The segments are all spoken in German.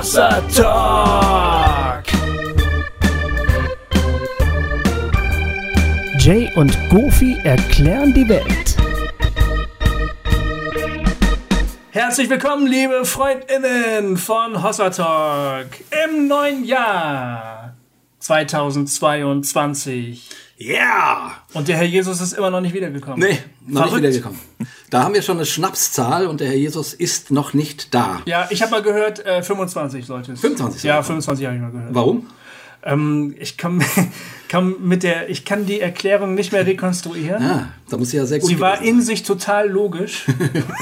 Hossa Talk. Jay und Goofy erklären die Welt. Herzlich willkommen, liebe FreundInnen von Hossa Talk im neuen Jahr 2022. Yeah! Und der Herr Jesus ist immer noch nicht wiedergekommen. Nee, noch Verrückt. nicht wiedergekommen. Da haben wir schon eine Schnapszahl und der Herr Jesus ist noch nicht da. Ja, ich habe mal gehört, äh, 25 Leute. 25 Ja, Leute. 25 habe ich mal gehört. Warum? Ähm, ich kann, kann mit der, ich kann die Erklärung nicht mehr rekonstruieren. Ah, da muss sie ja sehr gut Sie war in sich total logisch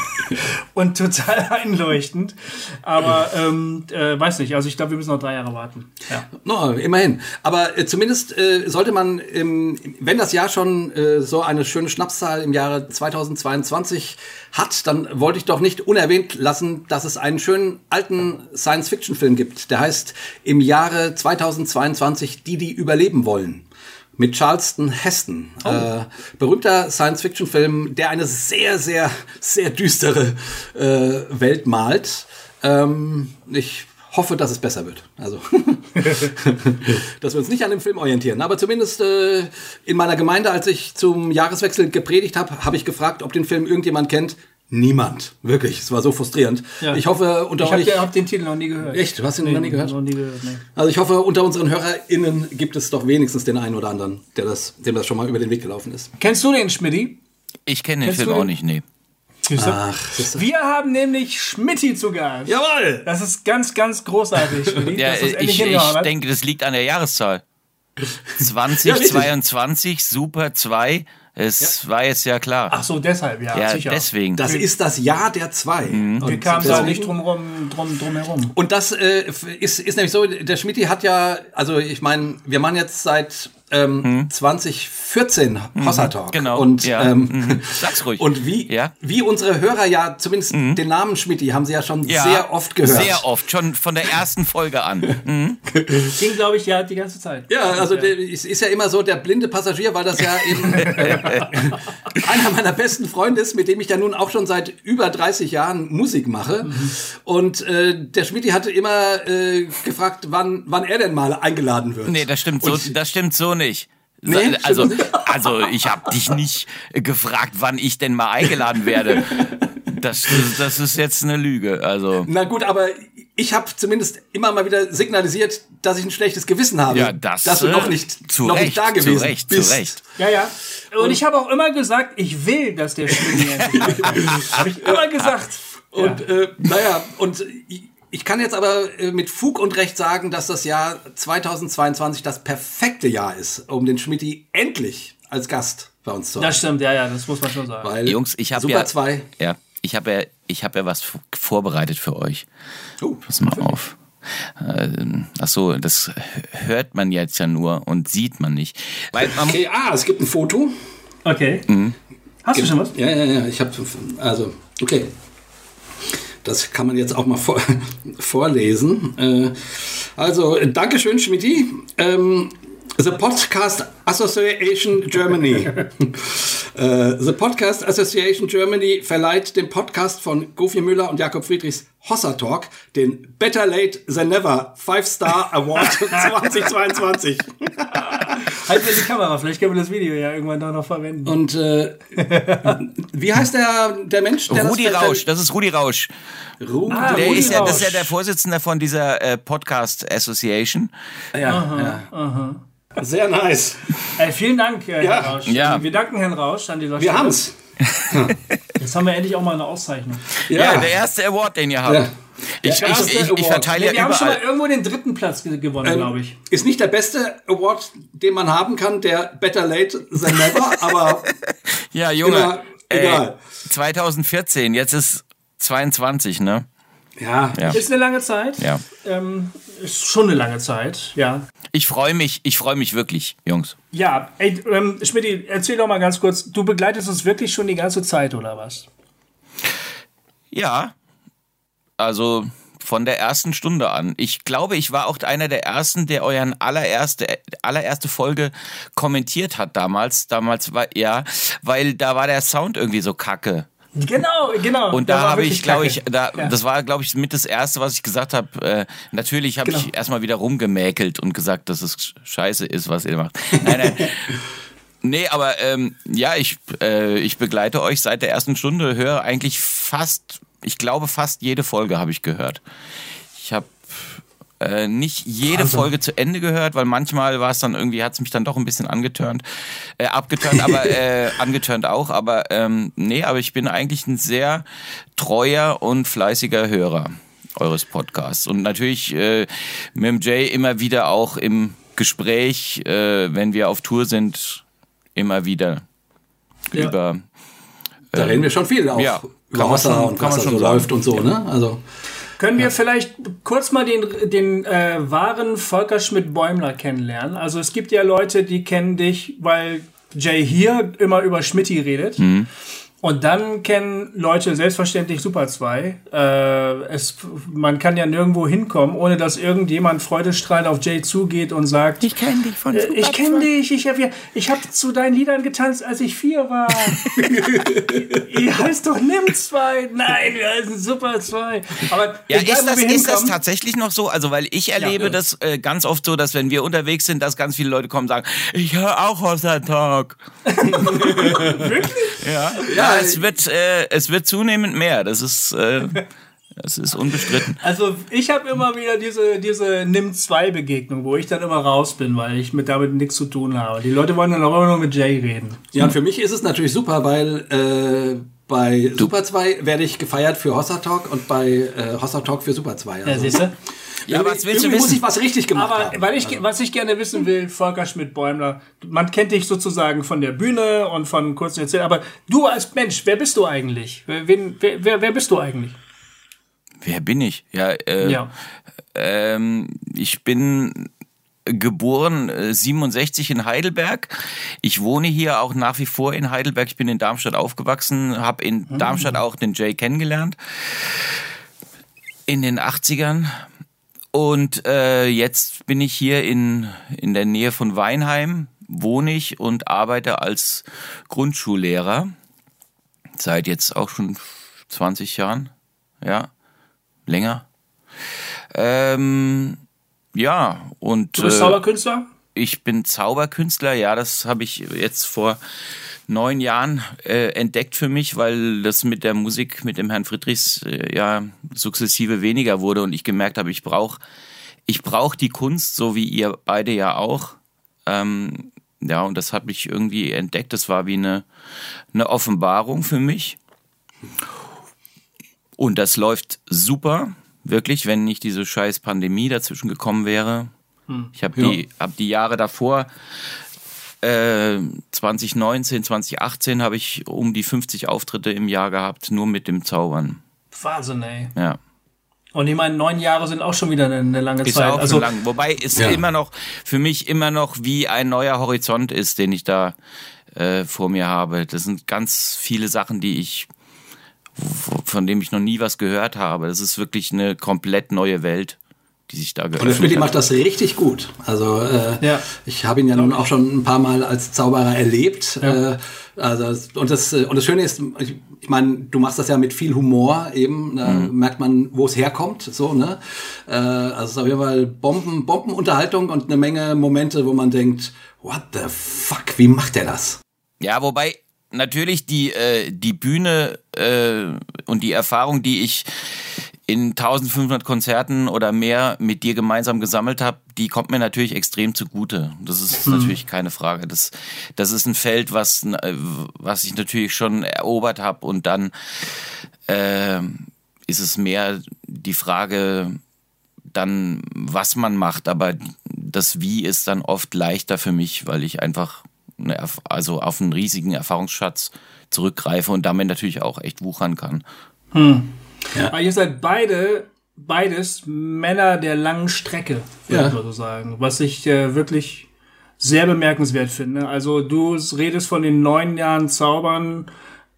und total einleuchtend. Aber ähm, äh, weiß nicht, also ich glaube, wir müssen noch drei Jahre warten. Ja. No, immerhin. Aber äh, zumindest äh, sollte man, ähm, wenn das Jahr schon äh, so eine schöne Schnapszahl im Jahre 2022 hat, dann wollte ich doch nicht unerwähnt lassen, dass es einen schönen alten Science-Fiction-Film gibt. Der heißt im Jahre 2022 Die, die überleben wollen. Mit Charleston Heston. Äh, berühmter Science-Fiction-Film, der eine sehr, sehr, sehr düstere äh, Welt malt. Ähm, ich hoffe, dass es besser wird. Also, dass wir uns nicht an dem Film orientieren. Aber zumindest äh, in meiner Gemeinde, als ich zum Jahreswechsel gepredigt habe, habe ich gefragt, ob den Film irgendjemand kennt. Niemand. Wirklich. Es war so frustrierend. Ja. Ich hoffe, unter Ich habe euch. hab den Titel noch nie gehört. Echt? Du hast ihn noch nie gehört? Noch nie gehört, nee. Also ich hoffe, unter unseren HörerInnen gibt es doch wenigstens den einen oder anderen, der das, dem das schon mal über den Weg gelaufen ist. Kennst du den, Schmidti? Ich kenne den Kennst Film auch nicht, nee. Ach, Wir haben nämlich Schmidti zu Gast. Jawohl! Das ist ganz, ganz großartig, Schmidti. Ja, ich, ich hast. denke, das liegt an der Jahreszahl. richtig. 2022, Super 2. Es war jetzt ja klar. Ach so, deshalb, ja, ja, sicher. deswegen. Das ist das Jahr der zwei. Wir Und kamen da nicht drum, rum, drum, drum herum. Und das äh, ist, ist nämlich so, der Schmidti hat ja, also ich meine, wir machen jetzt seit ähm, 2014 Hossa Talk. Genau, Und, ja. ähm, Mhm. Sag's ruhig. Und wie, Ja. wie unsere Hörer ja, zumindest den Namen Schmidti haben sie ja schon ja, sehr oft gehört. Sehr oft, schon von der ersten Folge an. Mhm. Ging, glaube ich, ja die ganze Zeit. Ja, also der, es ist ja immer so der blinde Passagier, weil das ja eben einer meiner besten Freunde ist, mit dem ich ja nun auch schon seit über 30 Jahren Musik mache. Und äh, der Schmidti hatte immer äh, gefragt, wann, wann er denn mal eingeladen wird. Nee, das stimmt so, Und- das stimmt so nicht. Nee, also, also ich habe dich nicht gefragt, wann ich denn mal eingeladen werde. Das, das ist jetzt eine Lüge. Also Na gut, aber ich habe zumindest immer mal wieder signalisiert, dass ich ein schlechtes Gewissen habe. Ja, das, dass du äh, noch nicht, zu noch Recht, nicht da zu gewesen Recht, zu bist. Recht. Ja, ja. Und ich habe auch immer gesagt, ich will, dass der kommt. Habe ich immer gesagt. Und äh, naja, und ich- kann jetzt aber äh, mit Fug und Recht sagen, dass das Jahr 2022 das perfekte Jahr ist, um den Schmidti endlich als Gast bei uns zu haben. Das stimmt, ja, ja, das muss man schon sagen. Weil Jungs, ich habe Super ja, 2. ja, ich habe ja, ich habe ja was vorbereitet für euch. Oh, Pass mal auf. Ähm, Ach so, das hört man jetzt ja nur und sieht man nicht. Weil man, Okay, ah, es gibt ein Foto. Okay. Hast du schon was? Ja, ja, ja, ich habe also okay. Das kann man jetzt auch mal vor, vorlesen. Äh, also, Dankeschön, Schmidti. Ähm, The Podcast Association Germany. äh, The Podcast Association Germany verleiht dem Podcast von Gofi Müller und Jakob Friedrichs Hossa Talk den Better Late Than Never Five Star Award 2022. Halt mir die Kamera, vielleicht können wir das Video ja irgendwann da noch verwenden. Und äh, wie heißt der, der Mensch, der Rudi das Rausch, das ist Rudi Rausch. Rudi Ah, Der Rudi ist ja, das ist ja Rausch. der Vorsitzende von dieser äh, Podcast Association. Ja, ja. Sehr nice. Ey, vielen Dank, äh, Ja. Herr Rausch. Ja. Wir danken Herrn Rausch an dieser Wir Stelle. haben's. Jetzt haben wir endlich auch mal eine Auszeichnung. Ja, der erste Award, den ihr habt. Ja. Ich, ich, ich, ich verteile wir ja haben schon mal überall. irgendwo den dritten Platz ge gewonnen, Ähm, glaube ich. Ist nicht der beste Award, den man haben kann, der Better Late Than Never, aber Ja, Junge. Immer egal. Ey, 2014, jetzt ist 22, ne? ja, Ja. Ist eine lange Zeit. Ja. Ähm, ist schon eine lange Zeit, ja. Ich freue mich, ich freue mich wirklich, Jungs. Ja, ey, ähm, Schmidt, erzähl doch mal ganz kurz, du begleitest uns wirklich schon die ganze Zeit, oder was? Ja. Also von der ersten Stunde an. Ich glaube, ich war auch einer der ersten, der euren allererste, allererste Folge kommentiert hat damals. Damals war ja, weil da war der Sound irgendwie so kacke. Genau, genau. Und da habe ich, glaube ich, da, Ja. das war, glaube ich, mit das Erste, was ich gesagt habe. Äh, natürlich habe Genau. ich erstmal wieder rumgemäkelt und gesagt, dass es scheiße ist, was ihr macht. Nein, nein. Nee, aber ähm, ja, ich, äh, ich begleite euch seit der ersten Stunde, höre eigentlich fast, ich glaube fast jede Folge habe ich gehört. Ich habe äh, nicht jede Wahnsinn. Folge zu Ende gehört, weil manchmal war es dann irgendwie, hat es mich dann doch ein bisschen angeturnt, äh, abgeturnt, aber äh, angeturnt auch, aber ähm, nee, aber ich bin eigentlich ein sehr treuer und fleißiger Hörer eures Podcasts und natürlich äh, mit dem Jay immer wieder auch im Gespräch, äh, wenn wir auf Tour sind, immer wieder Ja. über Da reden wir schon viel auch ja, über man Wasser schon- und was man da so läuft und so, ne? Also Können wir vielleicht kurz mal den, den äh, wahren Volker Schmidt-Bäumler kennenlernen? Also es gibt ja Leute, die kennen dich, weil Jay hier immer über Schmidti redet. Mhm. Und dann kennen Leute selbstverständlich Super 2. Äh, es, man kann ja nirgendwo hinkommen, ohne dass irgendjemand freudestrahlend auf Jay zugeht und sagt, Ich kenne dich von äh, ich kenne dich, ich habe ich hab zu deinen Liedern getanzt, als ich vier war. Ihr heißt doch Nimm 2. Nein, wir heißen Super 2. Aber Ja, egal, ist das, ist das tatsächlich noch so? Also, weil ich erlebe Ja. das äh, ganz oft so, dass wenn wir unterwegs sind, dass ganz viele Leute kommen und sagen, ich höre auch Hossa Talk. Wirklich? Ja, ja es, wird, äh, es wird zunehmend mehr. Das ist, äh, das ist unbestritten. Also ich habe immer wieder diese, diese Nimm-2-Begegnung, wo ich dann immer raus bin, weil ich mit damit nichts zu tun habe. Die Leute wollen dann auch immer nur mit Jay reden. Ja, und für mich ist es natürlich super, weil äh, bei Super 2 werde ich gefeiert für Hossa Talk und bei äh, Hossa Talk für Super 2. Ja, Also, siehst du? Ja, was willst du irgendwie muss wissen? ich was richtig gemacht Aber haben. weil ich, was ich gerne wissen will, Volker Schmidt-Bäumler, man kennt dich sozusagen von der Bühne und von kurzen Erzählungen, aber du als Mensch, wer bist du eigentlich? Wer, wen, wer, wer, wer bist du eigentlich? Wer bin ich? Ja, äh, Ja. Ähm, ich bin geboren äh, 67 in Heidelberg. Ich wohne hier auch nach wie vor in Heidelberg. Ich bin in Darmstadt aufgewachsen, habe in Darmstadt auch den Jay kennengelernt. In den 80ern. Und äh, jetzt bin ich hier in, in der Nähe von Weinheim, wohne ich und arbeite als Grundschullehrer. Seit jetzt auch schon 20 Jahren. Ja, länger. Ähm, ja, und Du bist äh, Zauberkünstler? ich bin Zauberkünstler. Ja, das habe ich jetzt vor neun Jahren äh, entdeckt für mich, weil das mit der Musik mit dem Herrn Friedrichs äh, ja sukzessive weniger wurde und ich gemerkt habe, ich brauche ich brauch die Kunst, so wie ihr beide ja auch. Ähm, ja, und das habe ich irgendwie entdeckt. Das war wie eine, eine Offenbarung für mich. Und das läuft super, wirklich, wenn nicht diese scheiß Pandemie dazwischen gekommen wäre. Ich habe die, hab die Jahre davor, äh, 2019, 2018, habe ich um die 50 Auftritte im Jahr gehabt, nur mit dem Zaubern. Wahnsinn, ey. Ja. Und ich meine, neun Jahre sind auch schon wieder eine, eine lange Ist Zeit. auch also, lang. Wobei es Ja. immer noch, für mich immer noch wie ein neuer Horizont ist, den ich da äh, vor mir habe. Das sind ganz viele Sachen, die ich, von dem ich noch nie was gehört habe. Das ist wirklich eine komplett neue Welt, die sich da Und der geöffnet Schmidt macht das richtig gut. Also äh, Ja. ich habe ihn ja nun auch schon ein paar Mal als Zauberer erlebt. Äh, also und das äh, und das Schöne ist, ich, ich meine, du machst das ja mit viel Humor eben. Da merkt man, wo es herkommt. So ne. Äh, also es ist auf jeden Fall Bomben, Bombenunterhaltung und eine Menge Momente, wo man denkt, what the fuck, wie macht der das? Ja, wobei natürlich die, äh, die Bühne äh, und die Erfahrung, die ich in 1500 Konzerten oder mehr mit dir gemeinsam gesammelt habe, die kommt mir natürlich extrem zugute. Das ist natürlich keine Frage. Das, das ist ein Feld, was, äh, was ich natürlich schon erobert habe und dann äh, ist es mehr die Frage, dann, was man macht, aber das Wie ist dann oft leichter für mich, weil ich einfach eine, also auf einen riesigen Erfahrungsschatz zurückgreife und damit natürlich auch echt wuchern kann. Aber ihr seid beide, beides Männer der langen Strecke, würde Ja. ich mal so sagen. Was ich äh, wirklich sehr bemerkenswert finde. Also du redest von den neun Jahren Zaubern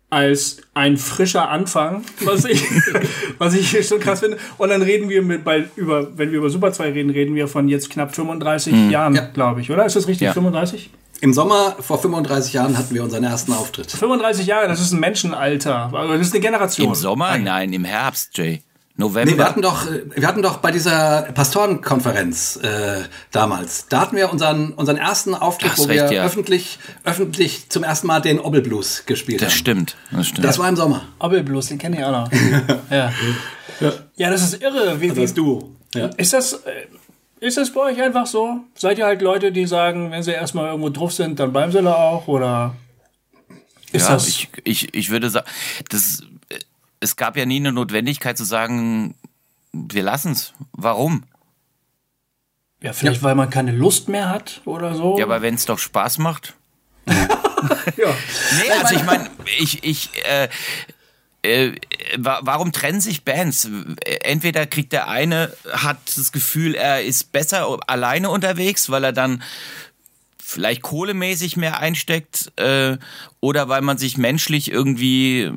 als ein frischer Anfang, was ich, was ich schon krass finde. Und dann reden wir mit, bei, über, wenn wir über Super 2 reden, reden wir von jetzt knapp 35 Jahren, Ja. glaube ich, oder? Ist das richtig? Ja. 35? Im Sommer vor 35 Jahren hatten wir unseren ersten Auftritt. 35 Jahre, das ist ein Menschenalter. Also das ist eine Generation. Im Sommer? Nein, im Herbst, Jay. November. Nee, wir hatten doch, wir hatten doch bei dieser Pastorenkonferenz äh, damals, da hatten wir unseren, unseren ersten Auftritt, wo recht, wir ja. öffentlich, öffentlich zum ersten Mal den Obel Blues gespielt das haben. stimmt. Das stimmt. Das war im Sommer. Obelblues, den kenne ich auch noch. ja. ja, das ist irre. Wie, wie, Duo. Ja. Ist das, äh, ist das bei euch einfach so? Seid ihr halt Leute, die sagen, wenn sie erstmal irgendwo drauf sind, dann bleiben sie da auch? Oder ist ja, das. ich, ich, ich würde sagen, das, es gab ja nie eine Notwendigkeit zu sagen, wir lassen's. Warum? ja, vielleicht weil man keine Lust mehr hat oder so? Ja, aber wenn es doch Spaß macht. ja. Nee, also ich meine, ich, ich, äh, äh, wa- warum trennen sich Bands? Entweder kriegt der eine, hat das Gefühl, er ist besser alleine unterwegs, weil er dann vielleicht kohlemäßig mehr einsteckt, äh, oder weil man sich menschlich irgendwie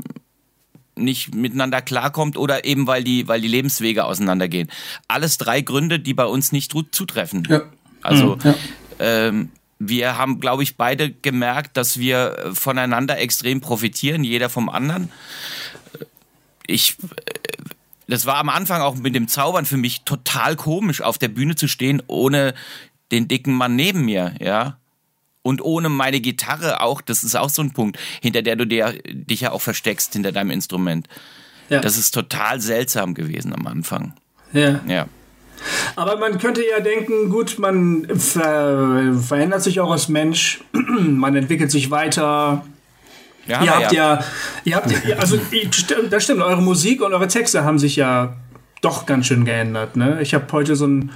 nicht miteinander klarkommt oder eben weil die, weil die Lebenswege auseinandergehen. Alles drei Gründe, die bei uns nicht zutreffen. Ja. Also ähm, wir haben, glaube ich, beide gemerkt, dass wir voneinander extrem profitieren, jeder vom anderen. Ich, äh, das war am Anfang auch mit dem Zaubern für mich total komisch, auf der Bühne zu stehen, ohne den dicken Mann neben mir, ja. Und ohne meine Gitarre auch, das ist auch so ein Punkt, hinter der du dir, dich ja auch versteckst, hinter deinem Instrument. Ja. Das ist total seltsam gewesen am Anfang. ja. Ja. Aber man könnte ja denken, gut, man ver verändert sich auch als Mensch, man entwickelt sich weiter. Ja ihr habt ja, ihr habt ja, also das stimmt, eure Musik und eure Texte haben sich ja doch ganz schön geändert. Ne? Ich habe heute so ein,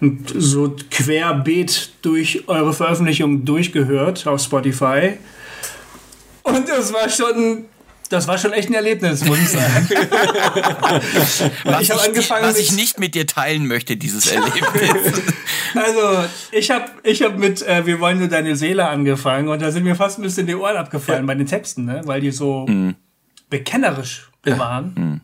ein so querbeet durch eure Veröffentlichung durchgehört auf Spotify. Und das war schon, das war schon echt ein Erlebnis, muss ich sagen. Was ich habe ich, angefangen was ich nicht mit dir teilen möchte, dieses Erlebnis. Also, ich habe ich hab mit äh, Wir wollen nur deine Seele angefangen und da sind mir fast ein bisschen die Ohren abgefallen bei den Texten, ne? weil die so bekennerisch waren.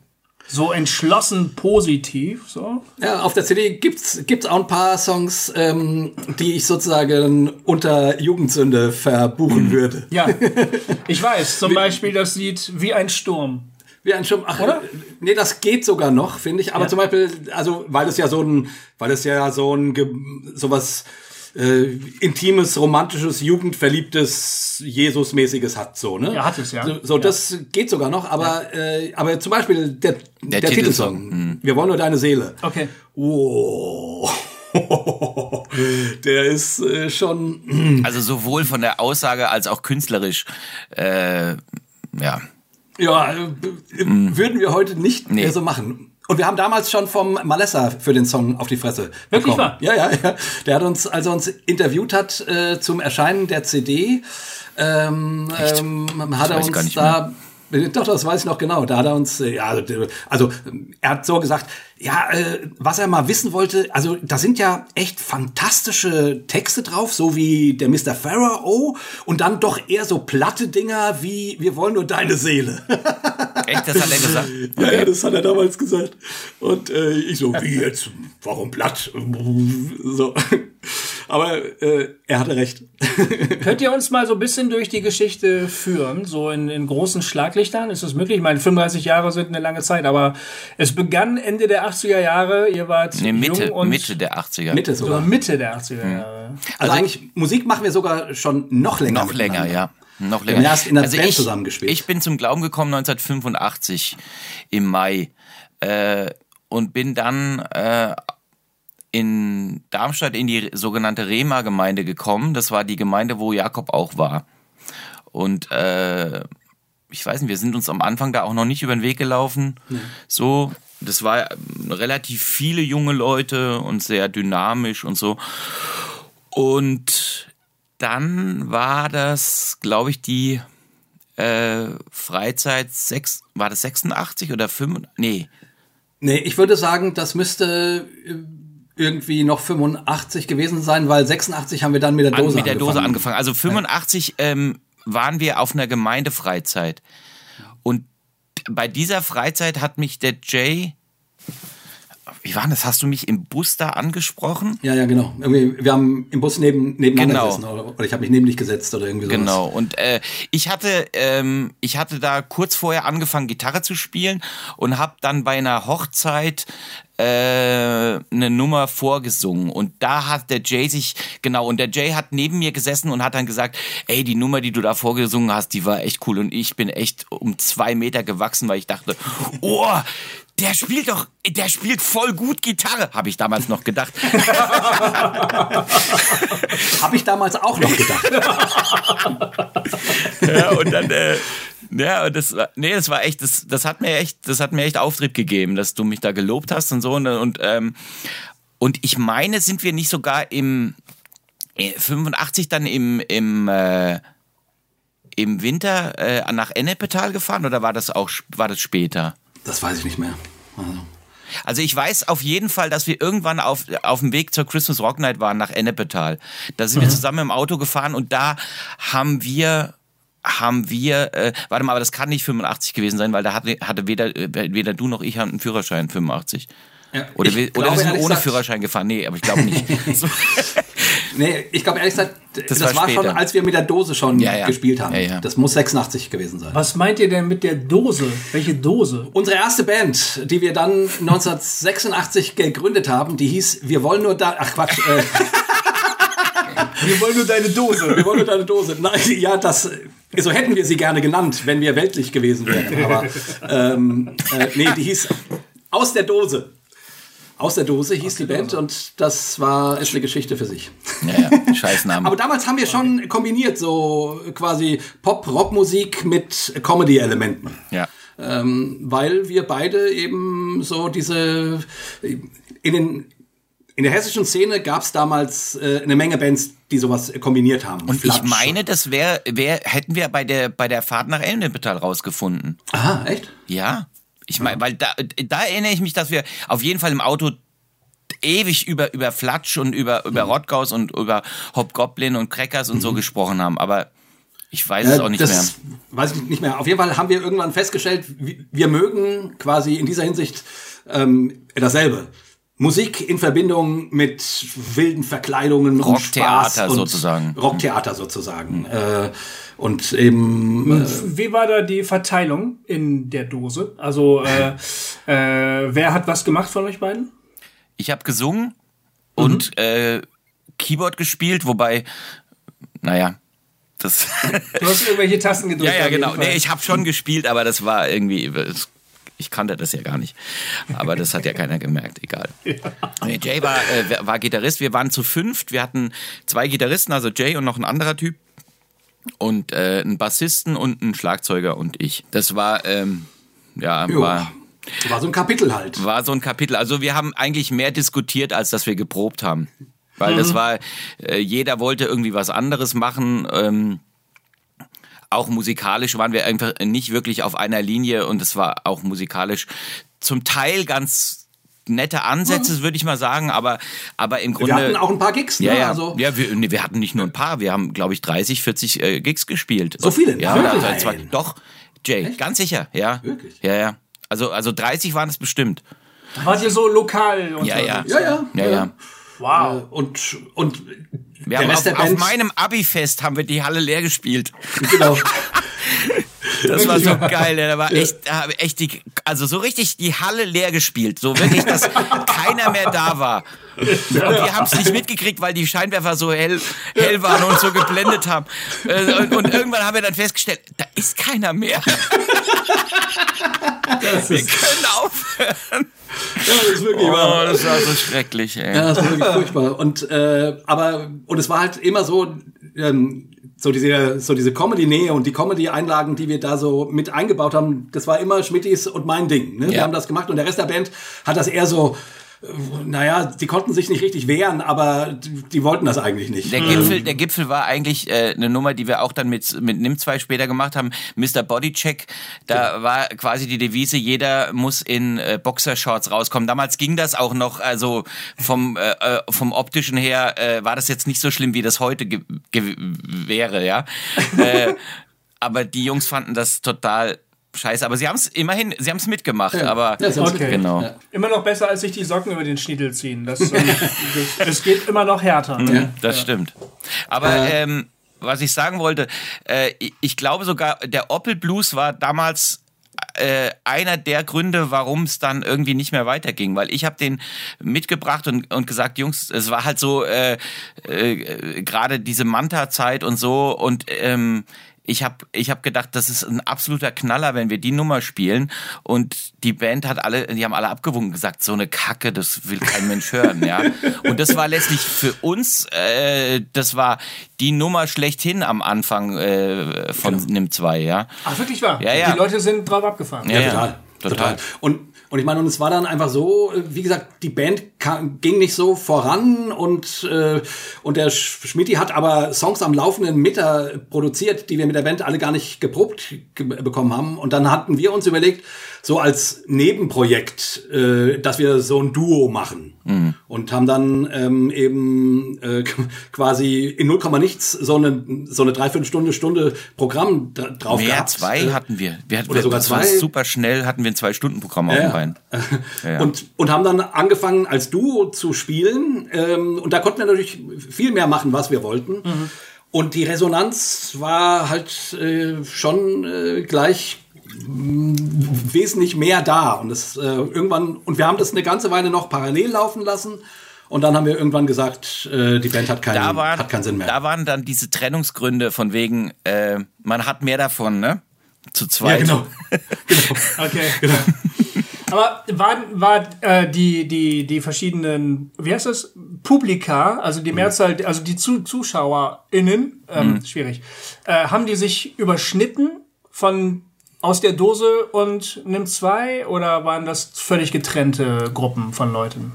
So entschlossen positiv. So. Ja, auf der CD gibt's gibt's auch ein paar Songs, ähm, die ich sozusagen unter Jugendsünde verbuchen würde. Ja, ich weiß. Zum Beispiel das Lied Wie ein Sturm. Wie ein Schirm. Ach, Oder? Nee, das geht sogar noch, finde ich. Aber Ja. zum Beispiel, also weil es ja so ein, weil es ja so ein sowas äh, intimes, romantisches, jugendverliebtes, Jesus-mäßiges hat, so ne? Ja, hat es, ja. So, so Ja. das geht sogar noch. Aber äh, aber zum Beispiel der der, Der Titelsong. Titelsong, Wir wollen nur deine Seele. Okay. Oh. Der ist äh, schon Also sowohl von der Aussage als auch künstlerisch. Äh, ja. Ja, äh, würden wir heute nicht Nee. mehr so machen. Und wir haben damals schon vom Malessa für den Song auf die Fresse Wirklich bekommen. wahr? Ja, ja, ja. Der hat uns, als er uns interviewt hat äh, zum Erscheinen der CD, ähm, ähm, hat er uns da doch, das weiß ich noch genau. Da hat er uns, äh, ja, also er hat so gesagt, ja, äh, was er mal wissen wollte, also da sind ja echt fantastische Texte drauf, so wie der Mr. Pharaoh und dann doch eher so platte Dinger wie Wir wollen nur deine Seele. Echt, das hat er gesagt? Ja, ja, das hat er damals gesagt. Und äh, ich so, wie jetzt? Warum platt? So. Aber äh, er hatte recht. Könnt ihr uns mal so ein bisschen durch die Geschichte führen, so in, in großen Schlaglichtern? Ist das möglich? Ich meine, 35 Jahre sind eine lange Zeit, aber es begann Ende der 80er Jahre. Ihr wart Nee, Mitte, jung und Mitte der 80er. Mitte sogar sogar. Mitte der 80er Jahre. Also eigentlich, Musik machen wir sogar schon noch länger. Noch länger, ja. Noch Wir länger. haben erst in der Band ich, zusammengespielt. Ich bin zum Glauben gekommen 1985 im Mai äh, und bin dann äh, in Darmstadt in die sogenannte Rema-Gemeinde gekommen. Das war die Gemeinde, wo Jakob auch war. Und äh, ich weiß nicht, wir sind uns am Anfang da auch noch nicht über den Weg gelaufen. So, das war ähm, relativ viele junge Leute und sehr dynamisch und so. Und dann war das, glaube ich, die äh, Freizeit sechs, war das 86 oder 5? Nee, Nee, ich würde sagen, das müsste äh, irgendwie noch 85 gewesen sein, weil 86 haben wir dann mit der an, Dose mit der Dose angefangen. angefangen. Also 85 ähm, waren wir auf einer Gemeindefreizeit. Und bei dieser Freizeit hat mich der Jay wie war das? Hast du mich im Bus da angesprochen? Ja, ja, genau. Irgendwie, wir haben im Bus neben, nebeneinander Genau. gesessen oder, oder ich habe mich neben dich gesetzt oder irgendwie sowas. Genau. Und äh, ich hatte, ähm, ich hatte da kurz vorher angefangen, Gitarre zu spielen und habe dann bei einer Hochzeit äh, eine Nummer vorgesungen und da hat der Jay sich genau und der Jay hat neben mir gesessen und hat dann gesagt, ey die Nummer, die du da vorgesungen hast, die war echt cool und ich bin echt um zwei Meter gewachsen, weil ich dachte, oh, der spielt doch, der spielt voll gut Gitarre, habe ich damals noch gedacht. Habe ich damals auch noch gedacht. ja, und dann, äh, ja, und das war, nee, das war echt, das, das hat mir echt, das hat mir echt Auftrieb gegeben, dass du mich da gelobt hast und so und, und, ähm, und ich meine, sind wir nicht sogar im äh, 85 dann im, im, äh, im Winter äh, nach Ennepetal gefahren oder war das auch, war das später? Das weiß ich nicht mehr. Also. Also ich weiß auf jeden Fall, dass wir irgendwann auf, auf dem Weg zur Christmas Rock Night waren nach Ennepetal. Da sind wir zusammen im Auto gefahren und da haben wir haben wir, äh, warte mal, aber das kann nicht 85 gewesen sein, weil da hatte, hatte weder, äh, weder du noch ich hatten einen Führerschein 85. Ja, Oder wir, oder glaube, wir sind ohne gesagt- Führerschein gefahren. Nee, aber ich glaube nicht. Nee, ich glaube ehrlich gesagt, das, war war, schon, als wir mit der Dose schon Ja, ja. gespielt haben. Ja, ja. Das muss 86 gewesen sein. Was meint ihr denn mit der Dose? Welche Dose? Unsere erste Band, die wir dann 1986 gegründet haben, die hieß Wir wollen nur da. Ach Quatsch. Äh, Wir wollen nur deine Dose. wir wollen nur deine Dose. Nein, ja, das. So hätten wir sie gerne genannt, wenn wir weltlich gewesen wären. Aber ähm, äh, nee, die hieß Aus der Dose. Aus der Dose hieß die Band und das war ist eine Geschichte für sich. Ja, ja, Scheißname. Aber damals haben wir schon kombiniert, so quasi Pop-Rock-Musik mit Comedy-Elementen. ja. ähm, weil wir beide eben so diese in den in der hessischen Szene gab es damals äh, eine Menge Bands, die sowas kombiniert haben. Und ich Flatsch. meine, das wäre, wär, hätten wir bei der, bei der Fahrt nach Ennepetal rausgefunden. Aha, echt? Ja. Ich meine, weil da, da erinnere ich mich, dass wir auf jeden Fall im Auto ewig über, über Flatsch und über, über Mhm. Rottgaus und über Hobgoblin und Crackers und so gesprochen haben. Aber ich weiß es auch nicht mehr. Weiß ich nicht mehr. Auf jeden Fall haben wir irgendwann festgestellt, wir mögen quasi in dieser Hinsicht ähm, dasselbe. Musik in Verbindung mit wilden Verkleidungen und Rocktheater Spaß und sozusagen. Rocktheater sozusagen. Äh, und eben äh, Wie war da die Verteilung in der Dose? Also, äh, äh, wer hat was gemacht von euch beiden? Ich habe gesungen und Mhm. äh, Keyboard gespielt, wobei, naja, das. Du hast irgendwelche Tasten gedrückt. ja, ja, genau. Nee, ich habe schon gespielt, aber das war irgendwie. das- Ich kannte das ja gar nicht. Aber das hat ja keiner gemerkt, egal. Nee, Jay war, äh, war Gitarrist. Wir waren zu fünft. Wir hatten zwei Gitarristen, also Jay und noch ein anderer Typ. Und äh, einen Bassisten und einen Schlagzeuger und ich. Das war, ähm, ja, jo, war, war so ein Kapitel halt. war so ein Kapitel. Also wir haben eigentlich mehr diskutiert, als dass wir geprobt haben. Weil Mhm. das war, äh, jeder wollte irgendwie was anderes machen. Ähm, auch musikalisch waren wir einfach nicht wirklich auf einer Linie und es war auch musikalisch zum Teil ganz nette Ansätze, würde ich mal sagen, aber, aber im Grunde. Mhm. Wir hatten auch ein paar Gigs, ja, ne? ja, Also, ja wir, nee, wir hatten nicht nur ein paar, wir haben, glaube ich, 30, 40 äh, Gigs gespielt. So viele? Ja, Nein. also, zwar, doch, Jay, ganz sicher, ja. Wirklich? Ja, ja. Also, also 30 waren es bestimmt. Wart ihr so lokal unterwegs? Ja, ja. ja, ja. Ja, ja. Wow. Und, und Wir haben auf, auf meinem Abi-Fest haben wir die Halle leer gespielt. genau. Das war so geil, ey. da war echt, da echt die, also so richtig die Halle leer gespielt, so wirklich, dass keiner mehr da war. Und wir haben es nicht mitgekriegt, weil die Scheinwerfer so hell, hell waren und so geblendet haben. Äh, Und, und irgendwann haben wir dann festgestellt, da ist keiner mehr. Wir können aufhören. Ja, das ist wirklich wahr. Oh, das war so schrecklich, ey. Ja, das war wirklich furchtbar. Und äh, aber und es war halt immer so ähm, so diese so diese Comedy-Nähe und die Comedy-Einlagen, die wir da so mit eingebaut haben, das war immer Schmittis und mein Ding. Ne? Wir Ja. haben das gemacht und der Rest der Band hat das eher so naja, die konnten sich nicht richtig wehren, aber die, die wollten das eigentlich nicht. Der Gipfel, der Gipfel war eigentlich äh, eine Nummer, die wir auch dann mit mit Nim2 später gemacht haben. Mr. Bodycheck, da war quasi die Devise: Jeder muss in äh, Boxershorts rauskommen. Damals ging das auch noch, also vom äh, äh, vom optischen her äh, war das jetzt nicht so schlimm, wie das heute wäre, ja. äh, aber die Jungs fanden das total scheiße. Aber sie haben es immerhin, sie haben es mitgemacht. Ja. Aber Ja, Okay. genau. Ja. Immer noch besser, als sich die Socken über den Schniedel ziehen. Das, ähm, das, das geht immer noch härter. Mhm, das stimmt. Aber ähm, was ich sagen wollte, äh, ich- ich glaube sogar, der Opel Blues war damals äh, einer der Gründe, warum es dann irgendwie nicht mehr weiterging, weil ich habe den mitgebracht und, und gesagt, Jungs, es war halt so äh, äh, gerade diese Manta-Zeit und so und ähm, ich habe ich hab gedacht, das ist ein absoluter Knaller, wenn wir die Nummer spielen. Und die Band hat alle, die haben alle abgewunken und gesagt, so eine Kacke, das will kein Mensch hören, ja. Und das war letztlich für uns, äh, das war die Nummer schlechthin am Anfang äh, von NIM 2, ja. Ach, wirklich wahr? Ja, ja. Die Leute sind drauf abgefahren. Ja, Ja, total. total. Total. Und, und ich meine, und es war dann einfach so, wie gesagt, die Band kam, ging nicht so voran und, äh, und der Sch- Schmidti hat aber Songs am laufenden Meter produziert, die wir mit der Band alle gar nicht geprobt ge bekommen haben. Und dann hatten wir uns überlegt, so als Nebenprojekt, äh, dass wir so ein Duo machen. Mhm. Und haben dann ähm, eben äh, quasi in 0, nichts so eine, so eine Dreiviertelstunde, Stunde Programm dra drauf Mehr gehabt. zwei Äh, hatten wir. wir hatten, oder sogar das war zwei. super schnell hatten wir ein Zwei-Stunden-Programm auf Ja, dem ja. Bein. Ja, ja. Und, und haben dann angefangen als Duo zu spielen. Ähm, und da konnten wir natürlich viel mehr machen, was wir wollten. Und die Resonanz war halt äh, schon äh, gleich wesentlich mehr da. Und das äh, irgendwann, und wir haben das eine ganze Weile noch parallel laufen lassen. Und dann haben wir irgendwann gesagt, äh, die Band hat keinen, waren, hat keinen Sinn mehr. Da waren dann diese Trennungsgründe von wegen, äh, man hat mehr davon, ne? Zu ja, zweit. genau. genau. Okay. Aber waren war äh, die die die verschiedenen wie heißt das Publika also die Mehrzahl also die Zu ZuschauerInnen ähm, schwierig äh, haben die sich überschnitten von aus der Dose und nimm zwei oder waren das völlig getrennte Gruppen von Leuten?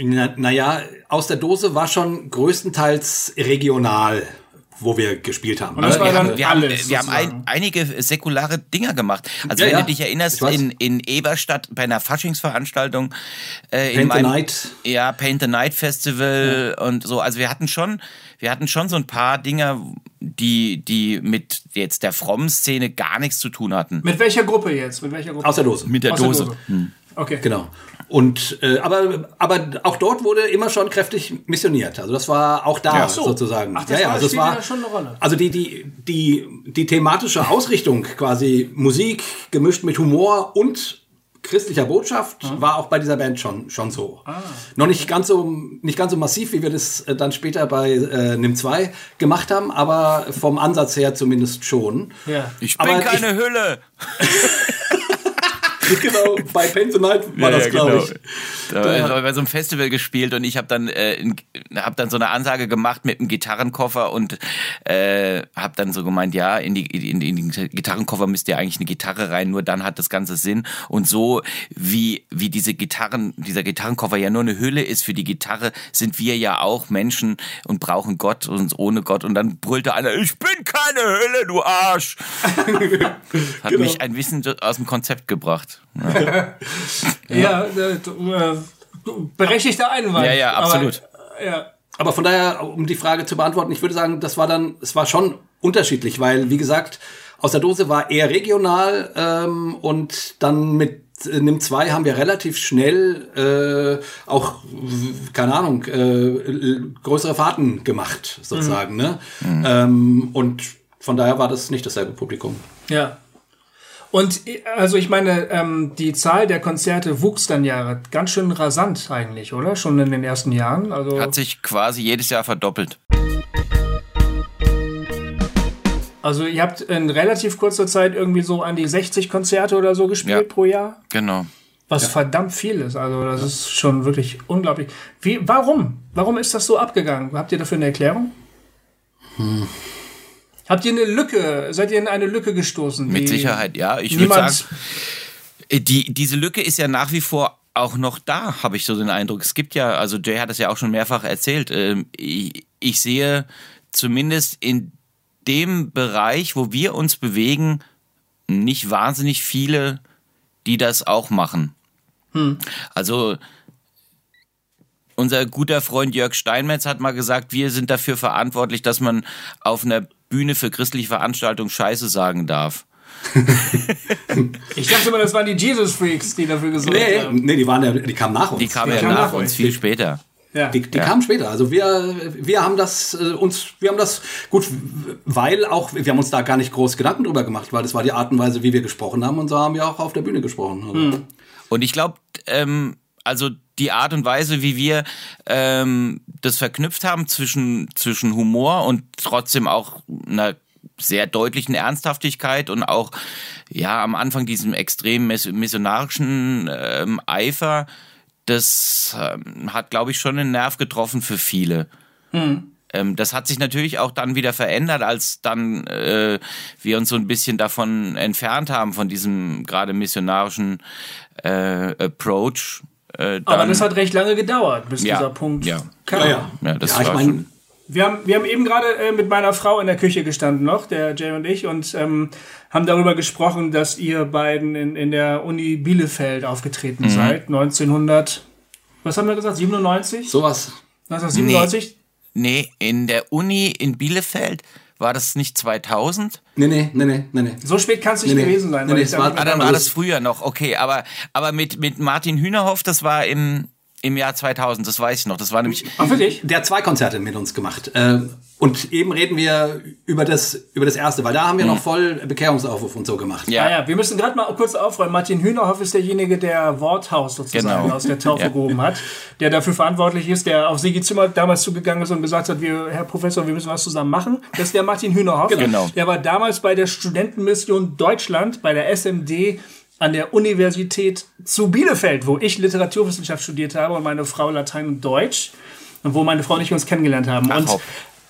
Na, naja, aus der Dose war schon größtenteils regional, wo wir gespielt haben. Ne? wir haben, wir haben, wir haben ein, einige säkulare Dinger gemacht. Also Ja, wenn ja. du dich erinnerst, in, in Eberstadt bei einer Faschingsveranstaltung äh, in Paint the meinem, Night. Ja, Paint the Night Festival und so. Also wir hatten schon, wir hatten schon so ein paar Dinger, die, die mit jetzt der frommen Szene gar nichts zu tun hatten. Mit welcher Gruppe jetzt? Mit welcher Gruppe? Aus der Dose. Mit der Aus der Dose. Dose. Hm. Okay. Genau. Und äh, aber aber auch dort wurde immer schon kräftig missioniert. Also das war auch da Ach so. sozusagen. Ach, das war- also es spielte war ja schon eine Rolle. Also die die die die thematische Ausrichtung quasi Musik gemischt mit Humor und christlicher Botschaft war auch bei dieser Band schon schon so. Ah. Noch nicht ganz so nicht ganz so massiv, wie wir das äh, dann später bei äh, Nim 2 gemacht haben, aber vom Ansatz her zumindest schon. Ja. Ich bin Aber keine Hülle. genau, bei Night war Ja, das, ja, glaube genau. ich. Da habe ich bei so einem Festival gespielt und ich habe dann äh, in- hab dann so eine Ansage gemacht mit einem Gitarrenkoffer und äh, habe dann so gemeint, ja, in, die, in, in den Gitarrenkoffer müsst ihr eigentlich eine Gitarre rein, nur dann hat das Ganze Sinn. Und so wie wie diese Gitarren, dieser Gitarrenkoffer ja nur eine Hülle ist für die Gitarre, sind wir ja auch Menschen und brauchen Gott und ohne Gott. Und dann brüllte einer, ich bin keine Hülle, du Arsch. Hat Genau. mich ein bisschen aus dem Konzept gebracht. Ja, äh, du- berechtigter Einwand. Ja, ja, absolut. Aber, ja. Aber von daher, um die Frage zu beantworten, ich würde sagen, das war dann, es war schon unterschiedlich, weil, wie gesagt, aus der Dose war eher regional ähm, und dann mit äh, Nimm 2 haben wir relativ schnell äh, auch, keine Ahnung, äh, größere Fahrten gemacht, sozusagen. Ne? Ähm, und von daher war das nicht dasselbe Publikum. Ja. Und also ich meine, ähm, die Zahl der Konzerte wuchs dann ja ganz schön rasant eigentlich, oder? Schon in den ersten Jahren. Also Hat sich quasi jedes Jahr verdoppelt. Also ihr habt in relativ kurzer Zeit irgendwie so an die 60 Konzerte oder so gespielt Ja. pro Jahr. Genau. Was verdammt viel ist. Also das ist schon wirklich unglaublich. Wie, warum? Warum ist das so abgegangen? Habt ihr dafür eine Erklärung? Habt ihr eine Lücke? Seid ihr in eine Lücke gestoßen? Mit Sicherheit, ja. Ich würde sagen, äh, die, diese Lücke ist ja nach wie vor auch noch da, habe ich so den Eindruck. Es gibt ja, also Jay hat es ja auch schon mehrfach erzählt, ähm, ich, ich sehe zumindest in dem Bereich, wo wir uns bewegen, nicht wahnsinnig viele, die das auch machen. Also unser guter Freund Jörg Steinmetz hat mal gesagt, wir sind dafür verantwortlich, dass man auf einer Bühne für christliche Veranstaltungen Scheiße sagen darf. Ich dachte immer, das waren die Jesus Freaks, die dafür gesorgt Nee, haben. nee, die waren ja, die kamen nach uns. Die kamen ja kamen nach nach uns viel später. Ja. Die, die Ja. kamen später. Also wir, wir haben das äh, uns, wir haben das gut, weil auch wir haben uns da gar nicht groß Gedanken drüber gemacht, weil das war die Art und Weise, wie wir gesprochen haben und so haben wir auch auf der Bühne gesprochen. Also, Und ich glaube, ähm, also die Art und Weise, wie wir ähm, das verknüpft haben zwischen, zwischen Humor und trotzdem auch einer sehr deutlichen Ernsthaftigkeit und auch ja am Anfang diesem extrem miss- missionarischen ähm, Eifer, das ähm, hat, glaube ich, schon einen Nerv getroffen für viele. Ähm, das hat sich natürlich auch dann wieder verändert, als dann äh, wir uns so ein bisschen davon entfernt haben, von diesem gerade missionarischen äh, Approach. Äh, dann, Aber das hat recht lange gedauert, bis Ja, dieser Punkt ja. kam. ja, ja. Ja, das ja, ich war meine, schon- Wir haben, wir haben eben gerade äh, mit meiner Frau in der Küche gestanden noch, der Jay und ich, und ähm, haben darüber gesprochen, dass ihr beiden in, in der Uni Bielefeld aufgetreten seid, 1900, was haben wir gesagt, 97? sowas. 1997? Nee, in der Uni in Bielefeld war das nicht 2000? Nee, nee, nee, nee, nee, nee. So spät kann es nicht Nee, nee. gewesen sein. Nee, weil nee, ich es da war- Ah, dann da war das- das früher noch, okay, aber, aber mit, mit Martin Hühnerhoff, das war im, im Jahr 2000, das weiß ich noch. Das war nämlich, Ach, wirklich? Der hat zwei Konzerte mit uns gemacht. Äh, und eben reden wir über das, über das erste, weil da haben wir noch voll Bekehrungsaufruf und so gemacht. ja, Ja, ja, wir müssen gerade mal kurz aufräumen. Martin Hühnerhoff ist derjenige, der Worthaus sozusagen Genau. aus der Taufe Ja. gehoben hat, der dafür verantwortlich ist, der auf Sigi Zimmer damals zugegangen ist und gesagt hat, wir, Herr Professor, wir müssen was zusammen machen. Das ist der Martin Hühnerhoff. Genau. Der war damals bei der Studentenmission Deutschland, bei der SMD an der Universität zu Bielefeld, wo ich Literaturwissenschaft studiert habe und meine Frau Latein und Deutsch. Und wo meine Frau und ich uns kennengelernt haben. Ach, und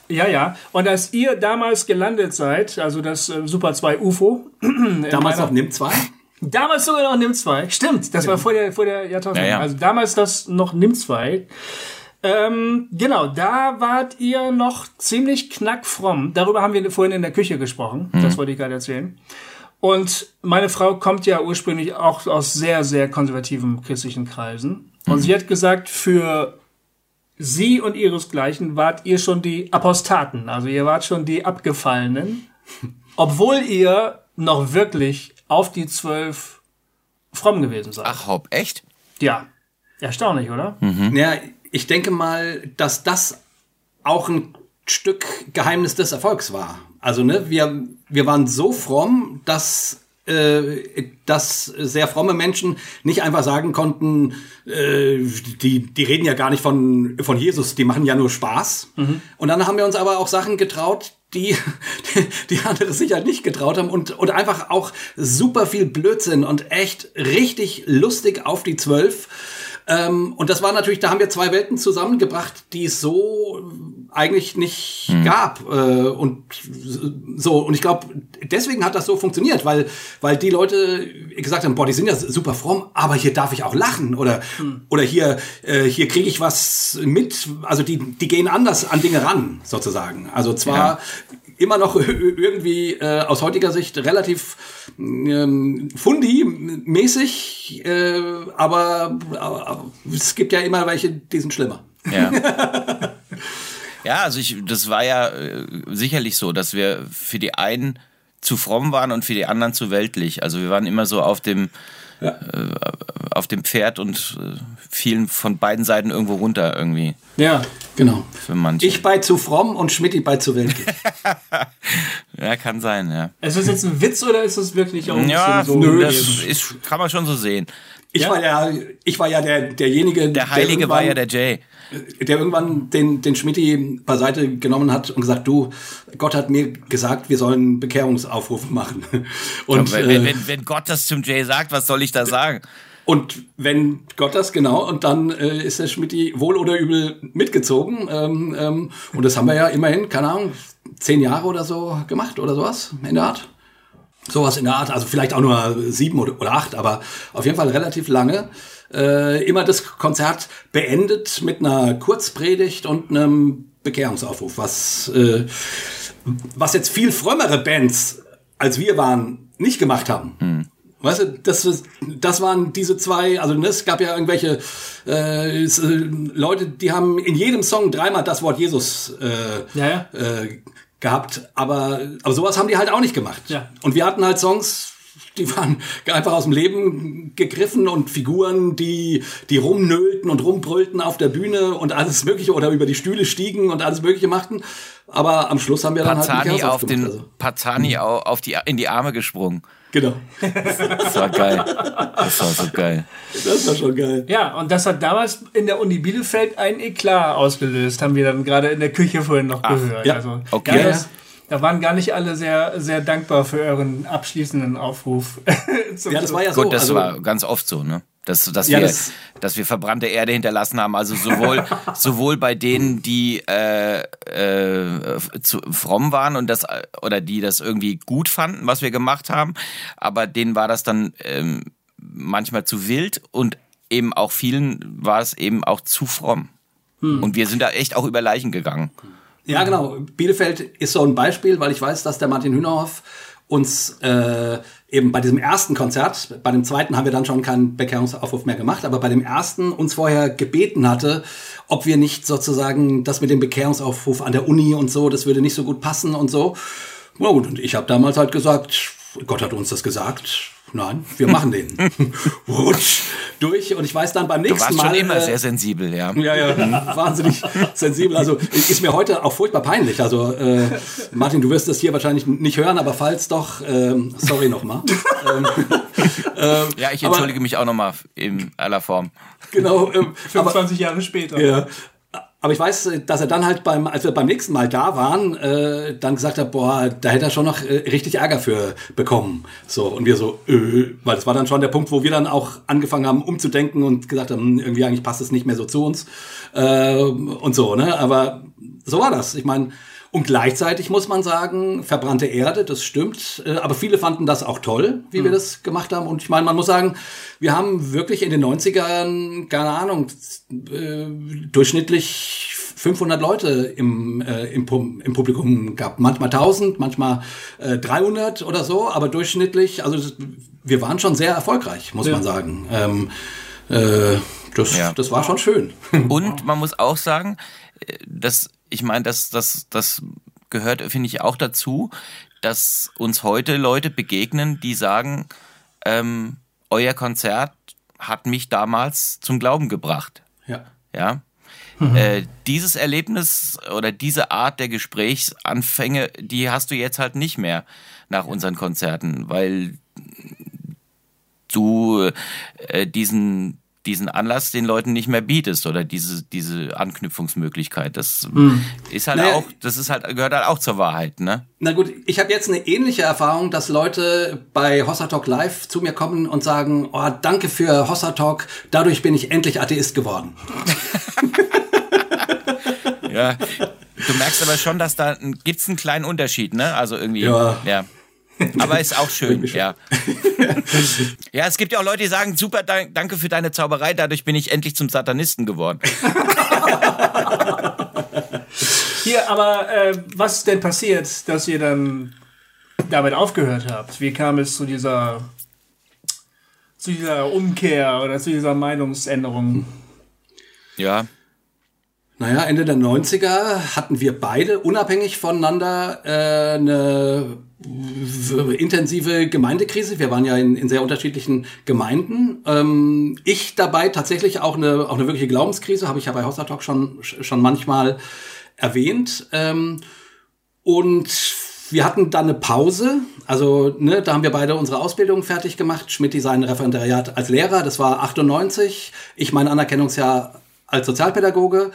ja, ja. Und als ihr damals gelandet seid, also das äh, Super 2 UFO, Damals noch NIM 2. Damals sogar noch NIM 2. Stimmt, das war vor der, vor der Jahrtausend. Ja, ja. Also damals das noch NIM 2. Ähm, genau, da wart ihr noch ziemlich knackfromm. Darüber haben wir vorhin in der Küche gesprochen. Das wollte ich gerade erzählen. Und meine Frau kommt ja ursprünglich auch aus sehr, sehr konservativen christlichen Kreisen. Und sie hat gesagt, für sie und ihresgleichen wart ihr schon die Apostaten. Also ihr wart schon die Abgefallenen. Obwohl ihr noch wirklich auf die zwölf fromm gewesen seid. ach hopp, echt? Ja. Erstaunlich, oder? Ja, ich denke mal, dass das auch ein Stück Geheimnis des Erfolgs war. Also, ne, wir, wir waren so fromm, dass äh, dass sehr fromme Menschen nicht einfach sagen konnten, äh, die, die reden ja gar nicht von, von Jesus, die machen ja nur Spaß. Und dann haben wir uns aber auch Sachen getraut, die, die andere sicher nicht getraut haben und, und einfach auch super viel Blödsinn und echt richtig lustig auf die Zwölf. Ähm, und das war natürlich, da haben wir zwei Welten zusammengebracht, die es so eigentlich nicht gab. Äh, und so, und ich glaube, deswegen hat das so funktioniert, weil, weil die Leute gesagt haben, boah, die sind ja super fromm, aber hier darf ich auch lachen oder, oder hier, äh, hier kriege ich was mit. Also die, die gehen anders an Dinge ran, sozusagen. Also zwar Ja. Immer noch irgendwie äh, aus heutiger Sicht relativ ähm, fundi-mäßig, äh, aber, aber es gibt ja immer welche, die sind schlimmer. Ja. ja, also ich, das war ja äh, sicherlich so, dass wir für die einen zu fromm waren und für die anderen zu weltlich. Also wir waren immer so auf dem äh, auf dem Pferd und äh, fielen von beiden Seiten irgendwo runter irgendwie Ja. Genau. für manche. Ich bei zu fromm und Schmidti bei zu weltlich. ja, kann sein, ja. Ist das jetzt ein Witz oder ist das wirklich auch ein Ja, so? nö, das ist, kann man schon so sehen. Ich Ja? war ja, ich war ja der, derjenige, Der Heilige war ja der Jay. der irgendwann den, den Schmidti beiseite genommen hat und gesagt, du, Gott hat mir gesagt, wir sollen Bekehrungsaufruf machen. Und, wenn, äh, wenn, wenn Gott das zum Jay sagt, was soll ich da sagen? Und wenn Gott das genau, und dann äh, ist der Schmidti wohl oder übel mitgezogen. Ähm, ähm, und das haben wir ja immerhin, keine Ahnung, zehn Jahre oder so gemacht oder sowas in der Art. Sowas in der Art, also vielleicht auch nur sieben oder, oder acht, aber auf jeden Fall relativ lange. Äh, immer das Konzert beendet mit einer Kurzpredigt und einem Bekehrungsaufruf, was, äh, was jetzt viel frömmere Bands als wir waren, nicht gemacht haben. Weißt du, das, das waren diese zwei, also ne, es gab ja irgendwelche äh, es, äh, Leute, die haben in jedem Song dreimal das Wort Jesus äh, Ja, ja. äh, gehabt. Aber, aber sowas haben die halt auch nicht gemacht. Ja. Und wir hatten halt Songs, die waren einfach aus dem Leben gegriffen und Figuren, die, die rumnöllten und rumbrüllten auf der Bühne und alles Mögliche oder über die Stühle stiegen und alles Mögliche machten. Aber am Schluss haben wir dann Pazani halt auf den also. Pazani au- auf die in die Arme gesprungen. Genau. Das war geil. Das war so geil. Das war schon geil. Ja, und das hat damals in der Uni Bielefeld ein Eklat ausgelöst, haben wir dann gerade in der Küche vorhin noch gehört. ja. Also, Okay. ja, das, da waren gar nicht alle sehr, sehr dankbar für euren abschließenden Aufruf. Zum Ja, das war ja so. Gut, das also, war ganz oft so, ne? Dass, dass, Ja, wir, das- dass wir verbrannte Erde hinterlassen haben. Also sowohl, sowohl bei denen, die äh, äh, zu fromm waren und das oder die das irgendwie gut fanden, was wir gemacht haben, aber denen war das dann ähm, manchmal zu wild und eben auch vielen war es eben auch zu fromm. Hm. Und wir sind da echt auch über Leichen gegangen. Ja, genau. Bielefeld ist so ein Beispiel, weil ich weiß, dass der Martin Hühnerhoff uns äh, eben bei diesem ersten Konzert, bei dem zweiten haben wir dann schon keinen Bekehrungsaufruf mehr gemacht, aber bei dem ersten uns vorher gebeten hatte, ob wir nicht sozusagen das mit dem Bekehrungsaufruf an der Uni und so, das würde nicht so gut passen und so. Und ich habe damals halt gesagt, Gott hat uns das gesagt. Nein, wir machen den. Rutsch durch. Und ich weiß dann beim Du nächsten warst Mal. schon immer äh, sehr sensibel, ja. ja, ja, wahnsinnig sensibel. Also ist mir heute auch furchtbar peinlich. Also äh, Martin, du wirst das hier wahrscheinlich nicht hören, aber falls doch, ähm, sorry nochmal. ähm, ähm, Ja, ich aber- entschuldige mich auch nochmal in aller Form. Genau. Ähm, aber, 25 Jahre später. ja. Aber ich weiß, dass er dann halt beim, als wir beim nächsten Mal da waren, äh, dann gesagt hat, boah, da hätte er schon noch äh, richtig Ärger für bekommen. So und wir so, äh, weil das war dann schon der Punkt, wo wir dann auch angefangen haben umzudenken und gesagt haben, hm, irgendwie eigentlich passt es nicht mehr so zu uns äh, und so, ne? Aber so war das. Ich meine, und gleichzeitig muss man sagen, verbrannte Erde, das stimmt. Äh, Aber viele fanden das auch toll, wie wir das gemacht haben. Und ich meine, man muss sagen, wir haben wirklich in den 90ern, keine Ahnung, äh, durchschnittlich 500 Leute im, äh, im, im Publikum gehabt. Manchmal 1000, manchmal äh, 300 oder so, aber durchschnittlich, also das, wir waren schon sehr erfolgreich, muss man sagen. Ähm, äh, das, Ja. das war schon schön. Und man muss auch sagen, dass ich meine, das, das, das gehört, finde ich, auch dazu, dass uns heute Leute begegnen, die sagen, ähm, euer Konzert hat mich damals zum Glauben gebracht. Ja. Ja. Äh, dieses Erlebnis oder diese Art der Gesprächsanfänge, die hast du jetzt halt nicht mehr nach unseren Konzerten, weil du äh, diesen diesen Anlass den Leuten nicht mehr bietest oder diese diese Anknüpfungsmöglichkeit. Das ist halt Naja. auch, das ist halt gehört halt auch zur Wahrheit, ne? Na gut, ich habe jetzt eine ähnliche Erfahrung, dass Leute bei Hossa Talk Live zu mir kommen und sagen, oh, danke für Hossa Talk, dadurch bin ich endlich Atheist geworden. Ja. Du merkst aber schon, dass da gibt's einen kleinen Unterschied, ne? Also irgendwie, Ja. ja. Aber ist auch schön, ja. Ja, es gibt ja auch Leute, die sagen, super, dank- danke für deine Zauberei, dadurch bin ich endlich zum Satanisten geworden. Hier, aber äh, was ist denn passiert, dass ihr dann damit aufgehört habt? Wie kam es zu dieser zu dieser Umkehr oder zu dieser Meinungsänderung? Ja, Naja, Ende der 90er hatten wir beide unabhängig voneinander äh, eine intensive Gemeindekrise. Wir waren ja in, in sehr unterschiedlichen Gemeinden. Ähm, ich dabei tatsächlich auch eine, auch eine wirkliche Glaubenskrise, habe ich ja bei Hossa Talk schon, schon manchmal erwähnt. Ähm, und wir hatten dann eine Pause. Also, ne, da haben wir beide unsere Ausbildung fertig gemacht. Schmidt sein Referendariat als Lehrer, das war 98. Ich mein Anerkennungsjahr als Sozialpädagoge.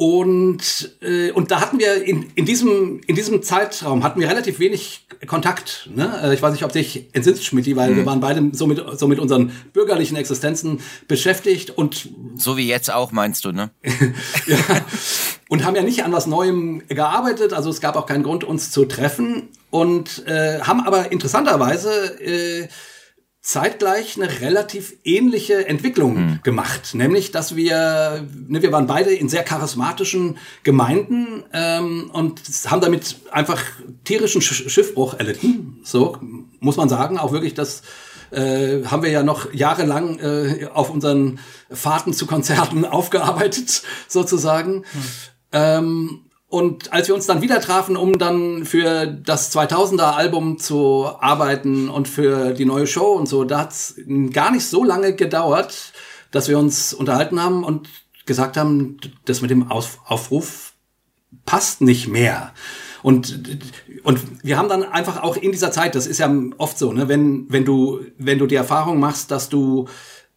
Und, äh, und da hatten wir in, in, diesem, in diesem Zeitraum hatten wir relativ wenig Kontakt. Ne? Äh, Ich weiß nicht, ob dich entsinnst, Schmidt, weil wir waren beide so mit, so mit unseren bürgerlichen Existenzen beschäftigt und so wie jetzt auch, meinst du, ne? ja, und haben ja nicht an was Neuem gearbeitet, also es gab auch keinen Grund, uns zu treffen und äh, haben aber interessanterweise äh, zeitgleich eine relativ ähnliche Entwicklung gemacht, nämlich dass wir, ne, wir waren beide in sehr charismatischen Gemeinden ähm, und haben damit einfach tierischen Sch Schiffbruch erlitten, so muss man sagen, auch wirklich das äh, haben wir ja noch jahrelang äh, auf unseren Fahrten zu Konzerten aufgearbeitet, sozusagen. Ähm, Und als wir uns dann wieder trafen, um dann für das 2000er Album zu arbeiten und für die neue Show und so, da hat es gar nicht so lange gedauert, dass wir uns unterhalten haben und gesagt haben, das mit dem Auf Aufruf passt nicht mehr. Und, und wir haben dann einfach auch in dieser Zeit, das ist ja oft so, ne, wenn, wenn du, wenn du die Erfahrung machst, dass du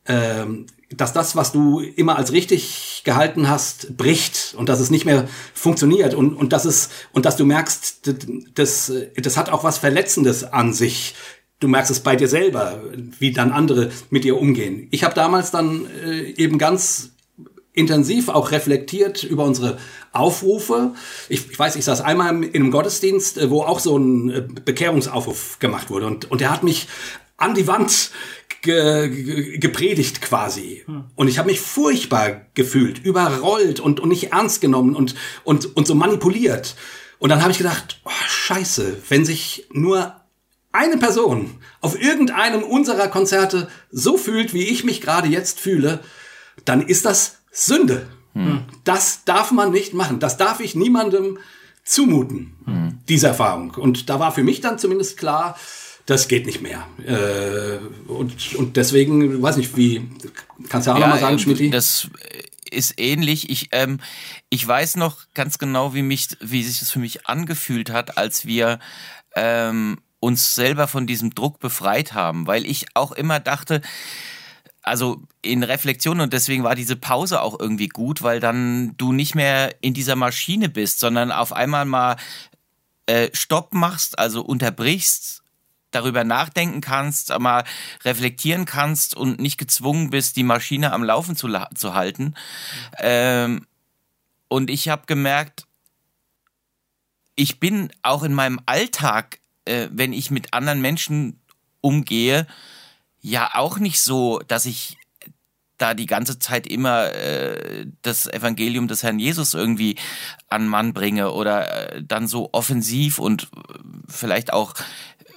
ähm, dass das, was du immer als richtig gehalten hast, bricht und dass es nicht mehr funktioniert und, und dass es und dass du merkst, das, das hat auch was Verletzendes an sich. Du merkst es bei dir selber, wie dann andere mit dir umgehen. Ich habe damals dann äh, eben ganz intensiv auch reflektiert über unsere Aufrufe. Ich, ich weiß, ich saß einmal in einem Gottesdienst, äh, wo auch so ein äh, Bekehrungsaufruf gemacht wurde und, und der hat mich an die Wand ge, gepredigt quasi. Hm. Und ich habe mich furchtbar gefühlt, überrollt und, und nicht ernst genommen und, und, und so manipuliert. Und dann habe ich gedacht, oh, scheiße, wenn sich nur eine Person auf irgendeinem unserer Konzerte so fühlt, wie ich mich gerade jetzt fühle, dann ist das Sünde. Hm. Das darf man nicht machen. Das darf ich niemandem zumuten, hm. diese Erfahrung. Und da war für mich dann zumindest klar, das geht nicht mehr. Äh, und, und deswegen, weiß nicht, wie, kannst du ja auch ja, nochmal sagen, Schmidt? Das ist ähnlich. Ich, ähm, ich weiß noch ganz genau, wie mich, wie sich das für mich angefühlt hat, als wir ähm, uns selber von diesem Druck befreit haben, weil ich auch immer dachte, also in Reflexion und deswegen war diese Pause auch irgendwie gut, weil dann du nicht mehr in dieser Maschine bist, sondern auf einmal mal äh, Stopp machst, also unterbrichst darüber nachdenken kannst, mal reflektieren kannst und nicht gezwungen bist, die Maschine am Laufen zu, zu halten. Ähm, und ich habe gemerkt, ich bin auch in meinem Alltag, äh, wenn ich mit anderen Menschen umgehe, ja auch nicht so, dass ich da die ganze Zeit immer äh, das Evangelium des Herrn Jesus irgendwie an Mann bringe oder äh, dann so offensiv und vielleicht auch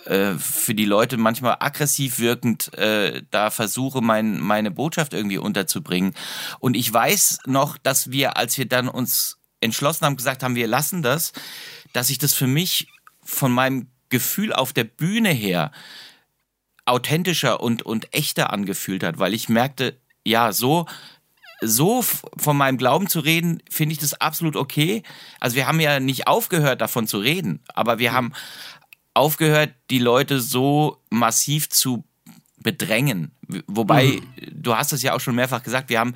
äh, für die Leute manchmal aggressiv wirkend äh, da versuche, mein, meine Botschaft irgendwie unterzubringen. Und ich weiß noch, dass wir, als wir dann uns entschlossen haben, gesagt haben, wir lassen das, dass ich das für mich von meinem Gefühl auf der Bühne her authentischer und, und echter angefühlt hat, weil ich merkte, ja, so, so von meinem Glauben zu reden, finde ich das absolut okay. Also wir haben ja nicht aufgehört davon zu reden, aber wir haben aufgehört, die Leute so massiv zu bedrängen. Wobei, mhm. du hast es ja auch schon mehrfach gesagt, wir haben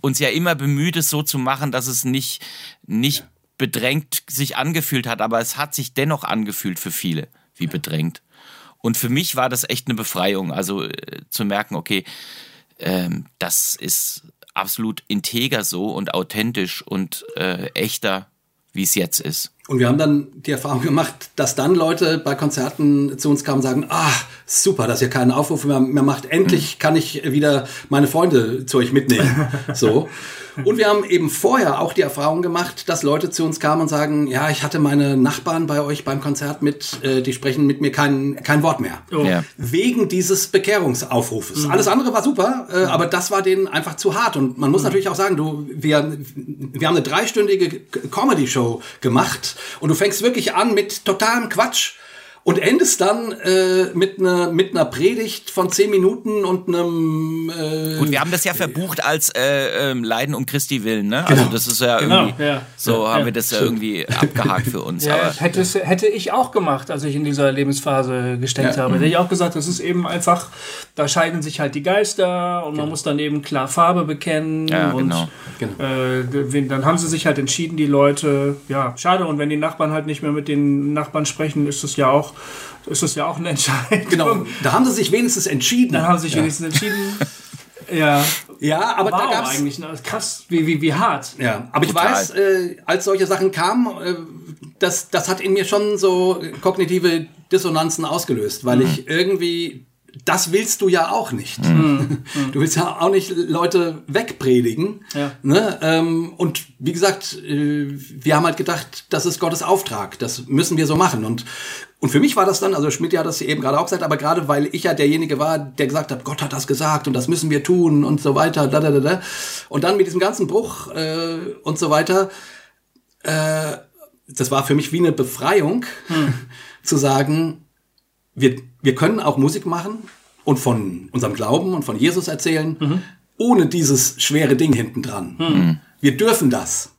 uns ja immer bemüht, es so zu machen, dass es nicht, nicht ja. bedrängt sich angefühlt hat, aber es hat sich dennoch angefühlt für viele wie ja. bedrängt. Und für mich war das echt eine Befreiung, also äh, zu merken, okay, ähm, das ist absolut integer so und authentisch und äh, echter, wie es jetzt ist. Und wir haben dann die Erfahrung gemacht, dass dann Leute bei Konzerten zu uns kamen und sagen, ah, super, dass ihr keinen Aufruf mehr, mehr macht. Endlich kann ich wieder meine Freunde zu euch mitnehmen. So. Und wir haben eben vorher auch die Erfahrung gemacht, dass Leute zu uns kamen und sagen, ja, ich hatte meine Nachbarn bei euch beim Konzert mit, äh, die sprechen mit mir kein, kein Wort mehr. Oh. Ja. Wegen dieses Bekehrungsaufrufes. Mhm. Alles andere war super, äh, aber das war denen einfach zu hart. Und man muss mhm. natürlich auch sagen, du, wir, wir haben eine dreistündige Comedy-Show gemacht und du fängst wirklich an mit totalem Quatsch und endest dann äh, mit einer mit einer Predigt von zehn Minuten und einem äh, Gut, wir haben das ja verbucht als äh, äh, Leiden um Christi willen, ne? Also genau. das ist ja genau, irgendwie ja. so ja, haben ja. wir das ja irgendwie abgehakt für uns. Ja, aber, hätte, hätte ich auch gemacht, als ich in dieser Lebensphase gesteckt habe. Hätte ich auch gesagt, das ist eben einfach, da scheiden sich halt die Geister und genau. man muss dann eben klar Farbe bekennen. Ja, und, genau. genau. Äh, dann haben sie sich halt entschieden, die Leute, ja, schade. Und wenn die Nachbarn halt nicht mehr mit den Nachbarn sprechen, ist es ja auch ist das ja auch eine Entscheidung. Genau, da haben sie sich wenigstens entschieden. Da haben sie sich ja. wenigstens entschieden. Ja. Ja, aber wow, da gab's eigentlich ne? krass, wie, wie, wie hart. Ja, aber Total. ich weiß, äh, als solche Sachen kamen, äh, das, das hat in mir schon so kognitive Dissonanzen ausgelöst, weil mhm. ich irgendwie das willst du ja auch nicht. Mhm. Du willst ja auch nicht Leute wegpredigen. Ja. Ne? Ähm, und wie gesagt, äh, wir haben halt gedacht, das ist Gottes Auftrag. Das müssen wir so machen. Und, und für mich war das dann, also Schmidt hat das eben gerade auch gesagt, aber gerade weil ich ja derjenige war, der gesagt hat, Gott hat das gesagt und das müssen wir tun und so weiter. Da, da, da, da. Und dann mit diesem ganzen Bruch äh, und so weiter. Äh, das war für mich wie eine Befreiung, zu sagen, wir, wir können auch Musik machen und von unserem Glauben und von Jesus erzählen, ohne dieses schwere Ding hinten dran. Wir dürfen das.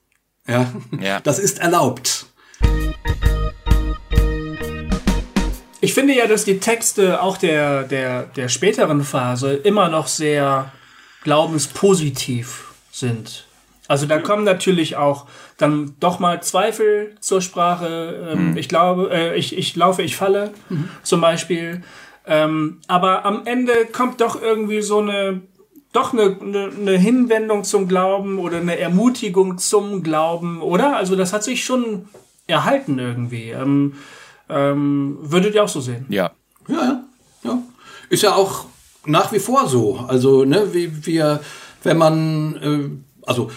Ja? Ja. Das ist erlaubt. Finde ja, dass die Texte auch der, der, der späteren Phase immer noch sehr glaubenspositiv sind. Also da kommen natürlich auch dann doch mal Zweifel zur Sprache. Ähm, Ich glaube, äh, ich, ich laufe, ich falle zum Beispiel. Ähm, aber am Ende kommt doch irgendwie so eine, doch eine, eine, eine Hinwendung zum Glauben oder eine Ermutigung zum Glauben, oder? Also das hat sich schon erhalten irgendwie. Ähm, ähm, würdet ihr auch so sehen? Ja. Ja, ja, ja. Ist ja auch nach wie vor so. Also, ne, wie wir, wenn man, äh, also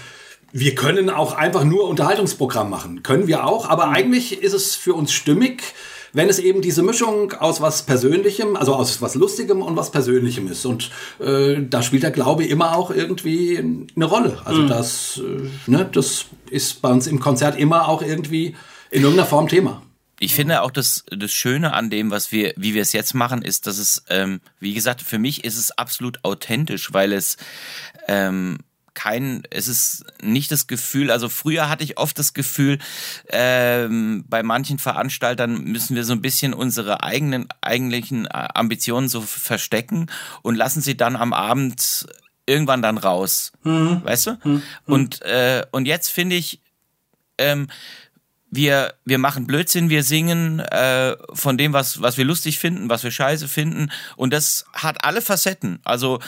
wir können auch einfach nur Unterhaltungsprogramm machen. Können wir auch, aber eigentlich ist es für uns stimmig, wenn es eben diese Mischung aus was Persönlichem, also aus was Lustigem und was Persönlichem ist. Und äh, da spielt der Glaube immer auch irgendwie eine Rolle. Also das, äh, ne, das ist bei uns im Konzert immer auch irgendwie in irgendeiner Form Thema. Ich finde auch das, das Schöne an dem, was wir, wie wir es jetzt machen, ist, dass es, ähm, wie gesagt, für mich ist es absolut authentisch, weil es ähm, kein, es ist nicht das Gefühl, also früher hatte ich oft das Gefühl, ähm, bei manchen Veranstaltern müssen wir so ein bisschen unsere eigenen, eigentlichen Ambitionen so verstecken und lassen sie dann am Abend irgendwann dann raus. Weißt du? Und, äh, und jetzt finde ich, ähm, wir, wir machen Blödsinn, wir singen äh, von dem, was, was wir lustig finden, was wir scheiße finden. Und das hat alle Facetten. Also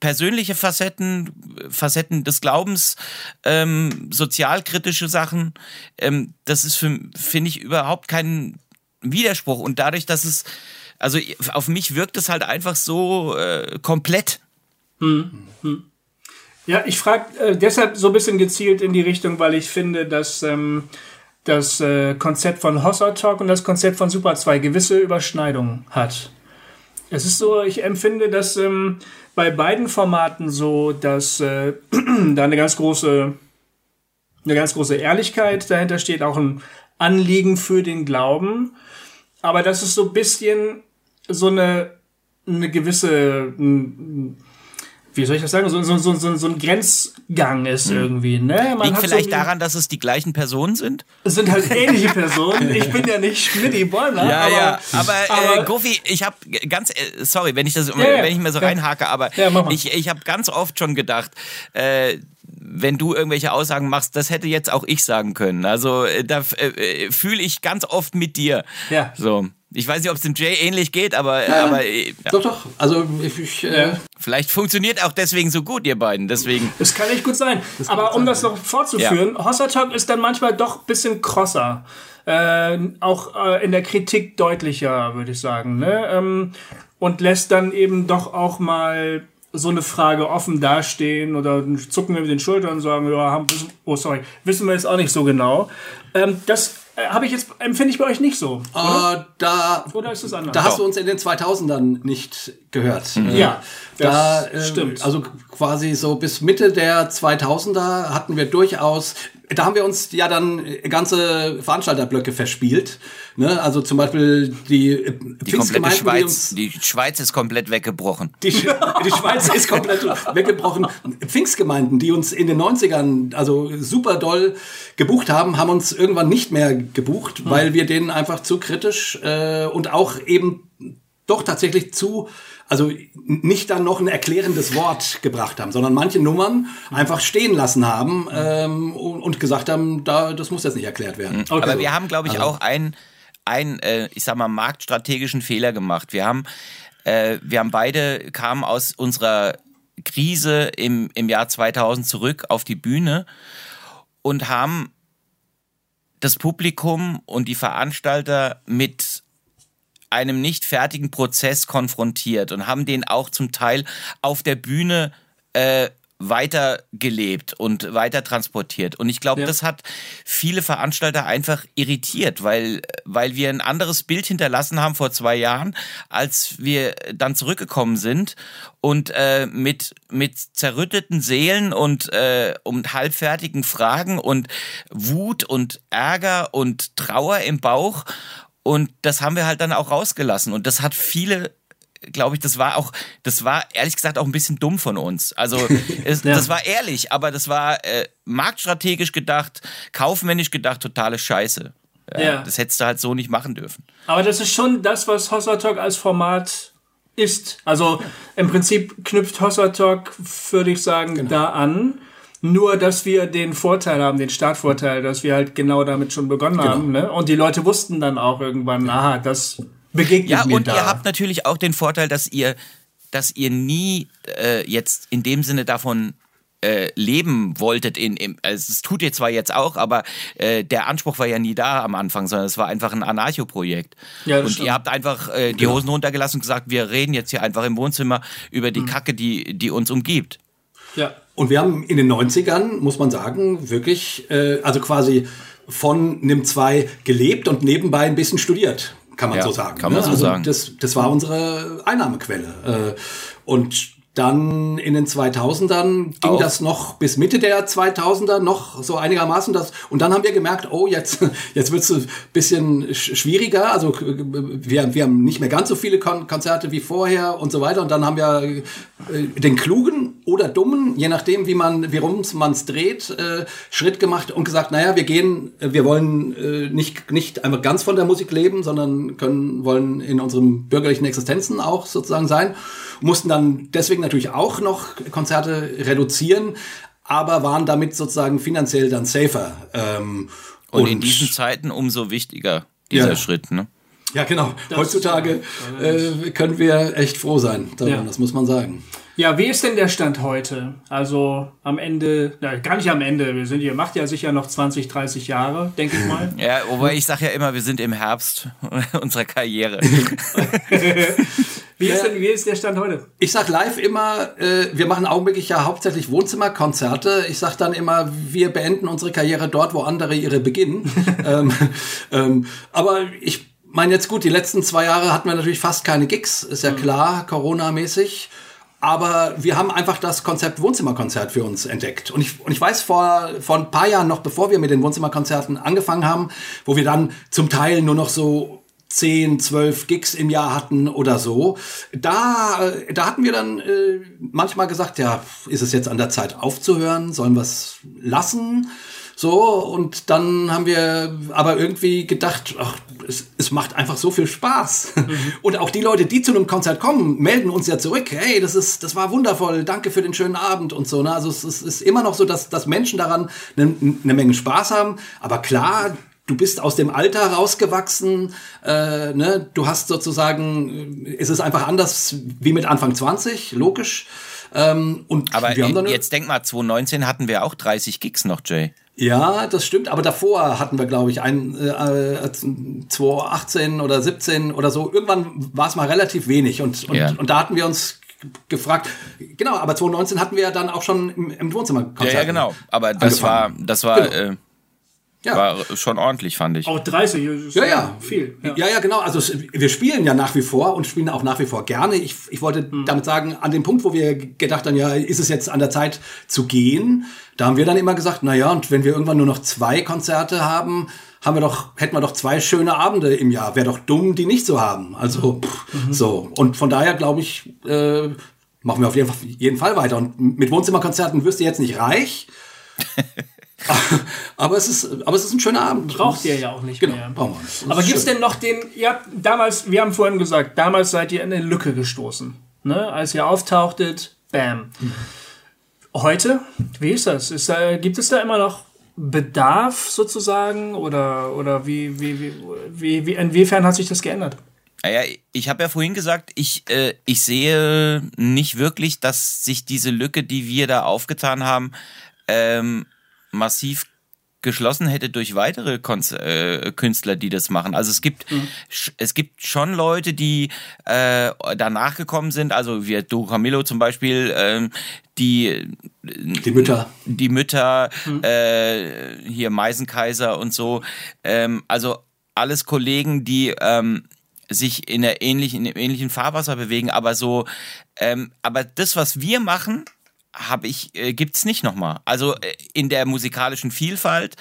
persönliche Facetten, Facetten des Glaubens, ähm, sozialkritische Sachen. Ähm, das ist für finde ich überhaupt kein Widerspruch. Und dadurch, dass es, also auf mich wirkt es halt einfach so äh, komplett. Ja, ich frage äh, deshalb so ein bisschen gezielt in die Richtung, weil ich finde, dass ähm, das äh, Konzept von Hossa Talk und das Konzept von Super 2 gewisse Überschneidungen hat. Es ist so, ich empfinde, dass ähm, bei beiden Formaten so, dass äh, da eine ganz große, eine ganz große Ehrlichkeit dahinter steht, auch ein Anliegen für den Glauben, aber dass es so ein bisschen so eine, eine gewisse, wie soll ich das sagen, so, so, so, so, so ein Grenzgang ist irgendwie. Ne? Man Liegt vielleicht so, daran, dass es die gleichen Personen sind? Es sind halt ähnliche Personen. Ich bin ja nicht Schmidti Bäumler. aber, aber, aber- äh, Goofy, ich habe ganz, äh, sorry, wenn ich das, ja. wenn ich mir so Ja. reinhake, aber Ja, ich, ich habe ganz oft schon gedacht, äh, wenn du irgendwelche Aussagen machst, das hätte jetzt auch ich sagen können. Also äh, da äh, fühle ich ganz oft mit dir. Ja. So. Ich weiß nicht, ob es dem Jay ähnlich geht, aber, aber äh, ja. Doch, doch. Also ich, ich äh, Ja. vielleicht funktioniert auch deswegen so gut, ihr beiden. Deswegen. Das kann echt gut sein. Aber um das noch fortzuführen, Hossa Talk ist dann manchmal doch ein bisschen krosser. Äh, auch äh, in der Kritik deutlicher, würde ich sagen. Ne? Ähm, und lässt dann eben doch auch mal so eine Frage offen dastehen oder zucken wir mit den Schultern und sagen, ja, haben, oh sorry, wissen wir jetzt auch nicht so genau. Ähm, das habe ich jetzt, empfinde ich bei euch nicht so. äh, da, Oder ist es anders? da hast du uns in den 2000ern nicht gehört. Äh, Ja, da, das äh, stimmt. Also quasi so bis Mitte der 2000er hatten wir durchaus, da haben wir uns ja dann ganze Veranstalterblöcke verspielt. Ne? Also zum Beispiel die, äh, Die komplette Pfingstgemeinden, die Schweiz, uns die Schweiz ist komplett weggebrochen. die, Sch- die Schweiz ist komplett weggebrochen. Pfingstgemeinden, die uns in den 90ern also super doll gebucht haben, haben uns irgendwann nicht mehr gebucht, weil wir denen einfach zu kritisch äh, und auch eben doch tatsächlich zu, also nicht dann noch ein erklärendes Wort gebracht haben, sondern manche Nummern einfach stehen lassen haben ähm, und, gesagt haben, da, das muss jetzt nicht erklärt werden. Okay. Aber wir haben, glaube ich, auch einen, einen äh, ich sag mal, marktstrategischen Fehler gemacht. Wir haben, äh, wir haben beide, kamen aus unserer Krise im, im Jahr 2000 zurück auf die Bühne und haben das Publikum und die Veranstalter mit einem nicht fertigen Prozess konfrontiert und haben den auch zum Teil auf der Bühne äh, weiter gelebt und weiter transportiert. Und ich glaube, ja. das hat viele Veranstalter einfach irritiert, weil, weil wir ein anderes Bild hinterlassen haben vor zwei Jahren, als wir dann zurückgekommen sind und äh, mit, mit zerrütteten Seelen und, äh, und halbfertigen Fragen und Wut und Ärger und Trauer im Bauch. Und das haben wir halt dann auch rausgelassen. Und das hat viele glaube ich, das war auch, das war ehrlich gesagt auch ein bisschen dumm von uns. Also es, ja. das war ehrlich, aber das war äh, marktstrategisch gedacht, kaufmännisch gedacht, totale Scheiße. Ja, ja. Das hättest du halt so nicht machen dürfen. Aber das ist schon das, was Hossa Talk als Format ist. Also im Prinzip knüpft Hossa Talk, würde ich sagen, genau. da an. Nur, dass wir den Vorteil haben, den Startvorteil, dass wir halt genau damit schon begonnen genau. haben. Ne? Und die Leute wussten dann auch irgendwann, aha, das begegnet ja, mir und ihr habt natürlich auch den Vorteil, dass ihr, dass ihr nie äh, jetzt in dem Sinne davon äh, leben wolltet in, in also es tut ihr zwar jetzt auch, aber äh, der Anspruch war ja nie da am Anfang, sondern es war einfach ein Anarcho-Projekt. Ja, und stimmt. ihr habt einfach äh, die genau. Hosen runtergelassen und gesagt, wir reden jetzt hier einfach im Wohnzimmer über die mhm. Kacke, die, die uns umgibt. Ja. Und wir haben in den 90ern, muss man sagen, wirklich, äh, also quasi von NIM 2 gelebt und nebenbei ein bisschen studiert kann man ja, so sagen. Kann man ne? so also sagen. Das, das war unsere Einnahmequelle. Äh, und dann in den 2000ern ging Auch. das noch bis Mitte der 2000er noch so einigermaßen das und dann haben wir gemerkt, oh jetzt jetzt wird's ein bisschen schwieriger. Also wir, wir haben nicht mehr ganz so viele Kon Konzerte wie vorher und so weiter und dann haben wir äh, den klugen oder dummen, je nachdem wie man wie rum man's dreht, äh, Schritt gemacht und gesagt, naja, wir gehen, wir wollen äh, nicht nicht einfach ganz von der Musik leben, sondern können wollen in unseren bürgerlichen Existenzen auch sozusagen sein mussten dann deswegen natürlich auch noch Konzerte reduzieren, aber waren damit sozusagen finanziell dann safer. Ähm, und, und, in diesen Zeiten umso wichtiger dieser ja. Schritt, ne? Ja, genau. Das Heutzutage äh, können wir echt froh sein daran, ja. das muss man sagen. Ja, wie ist denn der Stand heute? Also am Ende, na, gar nicht am Ende, wir sind, ihr macht ja sicher noch 20, 30 Jahre, denke ich mal. Ja, wobei ich sage ja immer, wir sind im Herbst unserer Karriere. wie, ist denn, wie ist der Stand heute? Ich sag live immer, äh, wir machen augenblicklich ja hauptsächlich Wohnzimmerkonzerte. Ich sag dann immer, wir beenden unsere Karriere dort, wo andere ihre beginnen. ähm, ähm, aber ich meine jetzt gut, die letzten zwei Jahre hatten wir natürlich fast keine Gigs, ist ja mhm. klar, Corona-mäßig. Aber wir haben einfach das Konzept Wohnzimmerkonzert für uns entdeckt. Und ich, und ich weiß vor, vor ein paar Jahren noch, bevor wir mit den Wohnzimmerkonzerten angefangen haben, wo wir dann zum Teil nur noch so 10, 12 Gigs im Jahr hatten oder so, da, da hatten wir dann äh, manchmal gesagt, ja, ist es jetzt an der Zeit aufzuhören? Sollen wir es lassen? So, und dann haben wir aber irgendwie gedacht, ach, es, es macht einfach so viel Spaß. Mhm. Und auch die Leute, die zu einem Konzert kommen, melden uns ja zurück, hey, das ist, das war wundervoll, danke für den schönen Abend und so. Ne? Also es, es ist immer noch so, dass, dass Menschen daran eine, eine Menge Spaß haben. Aber klar, du bist aus dem Alter rausgewachsen, äh, ne? du hast sozusagen, es ist einfach anders wie mit Anfang 20, logisch. Ähm, und Aber wir haben dann jetzt denk mal, 2019 hatten wir auch 30 Gigs noch, Jay. Ja, das stimmt. Aber davor hatten wir, glaube ich, ein äh, 2018 oder 17 oder so. Irgendwann war es mal relativ wenig. Und, und, ja. und da hatten wir uns gefragt. Genau, aber 2019 hatten wir ja dann auch schon im, im Wohnzimmer Ja, ja, genau. Aber das war, das war, genau. äh, ja. War schon ordentlich, fand ich. Auch 30 ist ja, ja. viel. Ja. ja, ja, genau. Also wir spielen ja nach wie vor und spielen auch nach wie vor gerne. Ich, ich wollte mhm. damit sagen, an dem Punkt, wo wir gedacht haben, ja, ist es jetzt an der Zeit zu gehen, da haben wir dann immer gesagt, na ja, und wenn wir irgendwann nur noch zwei Konzerte haben, haben wir doch, hätten wir doch zwei schöne Abende im Jahr. Wäre doch dumm, die nicht zu haben. Also mhm. pff, mhm. so. Und von daher glaube ich, äh, machen wir auf jeden Fall weiter. Und mit Wohnzimmerkonzerten wirst du jetzt nicht reich. aber es ist, aber es ist ein schöner Abend. Braucht ihr ja auch nicht genau, mehr. Brauchen wir Aber gibt es denn noch den, ja, damals, wir haben vorhin gesagt, damals seid ihr in eine Lücke gestoßen. Ne? Als ihr auftauchtet, bam. Mhm. Heute, wie ist das? Ist da, gibt es da immer noch Bedarf sozusagen oder, oder wie, wie, wie, wie, wie, inwiefern hat sich das geändert? Naja, ich habe ja vorhin gesagt, ich, äh, ich sehe nicht wirklich, dass sich diese Lücke, die wir da aufgetan haben, ähm, massiv geschlossen hätte durch weitere Konz äh, Künstler, die das machen. Also es gibt mhm. es gibt schon Leute, die äh, danach gekommen sind. Also wie Du Camillo zum Beispiel, ähm, die die Mütter, die Mütter, mhm. äh, hier Meisenkaiser und so. Ähm, also alles Kollegen, die ähm, sich in der ähnlichen, in einem ähnlichen Fahrwasser bewegen, aber so, ähm, aber das, was wir machen, habe ich, äh, gibt's nicht nochmal. Also äh, in der musikalischen Vielfalt,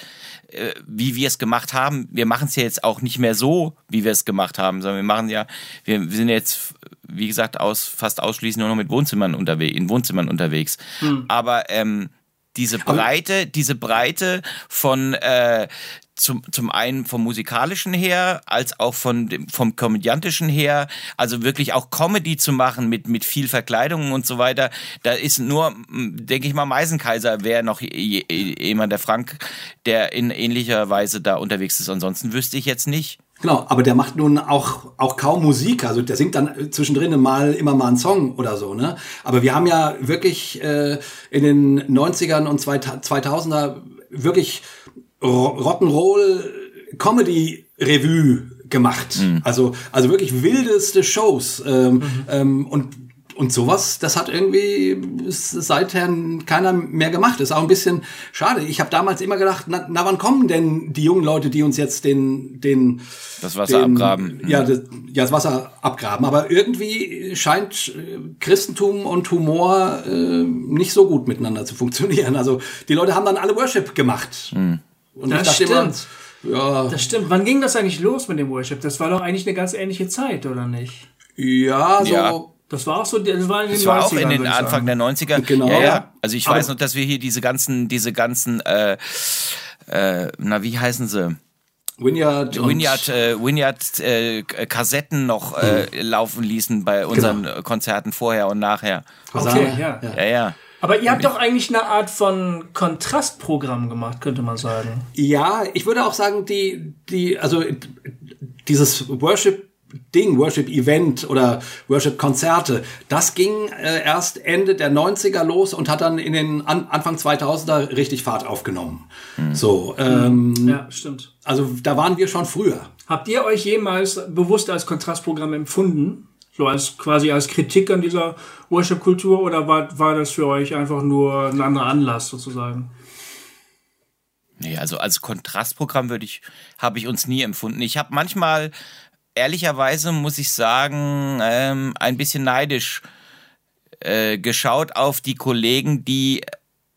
äh, wie wir es gemacht haben, wir machen es ja jetzt auch nicht mehr so, wie wir es gemacht haben, sondern wir machen ja, wir, wir sind jetzt, wie gesagt, aus, fast ausschließlich nur noch mit Wohnzimmern unterwegs, in Wohnzimmern unterwegs. Hm. Aber ähm, diese Breite, diese Breite von äh, zum, zum einen vom musikalischen her, als auch von dem, vom komödiantischen her, also wirklich auch Comedy zu machen mit, mit viel Verkleidung und so weiter. Da ist nur, denke ich mal, Meisenkaiser wäre noch jemand, der Frank, der in ähnlicher Weise da unterwegs ist. Ansonsten wüsste ich jetzt nicht. Genau, aber der macht nun auch, auch kaum Musik. Also der singt dann zwischendrin mal immer mal einen Song oder so, ne? Aber wir haben ja wirklich äh, in den 90ern und 2000er wirklich Rock'n'Roll Comedy Revue gemacht. Mhm. Also, also wirklich wildeste Shows. Ähm, mhm. ähm, und und sowas, das hat irgendwie seither keiner mehr gemacht. Das ist auch ein bisschen schade. Ich habe damals immer gedacht, na, na, wann kommen denn die jungen Leute, die uns jetzt den den das Wasser den, abgraben? Ja, das, ja, das Wasser abgraben. Aber irgendwie scheint äh, Christentum und Humor äh, nicht so gut miteinander zu funktionieren. Also die Leute haben dann alle Worship gemacht. Mhm. Und das stimmt. Immer, ja. Das stimmt. Wann ging das eigentlich los mit dem Worship? Das war doch eigentlich eine ganz ähnliche Zeit, oder nicht? Ja, so. Ja. Das war auch so, das war in den das war 90ern, auch in den Anfang der 90er. Genau. Ja, ja. Also ich weiß noch, dass wir hier diese ganzen, diese ganzen, äh, äh, na wie heißen sie? Winyard, Winyard, äh, Winyard äh, Kassetten noch äh, mhm. laufen ließen bei unseren genau. Konzerten vorher und nachher. Okay, ja. ja, ja. Aber ihr habt doch eigentlich eine Art von Kontrastprogramm gemacht, könnte man sagen. Ja, ich würde auch sagen, die, die, also dieses Worship Ding, Worship-Event oder Worship-Konzerte, das ging äh, erst Ende der 90er los und hat dann in den An Anfang 2000er richtig Fahrt aufgenommen. Mhm. So, ähm, ja, stimmt. Also da waren wir schon früher. Habt ihr euch jemals bewusst als Kontrastprogramm empfunden? So als quasi als Kritik an dieser Worship-Kultur oder war, war das für euch einfach nur ein anderer Anlass sozusagen? Nee, also als Kontrastprogramm würde ich, habe ich uns nie empfunden. Ich habe manchmal, ehrlicherweise muss ich sagen, ähm, ein bisschen neidisch äh, geschaut auf die Kollegen, die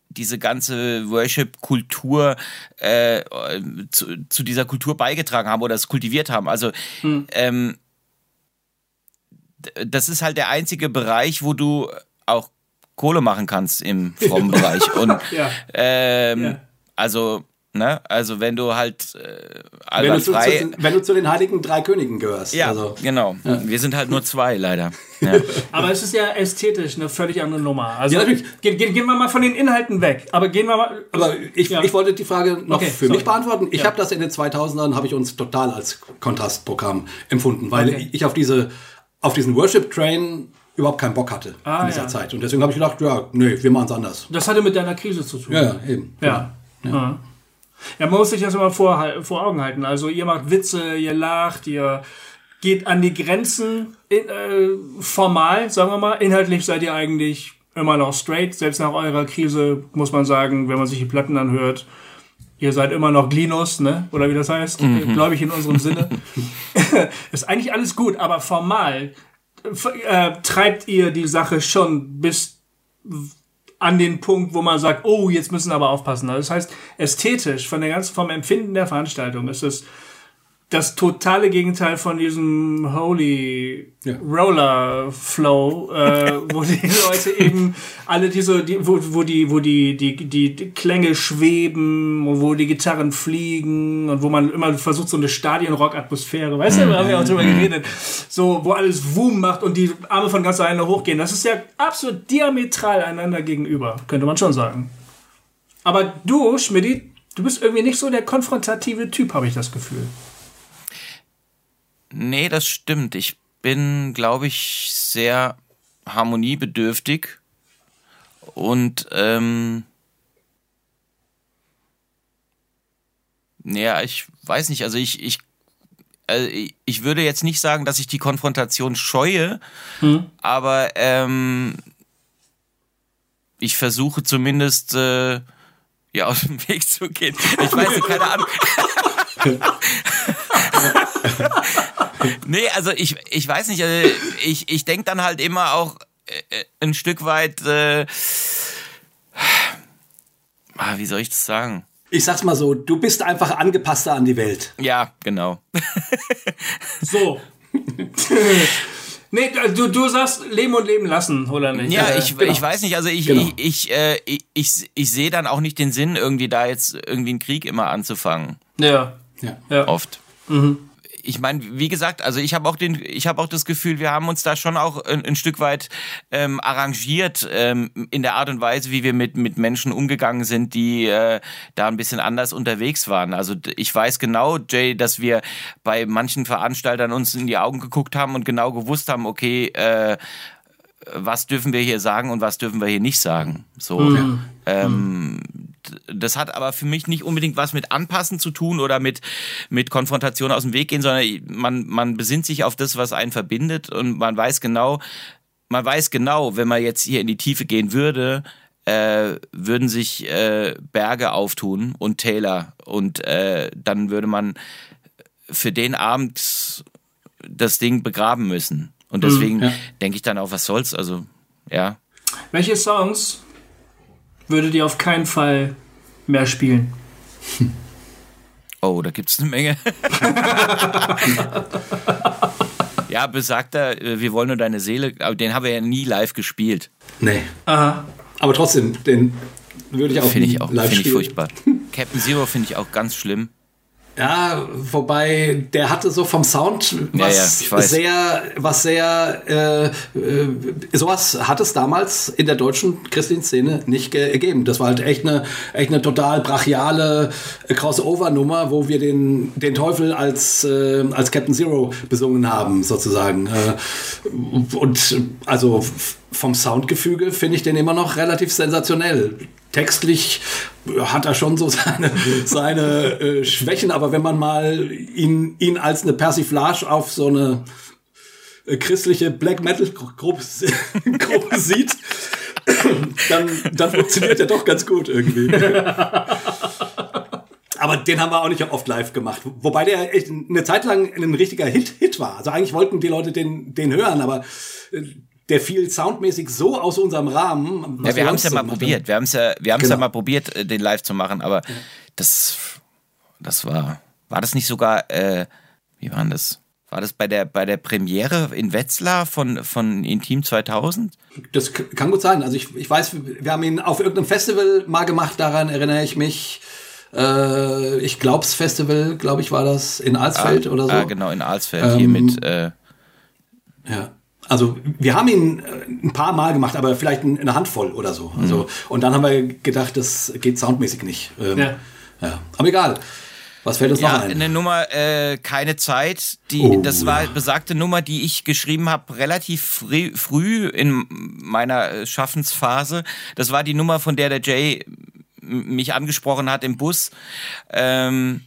diese ganze Worship-Kultur äh, zu, zu, dieser Kultur beigetragen haben oder es kultiviert haben. Also hm. ähm, das ist halt der einzige Bereich, wo du auch Kohle machen kannst im frommen Bereich. Und ja. Ähm, ja. also, ne, also wenn du halt äh, wenn du, zu, zu, wenn du zu den heiligen drei Königen gehörst. Ja, also. genau. Ja. Wir sind halt nur zwei, leider. Ja. Aber es ist ja ästhetisch eine völlig andere Nummer. Also ja, natürlich. Gehen, gehen, gehen wir mal von den Inhalten weg. Aber gehen wir mal. Aber ich, ich wollte die Frage noch okay, für sorry. mich beantworten. Ich habe das in den 2000ern habe ich uns total als Kontrastprogramm empfunden, weil okay. ich auf diese auf diesen Worship-Train überhaupt keinen Bock hatte ah, in dieser ja. Zeit. Und deswegen habe ich gedacht, ja, nee, wir machen es anders. Das hatte mit deiner Krise zu tun. Ja, ja eben. Ja. Ja. ja. ja man muss sich das immer vor, vor Augen halten. Also ihr macht Witze, ihr lacht, ihr geht an die Grenzen in, äh, formal, sagen wir mal. Inhaltlich seid ihr eigentlich immer noch straight. Selbst nach eurer Krise muss man sagen, wenn man sich die Platten anhört, ihr seid immer noch Glinus, ne? Oder wie das heißt, mhm. glaube ich in unserem Sinne. ist eigentlich alles gut, aber formal äh, treibt ihr die Sache schon bis an den Punkt, wo man sagt, oh, jetzt müssen wir aber aufpassen. Das heißt, ästhetisch, von der ganzen, vom Empfinden der Veranstaltung ist es das totale Gegenteil von diesem Holy ja. Roller Flow, äh, wo die Leute eben alle diese, die, wo, wo die, wo die, die, die, die Klänge schweben und wo die Gitarren fliegen und wo man immer versucht, so eine Stadionrock-Atmosphäre, weißt du, da haben wir auch drüber mhm. geredet, so, wo alles Wum macht und die Arme von ganz alleine hochgehen. Das ist ja absolut diametral einander gegenüber, könnte man schon sagen. Aber du, Schmidti, du bist irgendwie nicht so der konfrontative Typ, habe ich das Gefühl. Nee, das stimmt. Ich bin, glaube ich, sehr harmoniebedürftig und ähm, naja, ich weiß nicht, also ich, ich, äh, ich würde jetzt nicht sagen, dass ich die Konfrontation scheue, hm. aber ähm, ich versuche zumindest äh, ja aus dem Weg zu gehen. Ich weiß nicht, keine Ahnung. nee, also ich, ich weiß nicht, also ich, ich denke dann halt immer auch äh, ein Stück weit, äh, ah, wie soll ich das sagen? Ich sag's mal so, du bist einfach angepasster an die Welt. Ja, genau. so. Nee, du, du sagst leben und leben lassen, oder nicht? Ja, ich, genau. ich weiß nicht, also ich, genau. ich, ich, äh, ich, ich, ich sehe dann auch nicht den Sinn, irgendwie da jetzt irgendwie einen Krieg immer anzufangen. Ja. ja. Oft. Mhm ich meine, wie gesagt, also ich habe auch den, ich habe auch das Gefühl, wir haben uns da schon auch ein, ein Stück weit ähm, arrangiert ähm, in der Art und Weise, wie wir mit mit Menschen umgegangen sind, die äh, da ein bisschen anders unterwegs waren. Also ich weiß genau, Jay, dass wir bei manchen Veranstaltern uns in die Augen geguckt haben und genau gewusst haben, okay. Äh, was dürfen wir hier sagen und was dürfen wir hier nicht sagen. So, mhm. ähm, das hat aber für mich nicht unbedingt was mit Anpassen zu tun oder mit, mit Konfrontation aus dem Weg gehen, sondern man, man besinnt sich auf das, was einen verbindet und man weiß genau, man weiß genau, wenn man jetzt hier in die Tiefe gehen würde, äh, würden sich äh, Berge auftun und Täler und äh, dann würde man für den Abend das Ding begraben müssen. Und deswegen mhm, ja. denke ich dann auch, was soll's, also ja. Welche Songs würdet ihr auf keinen Fall mehr spielen. Oh, da gibt es eine Menge. ja, besagter, äh, wir wollen nur deine Seele, aber den haben wir ja nie live gespielt. Nee. Aha. Aber trotzdem, den würde ich auch find ich auch, live find spielen. ich furchtbar. Captain Zero finde ich auch ganz schlimm. Ja, wobei der hatte so vom Sound was ja, ja, sehr, was sehr, äh, äh, sowas hat es damals in der deutschen christlichen Szene nicht gegeben. Das war halt echt eine, echt eine total brachiale Crossover-Nummer, wo wir den, den Teufel als, äh, als Captain Zero besungen haben, sozusagen. Äh, und also vom Soundgefüge finde ich den immer noch relativ sensationell. Textlich hat er schon so seine, seine äh, Schwächen, aber wenn man mal ihn, ihn als eine Persiflage auf so eine äh, christliche Black Metal Gruppe, Gruppe sieht, dann, dann funktioniert er doch ganz gut irgendwie. Aber den haben wir auch nicht oft live gemacht. Wobei der echt eine Zeit lang ein richtiger Hit, Hit war. Also eigentlich wollten die Leute den, den hören, aber äh, der fiel soundmäßig so aus unserem Rahmen. Ja, wir haben es ja mal probiert. Wir haben es ja, wir haben es genau. ja mal probiert, den live zu machen, aber ja. das, das war, war das nicht sogar, äh, wie war das? War das bei der, bei der Premiere in Wetzlar von, von Intim 2000? Das kann gut sein. Also ich, ich weiß, wir haben ihn auf irgendeinem Festival mal gemacht, daran erinnere ich mich. Äh, ich glaub's Festival, glaube ich, war das in Alsfeld ah, oder so. Ah, genau, in Alsfeld ähm, hier mit. Äh, ja. Also wir haben ihn äh, ein paar Mal gemacht, aber vielleicht eine Handvoll oder so. Also, mhm. Und dann haben wir gedacht, das geht soundmäßig nicht. Ähm, ja. ja. Aber egal. Was fällt uns ja, noch ein? Eine Nummer, äh, keine Zeit. Die, oh, das war besagte Nummer, die ich geschrieben habe, relativ früh, früh in meiner äh, Schaffensphase. Das war die Nummer, von der der Jay mich angesprochen hat im Bus. Ähm,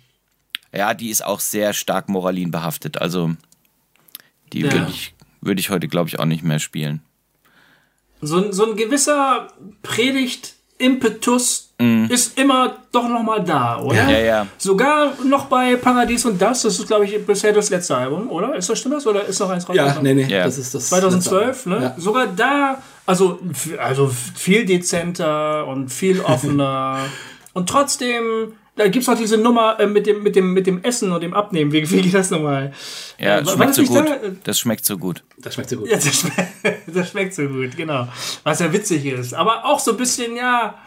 ja, die ist auch sehr stark moralin behaftet. Also die ja. würde ich würde ich heute, glaube ich, auch nicht mehr spielen. So, so ein gewisser Predigt-Impetus mm. ist immer doch noch mal da, oder? Ja, ja. Sogar noch bei Paradies und das, das ist, glaube ich, bisher das letzte Album, oder? Ist das stimmt das? Oder ist noch eins rausgekommen? Ja, nee, nee, ja. das ist das 2012, ne? Ja. Sogar da, also, also viel dezenter und viel offener und trotzdem da gibt's auch diese Nummer äh, mit dem mit dem mit dem Essen und dem Abnehmen. Wie, wie geht das nochmal? Ja, äh, das schmeckt so gut. Da? Das schmeckt so gut. Das schmeckt so gut. Ja, das, schme das schmeckt so gut, genau. Was ja witzig ist, aber auch so ein bisschen ja.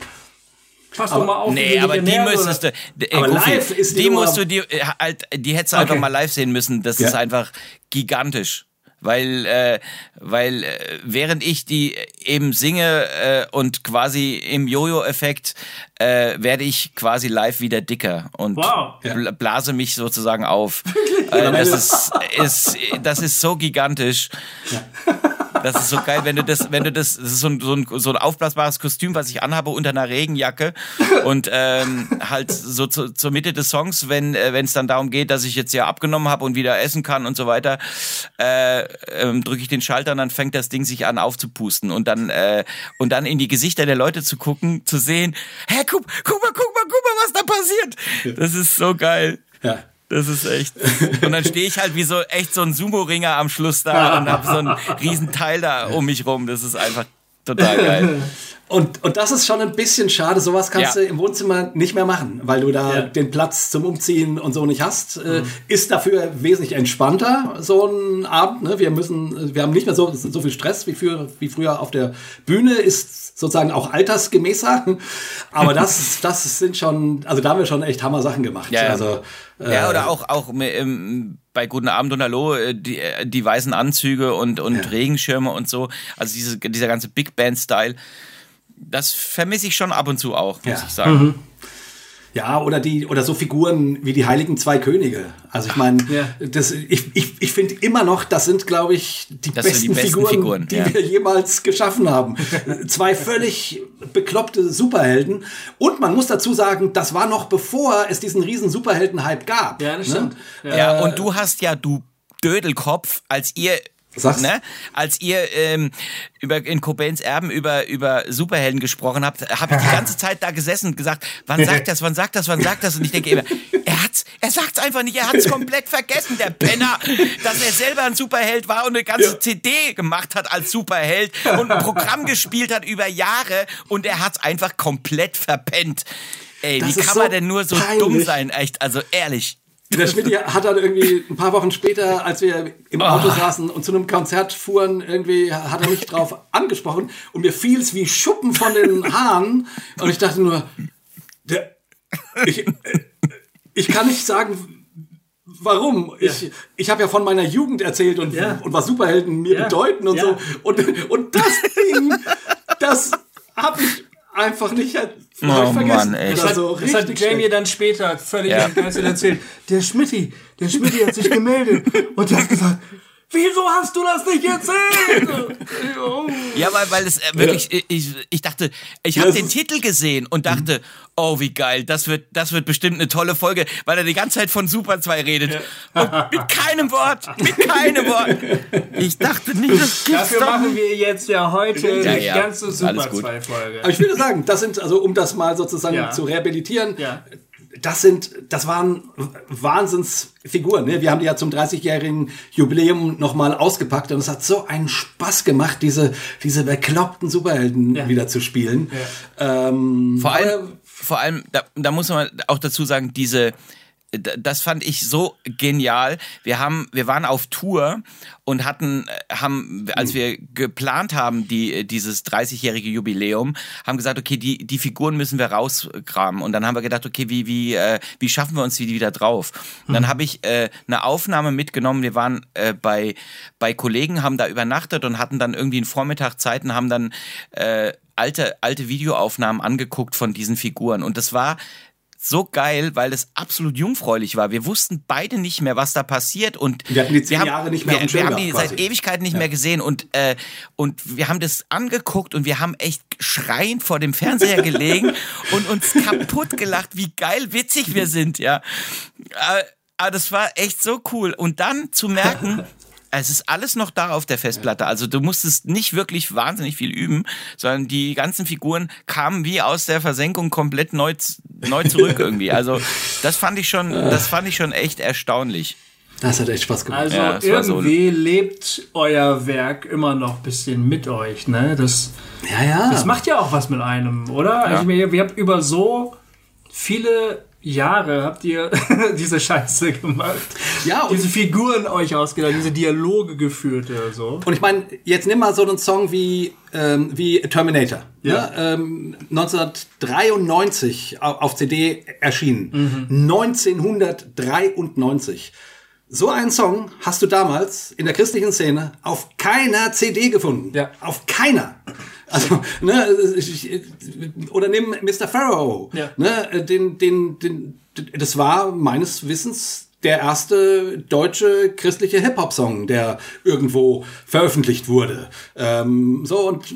Pass doch mal auf. Nee, aber die müsstest du. Äh, aber Goofy, live ist die, die musst du die äh, halt, die hättest du okay. einfach mal live sehen müssen. Das ja. ist einfach gigantisch weil äh, weil äh, während ich die eben singe äh, und quasi im Jojo-Effekt äh, werde ich quasi live wieder dicker und wow. bl blase mich sozusagen auf. äh, das ist, ist das ist so gigantisch. Ja. Das ist so geil, wenn du das, wenn du das, das ist so ein, so ein, so ein aufblasbares Kostüm, was ich anhabe unter einer Regenjacke und ähm, halt so zu, zur Mitte des Songs, wenn äh, wenn es dann darum geht, dass ich jetzt ja abgenommen habe und wieder essen kann und so weiter, äh, ähm, drücke ich den Schalter und dann fängt das Ding sich an aufzupusten und dann äh, und dann in die Gesichter der Leute zu gucken, zu sehen, hä, guck, guck mal, guck mal, guck mal, was da passiert. Das ist so geil. Ja. Das ist echt. Und dann stehe ich halt wie so echt so ein Sumo-Ringer am Schluss da und habe so einen riesen Teil da um mich rum. Das ist einfach total geil. Und, und das ist schon ein bisschen schade. Sowas kannst Ja. du im Wohnzimmer nicht mehr machen, weil du da Ja. den Platz zum Umziehen und so nicht hast. Äh, Ist dafür wesentlich entspannter, so ein Abend. Ne? Wir müssen, wir haben nicht mehr so, so viel Stress wie, für, wie früher auf der Bühne, ist sozusagen auch altersgemäßer. Aber das, das sind schon, also da haben wir schon echt Hammer-Sachen gemacht. Ja, ja. Also, Ja, oder auch, auch ähm, bei Guten Abend und Hallo, äh, die, äh, die weißen Anzüge und, und Ja. Regenschirme und so. Also diese, dieser ganze Big Band-Style. Das vermisse ich schon ab und zu auch, muss Ja. ich sagen. Ja, oder die, oder so Figuren wie die Heiligen Zwei Könige. Also ich meine, Ja. das, ich, ich, ich finde immer noch, das sind, glaube ich, die, besten, die besten Figuren, Figuren, die ja. wir jemals geschaffen haben. Zwei völlig bekloppte Superhelden. Und man muss dazu sagen, das war noch bevor es diesen riesen Superhelden-Hype gab. Ja, das ne? stimmt. Ja. Ja, und du hast ja, du Dödelkopf, als ihr Sag's. Ne? Als ihr ähm, über in Cobains Erben über über Superhelden gesprochen habt, habe ich die ganze Zeit da gesessen und gesagt, wann sagt das, wann sagt das, wann sagt das? Und ich denke immer, er hat's, er sagt's einfach nicht, er hat's komplett vergessen, der Penner, dass er selber ein Superheld war und eine ganze Ja. CD gemacht hat als Superheld und ein Programm gespielt hat über Jahre und er hat's einfach komplett verpennt. Ey, Das wie kann so man denn nur so dumm peinlich. sein, echt? Also ehrlich. Der Schmidt hat dann irgendwie ein paar Wochen später, als wir im Auto saßen und zu einem Konzert fuhren, irgendwie hat er mich drauf angesprochen und mir fiel es wie Schuppen von den Haaren und ich dachte nur, der, ich, äh, ich kann nicht sagen, warum. Ich, ich habe ja von meiner Jugend erzählt und, Ja. und was Superhelden mir Ja. bedeuten und Ja. so. Und, und das Ding, das habe ich einfach nicht, ich Oh vergessen. Mann, ey. Das Das hat, so das hat Jamie schlecht. dann später völlig Ja. erzählt. Der Schmitti, der Schmitti hat sich gemeldet und der hat gesagt, wieso hast du das nicht erzählt? Ja, weil, weil es äh, wirklich, ich, ich dachte, ich habe den Titel gesehen und dachte, oh, wie geil, das wird, das wird bestimmt eine tolle Folge, weil er die ganze Zeit von Super 2 redet. Und mit keinem Wort, mit keinem Wort. Ich dachte nicht, das gibt's Dafür doch machen wir jetzt ja heute Ja, die ja. ganze Super gut. 2 Folge. Aber ich würde sagen, das sind, also um das mal sozusagen Ja. zu rehabilitieren, Ja. Das sind, das waren Wahnsinnsfiguren. Ne? Wir haben die ja zum 30-jährigen Jubiläum nochmal ausgepackt und es hat so einen Spaß gemacht, diese, diese bekloppten Superhelden Ja. wieder zu spielen. Ähm, Vor allem, vor allem da, da muss man auch dazu sagen, diese das fand ich so genial. Wir haben, wir waren auf Tour und hatten, äh, haben, als wir geplant haben, die, dieses 30-jährige Jubiläum, haben gesagt, okay, die, die Figuren müssen wir rauskramen. Und dann haben wir gedacht, okay, wie, wie, äh, wie schaffen wir uns die wieder drauf? Und dann habe ich äh, eine Aufnahme mitgenommen. Wir waren äh, bei, bei Kollegen, haben da übernachtet und hatten dann irgendwie einen Vormittag Zeit und haben dann äh, alte, alte Videoaufnahmen angeguckt von diesen Figuren. Und das war so geil, weil es absolut jungfräulich war. Wir wussten beide nicht mehr, was da passiert und Wir hatten die zehn haben, Jahre nicht mehr wir, wir haben die gehabt, seit quasi. Ewigkeiten nicht mehr gesehen und äh, und wir haben das angeguckt und wir haben echt schreiend vor dem Fernseher gelegen und uns kaputt gelacht, wie geil witzig wir sind, ja. Aber, aber das war echt so cool und dann zu merken, es ist alles noch da auf der Festplatte. Also du musstest nicht wirklich wahnsinnig viel üben, sondern die ganzen Figuren kamen wie aus der Versenkung komplett neu, neu zurück irgendwie. Also das fand ich schon, das fand ich schon echt erstaunlich. das hat echt Spaß gemacht. Also Ja, war so- irgendwie lebt euer Werk immer noch ein bisschen mit euch, ne? Das, ja, ja. das macht ja auch was mit einem, oder? Also, ihr, ihr habt über so viele Jahre habt ihr diese Scheiße gemacht. Ja, und- diese Figuren euch ausgedacht, diese Dialoge geführt oder so. Und ich meine, jetzt nimm mal so einen Song wie, ähm, wie Terminator. Ja. Ne? Ähm, 1993 au- auf CD erschienen. 1993. So einen Song hast du damals in der christlichen Szene auf keiner CD gefunden. Ja. Auf keiner. Also, ne, ich- oder nimm Mr. Pharaoh. Ja. Ne, den, den, den, das war meines Wissens der erste deutsche christliche Hip-Hop-Song, der irgendwo veröffentlicht wurde. Ähm, so und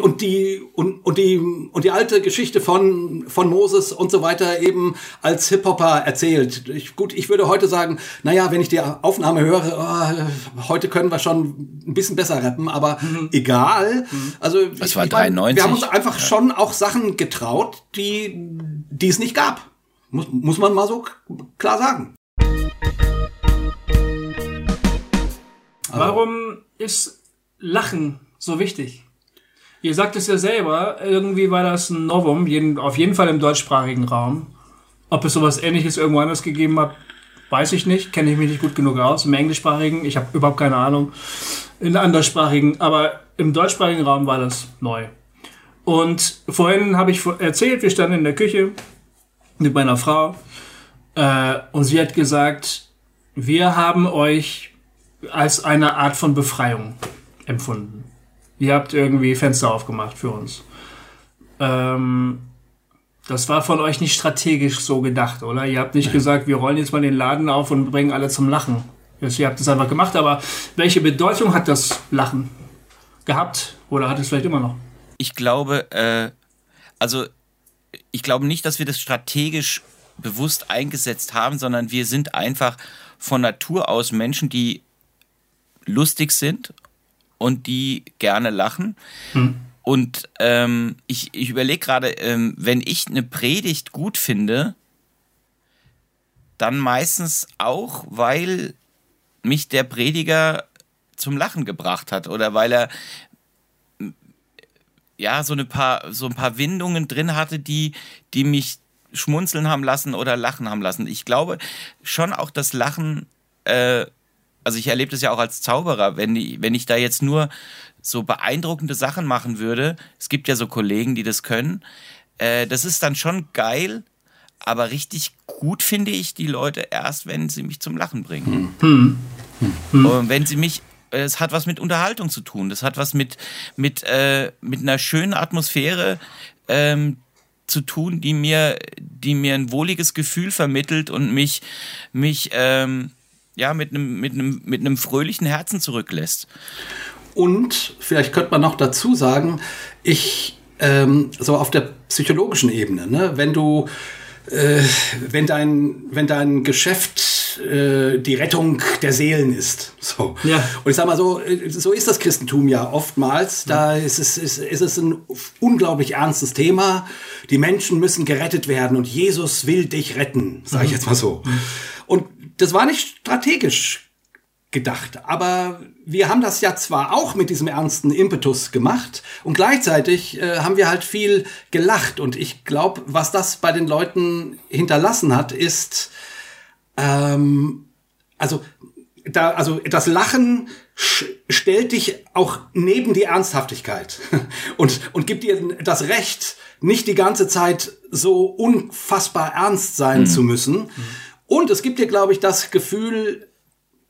und die und, und die und die alte Geschichte von von Moses und so weiter eben als Hip-Hopper erzählt. Ich, gut, ich würde heute sagen, naja, wenn ich die Aufnahme höre, oh, heute können wir schon ein bisschen besser rappen, aber mhm. egal. Mhm. Also das war 93. wir haben uns einfach ja. schon auch Sachen getraut, die die es nicht gab. Muss, muss man mal so klar sagen. Warum ist Lachen so wichtig? Ihr sagt es ja selber, irgendwie war das ein Novum, jeden, auf jeden Fall im deutschsprachigen Raum. Ob es sowas ähnliches irgendwo anders gegeben hat, weiß ich nicht, kenne ich mich nicht gut genug aus. Im englischsprachigen, ich habe überhaupt keine Ahnung. In anderssprachigen, aber im deutschsprachigen Raum war das neu. Und vorhin habe ich erzählt, wir standen in der Küche mit meiner Frau äh, und sie hat gesagt, wir haben euch als eine Art von Befreiung empfunden. Ihr habt irgendwie Fenster aufgemacht für uns. Ähm, das war von euch nicht strategisch so gedacht, oder? Ihr habt nicht gesagt, wir rollen jetzt mal den Laden auf und bringen alle zum Lachen. Ihr habt es einfach gemacht, aber welche Bedeutung hat das Lachen gehabt oder hat es vielleicht immer noch? Ich glaube, äh, also ich glaube nicht, dass wir das strategisch bewusst eingesetzt haben, sondern wir sind einfach von Natur aus Menschen, die lustig sind und die gerne lachen. Hm. Und ähm, ich, ich überlege gerade, ähm, wenn ich eine Predigt gut finde, dann meistens auch, weil mich der Prediger zum Lachen gebracht hat oder weil er ja so eine paar so ein paar Windungen drin hatte, die die mich schmunzeln haben lassen oder lachen haben lassen. Ich glaube schon auch das Lachen äh, also ich erlebe das ja auch als Zauberer, wenn ich, wenn ich da jetzt nur so beeindruckende Sachen machen würde, es gibt ja so Kollegen, die das können, äh, das ist dann schon geil, aber richtig gut finde ich die Leute erst, wenn sie mich zum Lachen bringen. Hm. Hm. Und wenn sie mich es hat was mit Unterhaltung zu tun. Das hat was mit, mit, äh, mit einer schönen Atmosphäre ähm, zu tun, die mir, die mir ein wohliges Gefühl vermittelt und mich, mich ähm, ja, mit einem, mit einem, mit einem fröhlichen Herzen zurücklässt. Und vielleicht könnte man noch dazu sagen, ich, ähm, so auf der psychologischen Ebene, ne, wenn du, äh, wenn dein, wenn dein Geschäft äh, die Rettung der Seelen ist, so. Ja. Und ich sag mal so, äh, so ist das Christentum ja oftmals. Da ist es, ist, ist es ein unglaublich ernstes Thema. Die Menschen müssen gerettet werden und Jesus will dich retten, sage ich mhm. jetzt mal so. Und das war nicht strategisch gedacht, aber wir haben das ja zwar auch mit diesem ernsten Impetus gemacht und gleichzeitig äh, haben wir halt viel gelacht und ich glaube, was das bei den Leuten hinterlassen hat, ist ähm, also da also das Lachen stellt dich auch neben die Ernsthaftigkeit und und gibt dir das Recht, nicht die ganze Zeit so unfassbar ernst sein mhm. zu müssen. Mhm und es gibt dir, glaube ich, das Gefühl,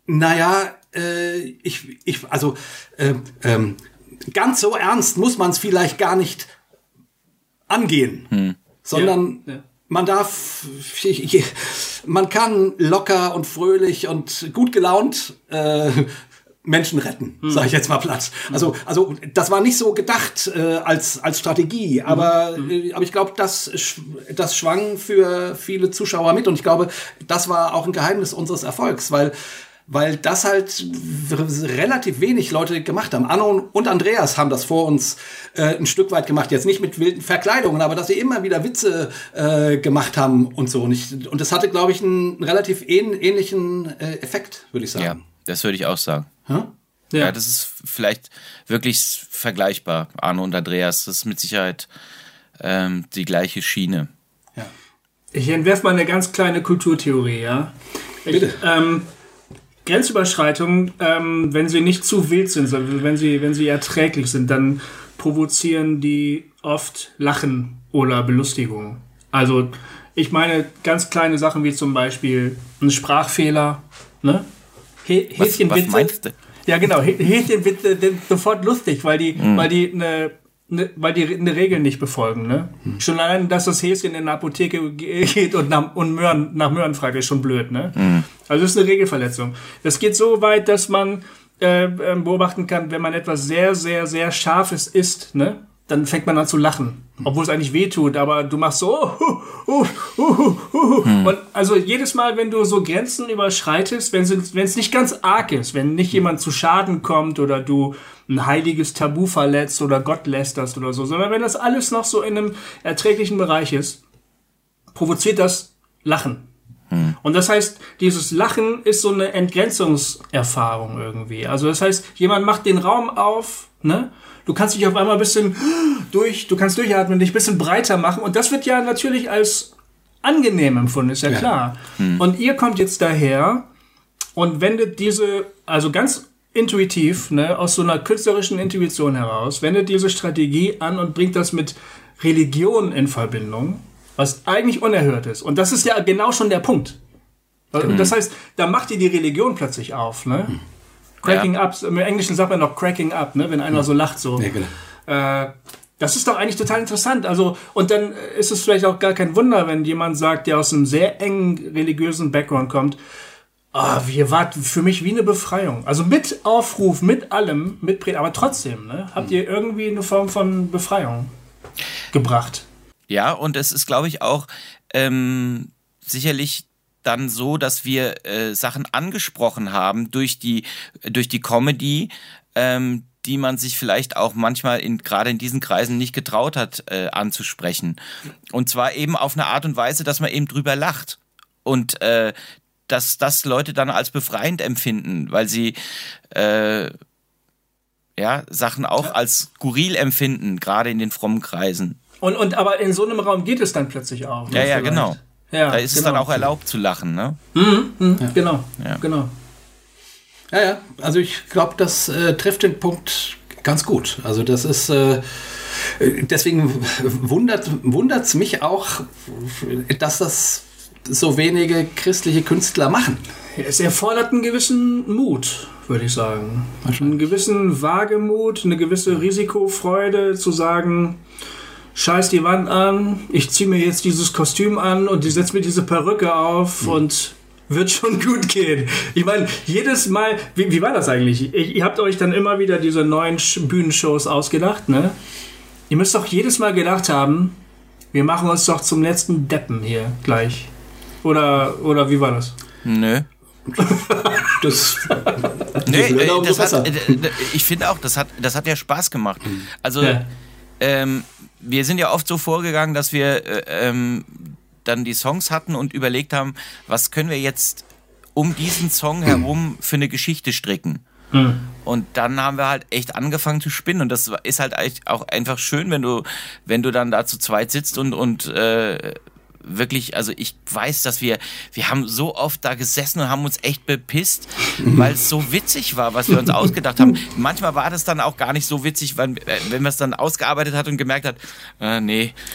naja, äh, ich, ich, also äh, ähm, ganz so ernst muss man es vielleicht gar nicht angehen, hm. sondern ja, ja. man darf, ich, man kann locker und fröhlich und gut gelaunt äh, Menschen retten, hm. sage ich jetzt mal platt. Also, also das war nicht so gedacht äh, als als Strategie, aber hm. äh, aber ich glaube, das das schwang für viele Zuschauer mit und ich glaube, das war auch ein Geheimnis unseres Erfolgs, weil weil das halt relativ wenig Leute gemacht haben. Anno und Andreas haben das vor uns äh, ein Stück weit gemacht. Jetzt nicht mit wilden Verkleidungen, aber dass sie immer wieder Witze äh, gemacht haben und so. Und, ich, und das hatte, glaube ich, einen relativ ähnlichen äh, Effekt, würde ich sagen. Ja, das würde ich auch sagen. Ja. ja, das ist vielleicht wirklich vergleichbar. Arno und Andreas, das ist mit Sicherheit ähm, die gleiche Schiene. Ja. Ich entwerfe mal eine ganz kleine Kulturtheorie, ja. Ich, Bitte. Ähm, Grenzüberschreitungen, ähm, wenn sie nicht zu wild sind, sondern wenn sie, wenn sie erträglich sind, dann provozieren die oft Lachen oder Belustigung. Also ich meine ganz kleine Sachen wie zum Beispiel ein Sprachfehler, ne? Häschenwitze. Was, meinst du? Ja, genau. Häschenwitze sind sofort lustig, weil die, mhm. weil die eine Ne, weil die eine Regel nicht befolgen. Ne? Hm. Schon allein, dass das Häschen in der Apotheke geht und nach, und Möhren, nach Möhren fragt, ist schon blöd. Ne? Hm. Also das ist eine Regelverletzung. Das geht so weit, dass man äh, ähm, beobachten kann, wenn man etwas sehr, sehr, sehr Scharfes isst, ne? Dann fängt man an zu lachen. Obwohl es eigentlich weh tut, aber du machst so, oh, oh, oh, oh, hm. und also jedes Mal, wenn du so Grenzen überschreitest, wenn es nicht ganz arg ist, wenn nicht jemand zu Schaden kommt oder du ein heiliges Tabu verletzt oder Gott lästerst oder so, sondern wenn das alles noch so in einem erträglichen Bereich ist, provoziert das Lachen. Hm. Und das heißt, dieses Lachen ist so eine Entgrenzungserfahrung irgendwie. Also das heißt, jemand macht den Raum auf, ne? Du kannst dich auf einmal ein bisschen durch, du kannst durchatmen, dich ein bisschen breiter machen. Und das wird ja natürlich als angenehm empfunden, ist ja, ja. klar. Hm. Und ihr kommt jetzt daher und wendet diese, also ganz intuitiv, ne, aus so einer künstlerischen Intuition heraus, wendet diese Strategie an und bringt das mit Religion in Verbindung, was eigentlich unerhört ist. Und das ist ja genau schon der Punkt. Genau. Das heißt, da macht ihr die Religion plötzlich auf, ne? Hm. Cracking ja. up, im Englischen sagt man noch cracking up, ne, wenn einer so lacht so. Ja, genau. Äh, das ist doch eigentlich total interessant. Also, und dann ist es vielleicht auch gar kein Wunder, wenn jemand sagt, der aus einem sehr engen religiösen Background kommt, ah, oh, ihr wart für mich wie eine Befreiung. Also mit Aufruf, mit allem, mit Predigt, aber trotzdem, ne, habt ihr irgendwie eine Form von Befreiung gebracht. Ja, und es ist, glaube ich, auch ähm, sicherlich dann so, dass wir äh, Sachen angesprochen haben durch die durch die Comedy, ähm, die man sich vielleicht auch manchmal in gerade in diesen Kreisen nicht getraut hat äh, anzusprechen. Und zwar eben auf eine Art und Weise, dass man eben drüber lacht und äh, dass das Leute dann als befreiend empfinden, weil sie äh, ja Sachen auch als skurril empfinden, gerade in den frommen Kreisen. Und, und aber in so einem Raum geht es dann plötzlich auch. Ne, ja, ja, genau. Ja, da ist genau. es dann auch erlaubt zu lachen, ne? Mhm, mh, ja. Genau, ja. genau. Ja, ja, also ich glaube, das äh, trifft den Punkt ganz gut. Also das ist, äh, deswegen wundert es mich auch, dass das so wenige christliche Künstler machen. Es erfordert einen gewissen Mut, würde ich sagen. Einen gewissen Wagemut, eine gewisse Risikofreude zu sagen, scheiß die Wand an, ich ziehe mir jetzt dieses Kostüm an und ich setze mir diese Perücke auf mhm. und wird schon gut gehen. Ich meine, jedes Mal, wie, wie war das eigentlich? Ich, ihr habt euch dann immer wieder diese neuen Bühnenshows ausgedacht, ne? Ihr müsst doch jedes Mal gedacht haben, wir machen uns doch zum letzten Deppen hier gleich. Oder, oder wie war das? Nö. das, nee, äh, das hat, äh, ich finde auch, das hat, das hat ja Spaß gemacht. Mhm. Also, ja. ähm, wir sind ja oft so vorgegangen, dass wir äh, ähm, dann die Songs hatten und überlegt haben, was können wir jetzt um diesen Song herum für eine Geschichte stricken. Mhm. Und dann haben wir halt echt angefangen zu spinnen und das ist halt auch einfach schön, wenn du, wenn du dann da zu zweit sitzt und, und äh, wirklich, also ich weiß, dass wir, wir haben so oft da gesessen und haben uns echt bepisst, weil es so witzig war, was wir uns ausgedacht haben. Manchmal war das dann auch gar nicht so witzig, wenn, wenn man es dann ausgearbeitet hat und gemerkt hat, äh, nee,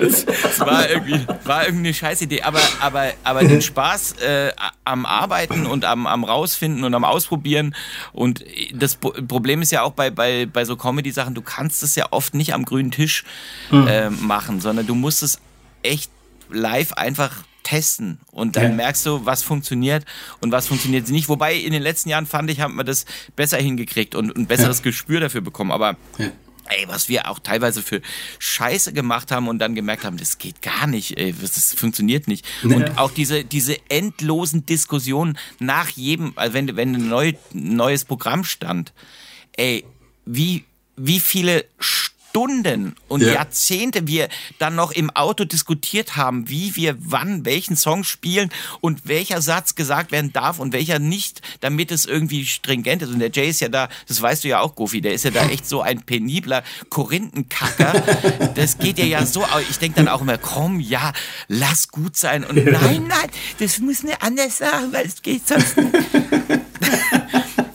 das war irgendwie, war irgendwie eine scheiß Idee, aber, aber, aber den Spaß äh, am Arbeiten und am, am Rausfinden und am Ausprobieren und das Problem ist ja auch bei, bei, bei so Comedy-Sachen, du kannst es ja oft nicht am grünen Tisch äh, machen, sondern du musst es echt live einfach testen und dann ja. merkst du, was funktioniert und was funktioniert nicht. Wobei in den letzten Jahren fand ich, haben wir das besser hingekriegt und ein besseres ja. Gespür dafür bekommen. Aber ja. ey, was wir auch teilweise für Scheiße gemacht haben und dann gemerkt haben, das geht gar nicht, ey, das funktioniert nicht. Und auch diese, diese endlosen Diskussionen nach jedem, also wenn, wenn ein neu, neues Programm stand, ey, wie, wie viele Stunden Stunden und ja. Jahrzehnte wir dann noch im Auto diskutiert haben, wie wir wann welchen Song spielen und welcher Satz gesagt werden darf und welcher nicht, damit es irgendwie stringent ist. Und der Jay ist ja da, das weißt du ja auch, Goofy, der ist ja da echt so ein penibler Korinthenkacker. Das geht ja ja so, ich denke dann auch immer, komm, ja, lass gut sein. Und nein, nein, das muss mir anders sagen, weil es geht sonst nicht.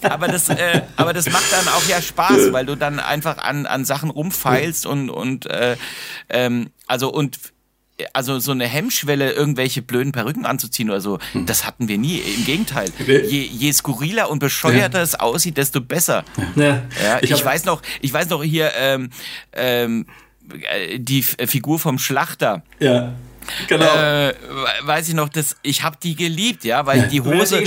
aber das, äh, aber das macht dann auch ja Spaß, weil du dann einfach an, an Sachen rumfeilst und, und äh, ähm, also und also so eine Hemmschwelle, irgendwelche blöden Perücken anzuziehen oder so, hm. das hatten wir nie. Im Gegenteil. Je, je skurriler und bescheuerter ja. es aussieht, desto besser. Ja. ja ich, ich weiß noch, ich weiß noch hier ähm, ähm, die Figur vom Schlachter. Ja Genau. Äh, weiß ich noch, das, ich habe die geliebt, ja, weil die Hose.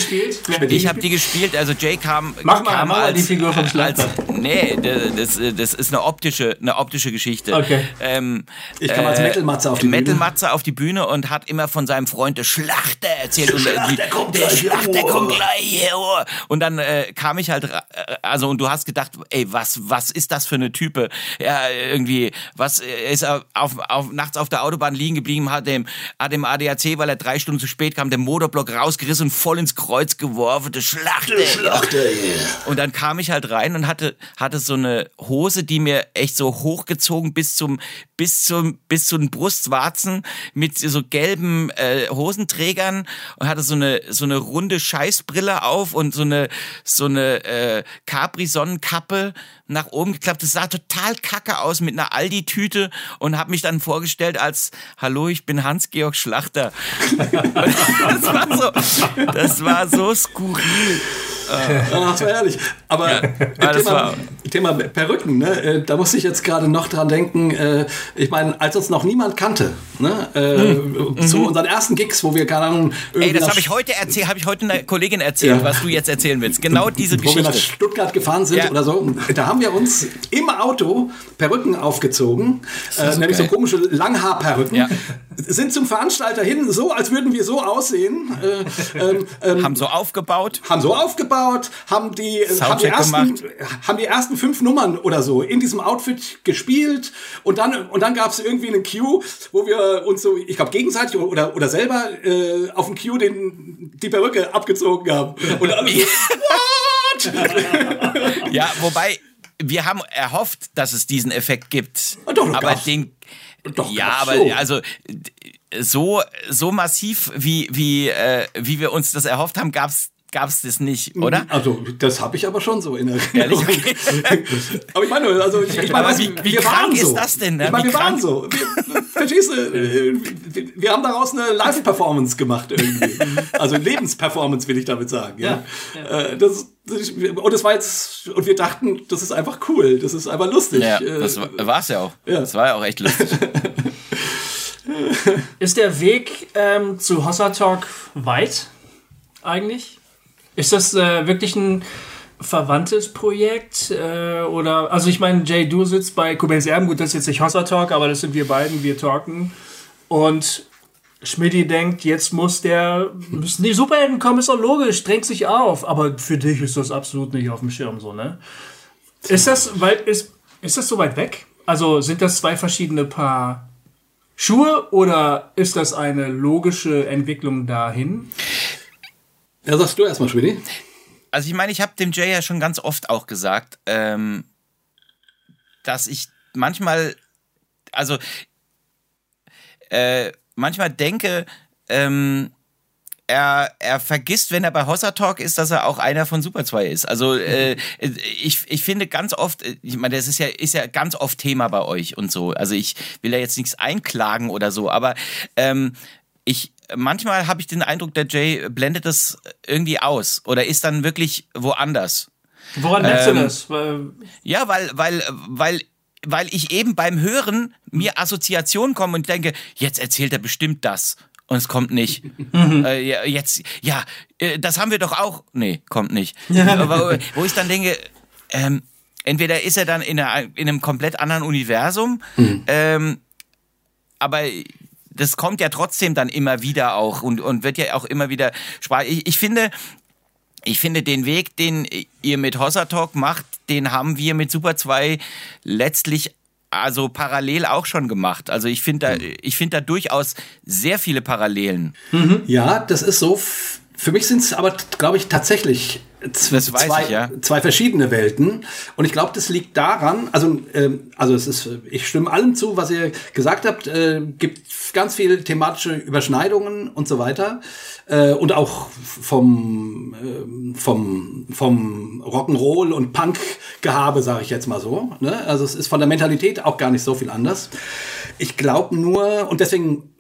Ich habe die gespielt, also Jay kam, Mach mal, kam mach als, die Figur vom Schlachter. Nee, das, das ist eine optische, eine optische Geschichte. Okay. Ähm, Ich kam als Metal-Matze auf die Bühne. Metal-Matze auf die Bühne und hat immer von seinem Freund der Schlachter erzählt. und Der die- Schlachter kommt der gleich Schlachter oh. kommt gleich hier. oh. Und dann äh, kam ich halt, äh, also und du hast gedacht, ey, was, was ist das für eine Type? Ja, irgendwie, was äh, ist er auf, auf, nachts auf der Autobahn liegen geblieben, hat dem, hat dem ADAC, weil er drei Stunden zu spät kam, den Motorblock rausgerissen und voll ins Kreuz geworfen. Der Schlachter. Schlachter, yeah. Und dann kam ich halt rein und hatte, hatte so eine Hose, die mir echt so hochgezogen bis zum, bis zum, bis zu den Brustwarzen mit so gelben äh, Hosenträgern und hatte so eine, so eine runde Scheißbrille auf und so eine, so eine äh, Capri-Sonnenkappe nach oben geklappt. Das sah total kacke aus mit einer Aldi-Tüte und habe mich dann vorgestellt als, hallo, ich bin Hans-Georg Schlachter. das war so, das war so skurril. Ach, das war herrlich. Aber Ja, Thema, war- Thema Perücken, ne? äh, da musste ich jetzt gerade noch dran denken. äh, Ich meine, als uns noch niemand kannte, ne? äh, zu unseren ersten Gigs, wo wir keine Ahnung Hm. Ey, das habe ich heute erzählt, habe ich heute einer Kollegin erzählt, Ja. was du jetzt erzählen willst. Genau diese wo wir nach Geschichte. Stuttgart gefahren sind Ja. oder so, da haben wir uns im Auto Perücken aufgezogen, äh, so nämlich so geil. komische Langhaarperücken, Ja. Sind zum Veranstalter hin, so als würden wir so aussehen, äh, ähm, ähm, Haben so aufgebaut. haben so aufgebaut, haben die, äh, haben die, ersten, gemacht. haben die ersten fünf Nummern oder so in diesem Outfit gespielt und dann, und dann gab es irgendwie einen Cue, wo wir uns so, ich glaube gegenseitig oder, oder selber äh, auf dem Cue den, die Perücke abgezogen haben. Und alle so, what? Ja, wobei wir haben erhofft, dass es diesen Effekt gibt. Ah, doch, aber den Doch, ja, aber so. also so so massiv wie wie äh, wie wir uns das erhofft haben, gab's gab's das nicht, oder? Also, das habe ich aber schon so in Ehrlich? Erinnerung. Okay. aber ich meine, also ich, ich meine, was- wie- wie wir krank waren ist so. das denn, ne? Ich meine, Wie wir waren krank? so. Wir, verstehst du? Äh, Wir, haben daraus eine Live-Performance gemacht irgendwie. Also Lebensperformance will ich damit sagen. Ja. Äh, Das, das, und das war jetzt, und wir dachten, das ist einfach cool, das ist einfach lustig. Ja, Äh, das war es ja auch. ja. Das war ja auch echt lustig. Ist der Weg ähm, zu Hossa Talk weit eigentlich? Ist das äh, wirklich ein verwandtes Projekt? Äh, oder, also ich meine, Jay, du sitzt bei Kubens Erben, gut, das ist jetzt nicht Hossa Talk, aber das sind wir beiden, wir talken. Und Schmidti denkt, jetzt muss der, müssen die Superhelden kommen, ist doch logisch, drängt sich auf. Aber für dich ist das absolut nicht auf dem Schirm so, ne? Ist das, weil, ist, ist das so weit weg? Also sind das zwei verschiedene Paar Schuhe oder ist das eine logische Entwicklung dahin? Ja, sagst du erstmal, Schmidti. Also ich meine, ich habe dem Jay ja schon ganz oft auch gesagt, ähm, dass ich manchmal, also äh, manchmal denke, ähm, er, er vergisst, wenn er bei Hossa Talk ist, dass er auch einer von Super 2 ist. Also äh, ich, ich finde ganz oft, äh, ich meine, das ist ja, ist ja ganz oft Thema bei euch und so. Also ich will ja jetzt nichts einklagen oder so, aber ähm, ich manchmal habe ich den Eindruck, der Jay blendet das irgendwie aus oder ist dann wirklich woanders. Woran merkst Ähm, du das? Weil, Ja, weil, weil, weil, weil ich eben beim Hören mir Assoziationen komme und denke, jetzt erzählt er bestimmt das. Und es kommt nicht. Äh, ja, jetzt, ja, äh, das haben wir doch auch. Nee, kommt nicht. Aber, wo ich dann denke, ähm, entweder ist er dann in, einer, in einem komplett anderen Universum, ähm, aber das kommt ja trotzdem dann immer wieder auch und, und wird ja auch immer wieder Spaß. Ich, ich finde, ich finde den Weg, den ihr mit Hossa Talk macht, den haben wir mit Super 2 letztlich also parallel auch schon gemacht. Also ich finde da, ich finde da durchaus sehr viele Parallelen. Ja, das ist so. Für mich sind es aber, glaube ich, tatsächlich zwei, ich, ja. zwei verschiedene Welten. Und ich glaube, das liegt daran, also, ähm, also es ist, ich stimme allem zu, was ihr gesagt habt, äh, gibt ganz viele thematische Überschneidungen und so weiter. Äh, und auch vom, ähm, vom, vom Rock'n'Roll und Punk-Gehabe, sage ich jetzt mal so. Ne? Also es ist von der Mentalität auch gar nicht so viel anders. Ich glaube nur, und deswegen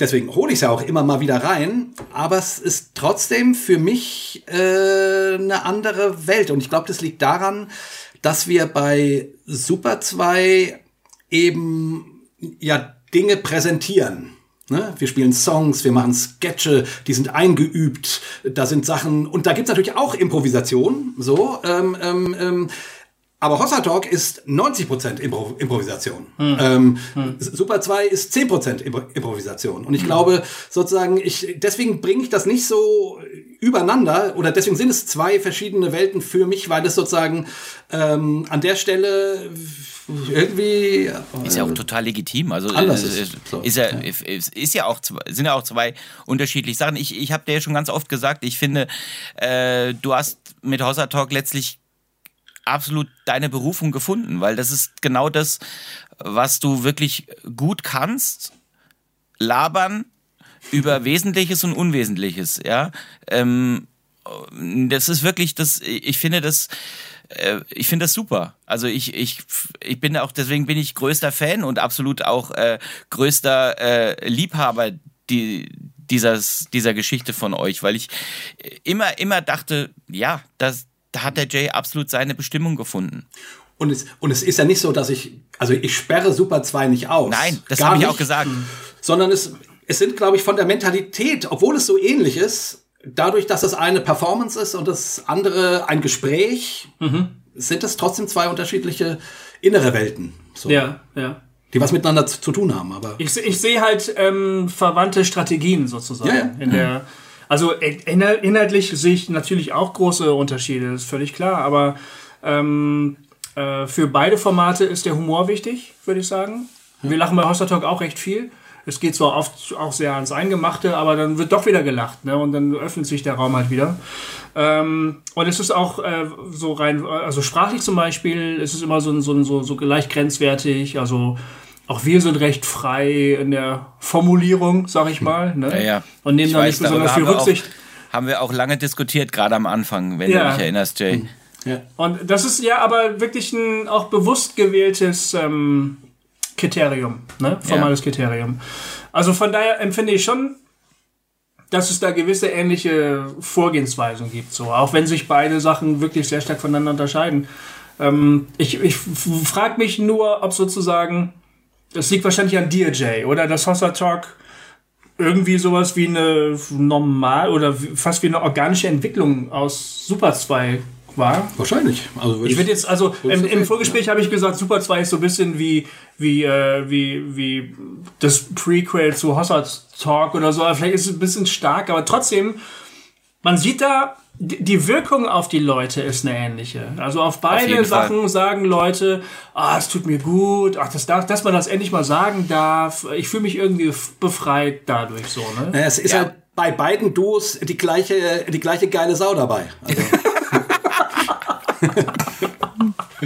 deswegen hole ich es ja auch immer mal wieder rein, aber es ist trotzdem für mich äh, eine andere Welt. Und ich glaube, das liegt daran, dass wir bei Super 2 eben ja Dinge präsentieren. Ne? Wir spielen Songs, wir machen Sketche, die sind eingeübt, da sind Sachen und da gibt's natürlich auch Improvisation, so. Ähm, ähm, ähm, aber Hossa Talk ist 90% Impro Improvisation. Hm. Ähm, hm. Super 2 ist 10% Impro Improvisation. Und ich hm. glaube, sozusagen, ich, deswegen bringe ich das nicht so übereinander oder deswegen sind es zwei verschiedene Welten für mich, weil es sozusagen ähm, an der Stelle irgendwie ist ja auch total legitim. Also anders ist, ist, so. ist, ja, ja. ist ja auch sind ja auch zwei unterschiedliche Sachen. Ich, ich habe dir ja schon ganz oft gesagt, ich finde, äh, du hast mit Hossa Talk letztlich absolut deine Berufung gefunden, weil das ist genau das, was du wirklich gut kannst. Labern über Wesentliches und Unwesentliches, ja. Ähm, das ist wirklich das, ich finde das, äh, ich finde das super. Also ich, ich, ich bin auch, deswegen bin ich größter Fan und absolut auch äh, größter äh, Liebhaber die, dieses, dieser Geschichte von euch, weil ich immer, immer dachte, ja, das, da hat der Jay absolut seine Bestimmung gefunden. Und es, und es ist ja nicht so, dass ich, also ich sperre Super 2 nicht aus. Nein, das habe ich auch gesagt. Sondern es, es sind, glaube ich, von der Mentalität, obwohl es so ähnlich ist, dadurch, dass das eine Performance ist und das andere ein Gespräch, mhm. sind das trotzdem zwei unterschiedliche innere Welten. So. Ja, ja. Die was miteinander zu, zu tun haben. Aber ich, ich sehe halt ähm, verwandte Strategien sozusagen. Ja, ja. In der, also inhaltlich sehe ich natürlich auch große Unterschiede, ist völlig klar. Aber ähm, äh, für beide Formate ist der Humor wichtig, würde ich sagen. Wir lachen bei Hoster Talk auch recht viel. Es geht zwar oft auch sehr ans Eingemachte, aber dann wird doch wieder gelacht, ne? Und dann öffnet sich der Raum halt wieder. Ähm, und es ist auch äh, so rein, also sprachlich zum Beispiel, es ist immer so, so, so, so leicht grenzwertig, also auch wir sind recht frei in der Formulierung, sag ich mal. Ne? Ja, ja. Und nehmen da nicht besonders viel Rücksicht. Auch, haben wir auch lange diskutiert, gerade am Anfang, wenn ja. du dich erinnerst, Jay. Mhm. Ja. Und das ist ja aber wirklich ein auch bewusst gewähltes ähm, Kriterium, ne? formales. Kriterium. Also von daher empfinde ich schon, dass es da gewisse ähnliche Vorgehensweisen gibt, so auch wenn sich beide Sachen wirklich sehr stark voneinander unterscheiden. Ähm, ich ich frage mich nur, ob sozusagen, das liegt wahrscheinlich an DJ oder das Hossa Talk irgendwie sowas wie eine normal oder fast wie eine organische Entwicklung aus Super 2 war. Wahrscheinlich. Also ich würde jetzt, also im, im Vorgespräch ja. habe ich gesagt, Super 2 ist so ein bisschen wie, wie, äh, wie, wie das Prequel zu Hossard Talk oder so. Vielleicht ist es ein bisschen stark, aber trotzdem, man sieht da, die Wirkung auf die Leute ist eine ähnliche. Also auf beide auf Sachen Fall. sagen Leute, ah, es tut mir gut, ach, das darf, dass man das endlich mal sagen darf. Ich fühle mich irgendwie befreit dadurch so, ne? Naja, es ist ja. halt bei beiden Duos die gleiche, die gleiche geile Sau dabei. Also.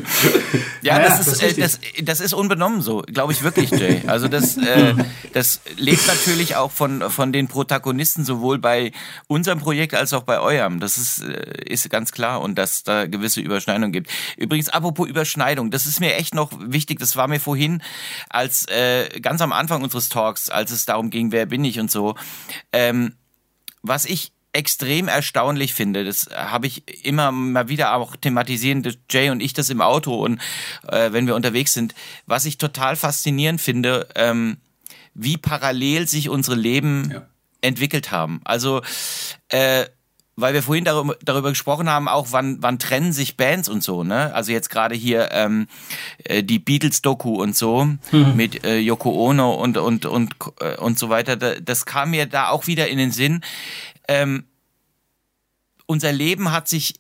ja, das, ist, das, das, das, ist unbenommen so, glaube ich wirklich, Jay. Also das, äh, das lebt natürlich auch von, von den Protagonisten, sowohl bei unserem Projekt als auch bei eurem. Das ist, äh, ist ganz klar und dass da gewisse Überschneidungen gibt. Übrigens, apropos Überschneidung, das ist mir echt noch wichtig, das war mir vorhin, als äh, ganz am Anfang unseres Talks, als es darum ging, wer bin ich und so, ähm, was ich extrem erstaunlich finde, das habe ich immer mal wieder auch thematisieren, Jay und ich das im Auto und äh, wenn wir unterwegs sind, was ich total faszinierend finde, ähm, wie parallel sich unsere Leben ja. entwickelt haben. Also äh, weil wir vorhin darüber, darüber gesprochen haben, auch wann, wann trennen sich Bands und so, ne? Also jetzt gerade hier ähm, äh, die Beatles-Doku und so mhm. mit äh, Yoko Ono und und und äh, und so weiter. Das kam mir da auch wieder in den Sinn ähm, unser Leben hat sich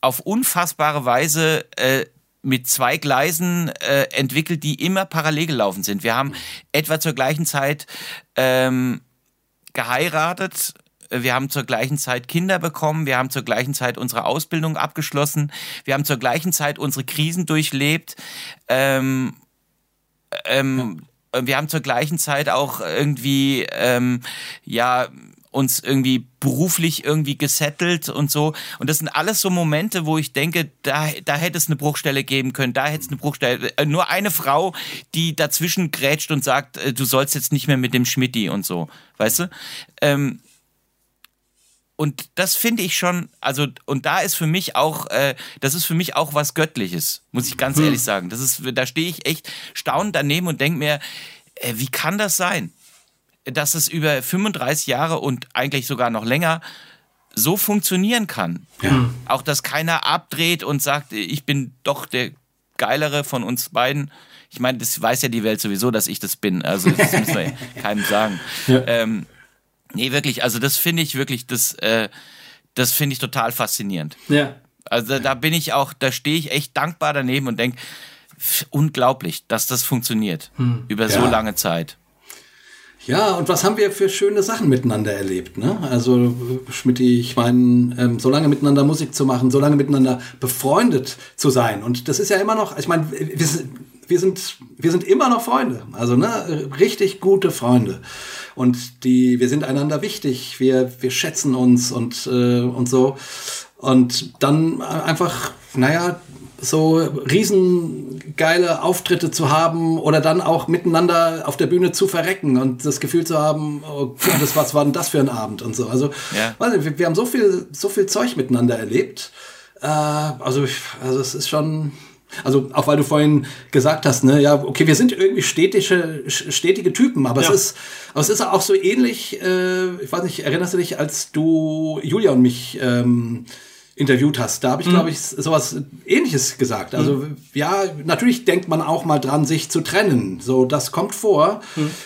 auf unfassbare Weise äh, mit zwei Gleisen äh, entwickelt, die immer parallel gelaufen sind. Wir haben etwa zur gleichen Zeit ähm, geheiratet, wir haben zur gleichen Zeit Kinder bekommen, wir haben zur gleichen Zeit unsere Ausbildung abgeschlossen, wir haben zur gleichen Zeit unsere Krisen durchlebt. Ähm, ähm, wir haben zur gleichen Zeit auch irgendwie ähm, ja uns irgendwie beruflich irgendwie gesettelt und so. Und das sind alles so Momente, wo ich denke, da, da hätte es eine Bruchstelle geben können, da hätte es eine Bruchstelle. Äh, nur eine Frau, die dazwischen grätscht und sagt, äh, du sollst jetzt nicht mehr mit dem Schmidti und so. Weißt du? Ähm, und das finde ich schon, also, und da ist für mich auch, äh, das ist für mich auch was Göttliches, muss ich ganz hm. ehrlich sagen. Das ist, da stehe ich echt staunend daneben und denke mir, äh, wie kann das sein? Dass es über 35 Jahre und eigentlich sogar noch länger so funktionieren kann. Ja. Auch, dass keiner abdreht und sagt, ich bin doch der geilere von uns beiden. Ich meine, das weiß ja die Welt sowieso, dass ich das bin. Also das müssen wir keinem sagen. Ja. Ähm, nee, wirklich, also das finde ich wirklich, das, äh, das finde ich total faszinierend. Ja. Also da bin ich auch, da stehe ich echt dankbar daneben und denke, unglaublich, dass das funktioniert über so Ja. lange Zeit. Ja, und was haben wir für schöne Sachen miteinander erlebt, ne? Also, Schmidti, ich meine, ähm, so lange miteinander Musik zu machen, so lange miteinander befreundet zu sein. Und das ist ja immer noch, ich meine, wir, sind- wir sind, wir sind immer noch Freunde. Also, ne, richtig gute Freunde. Und die, wir sind einander wichtig. Wir, wir schätzen uns und, äh, und so. Und dann einfach, naja, so riesengeile Auftritte zu haben oder dann auch miteinander auf der Bühne zu verrecken und das Gefühl zu haben, oh, das, was war denn das für ein Abend und so. Also, Ja. nicht, wir, wir haben so viel, so viel Zeug miteinander erlebt. Äh, also, ich- also es ist schon, also auch weil du vorhin gesagt hast, ne, ja, okay, wir sind irgendwie stetige, stetige Typen, aber Ja. es ist, aber es ist auch so ähnlich, äh, ich weiß nicht, erinnerst du dich, als du Julia und mich ähm, interviewt hast, da habe ich, glaube ich, sowas ähnliches gesagt. Also ja, natürlich denkt man auch mal dran, sich zu trennen. So, das kommt vor.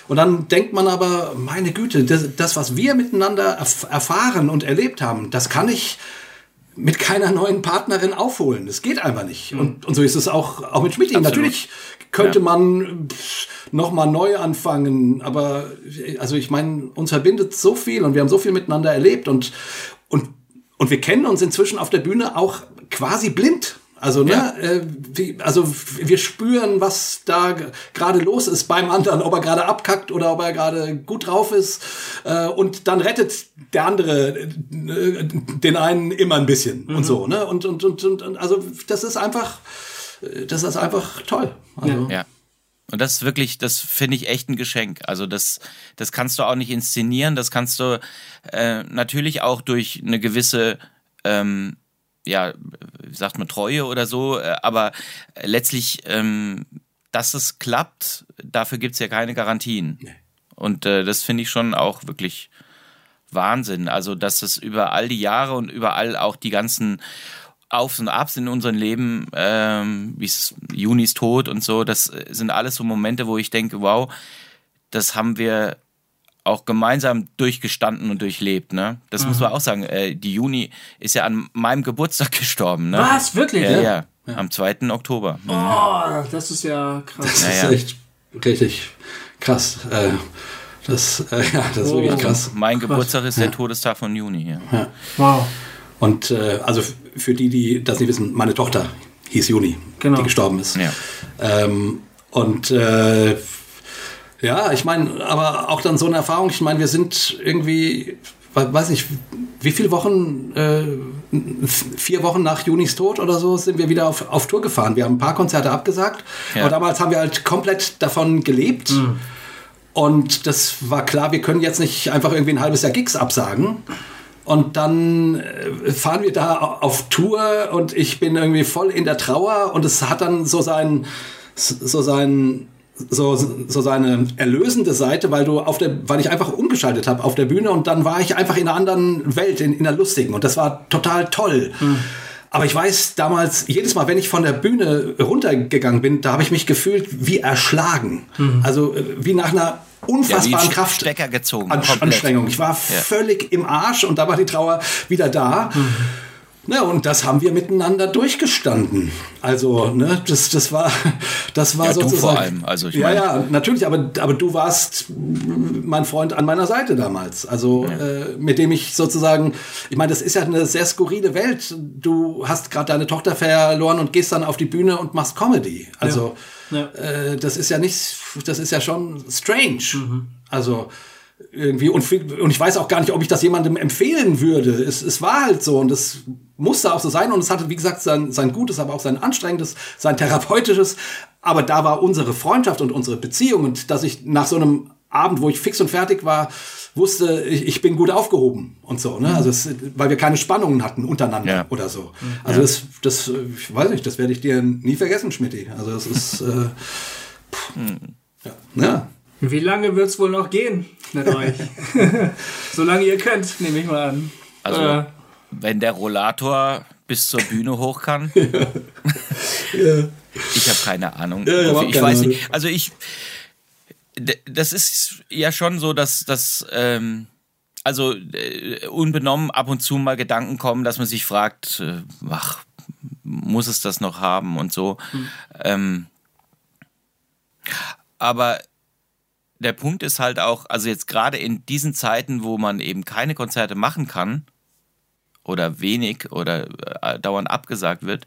Und dann denkt man aber, meine Güte, das, das was wir miteinander erf erfahren und erlebt haben, das kann ich mit keiner neuen Partnerin aufholen. Das geht einfach nicht. Und, und so ist es auch, auch mit Schmidt. Natürlich könnte man pff, noch mal neu anfangen, aber also ich meine, uns verbindet so viel und wir haben so viel miteinander erlebt und und und wir kennen uns inzwischen auf der Bühne auch quasi blind. Also, ne, äh, wie, also wir spüren, was da gerade los ist beim anderen, ob er gerade abkackt oder ob er gerade gut drauf ist. Äh, und dann rettet der andere äh, den einen immer ein bisschen und so, ne? Und, und, und, und, und also das ist einfach, äh, das ist einfach toll. Also, Ja. Und das ist wirklich, das finde ich echt ein Geschenk. Also das, das kannst du auch nicht inszenieren. Das kannst du äh, natürlich auch durch eine gewisse, ähm, ja, wie sagt man, Treue oder so. Äh, aber letztlich, ähm, dass es klappt, dafür gibt's ja keine Garantien. Und äh, das finde ich schon auch wirklich Wahnsinn. Also, dass es über all die Jahre und überall auch die ganzen Aufs und Abs in unserem Leben, ähm, wie es Junis Tod und so, das sind alles so Momente, wo ich denke, wow, das haben wir auch gemeinsam durchgestanden und durchlebt. Ne? Das muss man auch sagen. Äh, die Juni ist ja an meinem Geburtstag gestorben. Ne? Was? Wirklich? Ja, ja. Am 2. Oktober. Oh, das ist ja krass. Das Ja, ja. ist echt richtig krass. Äh, das, äh, ja, das ist wirklich Oh. krass. Mein Geburtstag ist der Todestag von Juni. Ja. Wow. Und äh, also für die, die das nicht wissen, meine Tochter hieß Juni, Genau. die gestorben ist. Ja. Ähm, und äh, ja, ich meine, aber auch dann so eine Erfahrung, ich meine, wir sind irgendwie, we- weiß nicht, wie viele Wochen, äh, vier Wochen nach Junis Tod oder so, sind wir wieder auf, auf Tour gefahren. Wir haben ein paar Konzerte abgesagt, Ja. aber damals haben wir halt komplett davon gelebt. Und das war klar, wir können jetzt nicht einfach irgendwie ein halbes Jahr Gigs absagen. Und dann äh, fahren wir da auf Tour und ich bin irgendwie voll in der Trauer und es hat dann so sein, so sein, so, so seine erlösende Seite, weil du auf der, weil ich einfach umgeschaltet habe auf der Bühne und dann war ich einfach in einer anderen Welt, in, in der lustigen und das war total toll. Aber ich weiß damals, jedes Mal, wenn ich von der Bühne runtergegangen bin, da habe ich mich gefühlt wie erschlagen. Also äh, wie nach einer unfassbaren Sch- Kraft. Stecker gezogen. An komplett. Anstrengung. Ich war völlig im Arsch und da war die Trauer wieder da. Ne, und das haben wir miteinander durchgestanden. Also, ne, das, das war, das war Ja, du sozusagen. vor allem. Also, ich ja, meine- ja, natürlich, aber, aber du warst mein Freund an meiner Seite damals. Also, äh, mit dem ich sozusagen, ich meine, das ist ja eine sehr skurrile Welt. Du hast gerade deine Tochter verloren und gehst dann auf die Bühne und machst Comedy. Also, Ja. Äh, das ist ja nicht, das ist ja schon strange. Also, irgendwie und, und ich weiß auch gar nicht, ob ich das jemandem empfehlen würde. Es, es war halt so und es musste auch so sein und es hatte, wie gesagt, sein, sein Gutes, aber auch sein Anstrengendes, sein Therapeutisches. Aber da war unsere Freundschaft und unsere Beziehung und dass ich nach so einem Abend, wo ich fix und fertig war, wusste, ich, ich bin gut aufgehoben und so, ne? Also es, weil wir keine Spannungen hatten untereinander Ja. oder so. Also das, das, äh, ich weiß nicht, das werde ich dir nie vergessen, Schmidti. Also das ist, äh, pff, ja. ja. Wie lange wird's wohl noch gehen? Mit euch. Solange ihr könnt, nehme ich mal an. Also, Äh, wenn der Rollator bis zur Bühne hoch kann. Ich habe keine Ahnung. Ja, ja, überhaupt ich keine weiß Ahnung. nicht. Also ich, das ist ja schon so, dass dass ähm, also äh, unbenommen ab und zu mal Gedanken kommen, dass man sich fragt, äh, ach, muss es das noch haben und so. Ähm, aber der Punkt ist halt auch, also jetzt gerade in diesen Zeiten, wo man eben keine Konzerte machen kann oder wenig oder äh, dauernd abgesagt wird,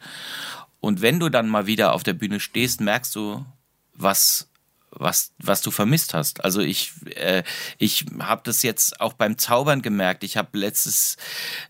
und wenn du dann mal wieder auf der Bühne stehst, merkst du, was was was du vermisst hast. Also ich äh, ich habe das jetzt auch beim Zaubern gemerkt. Ich habe letztes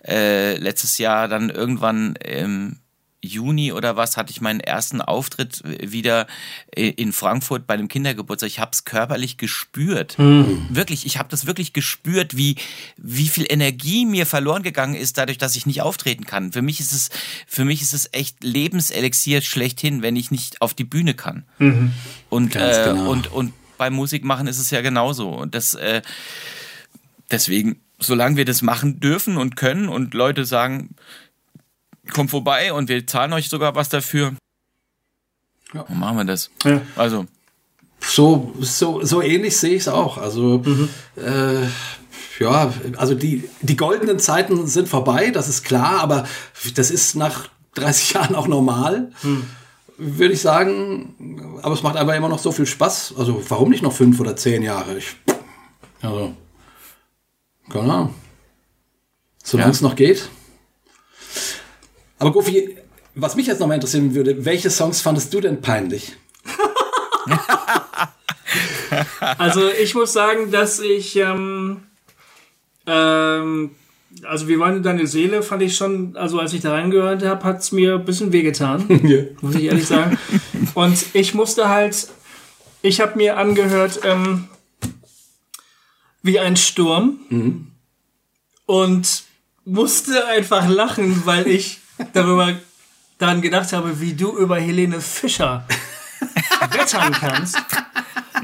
äh, letztes Jahr dann irgendwann im Juni oder was hatte ich meinen ersten Auftritt wieder in Frankfurt bei einem Kindergeburtstag. Ich habe es körperlich gespürt. Wirklich, ich habe das wirklich gespürt, wie wie viel Energie mir verloren gegangen ist dadurch, dass ich nicht auftreten kann. Für mich ist es für mich ist es echt Lebenselixier schlechthin, wenn ich nicht auf die Bühne kann. Und Ganz äh, genau. und und beim Musik machen ist es ja genauso. Und das äh, deswegen, solange wir das machen dürfen und können und Leute sagen, kommt vorbei und wir zahlen euch sogar was dafür, Ja. dann machen wir das. Ja. Also, So, so, so ähnlich sehe ich es auch. Also, äh, ja, also die, die goldenen Zeiten sind vorbei, das ist klar, aber das ist nach 30 Jahren auch normal, würde ich sagen. Aber es macht einfach immer noch so viel Spaß. Also, warum nicht noch fünf oder zehn Jahre? Ich, also, keine Ahnung. Solange Ja. es noch geht. Aber Gofi, was mich jetzt noch mal interessieren würde, welche Songs fandest du denn peinlich? Also ich muss sagen, dass ich ähm, ähm, also wie wollen deine Seele fand ich schon, also als ich da reingehört habe, hat es mir ein bisschen wehgetan, Ja. muss ich ehrlich sagen. Und ich musste halt, ich habe mir angehört, ähm, wie ein Sturm und musste einfach lachen, weil ich darüber daran gedacht habe, wie du über Helene Fischer wettern kannst.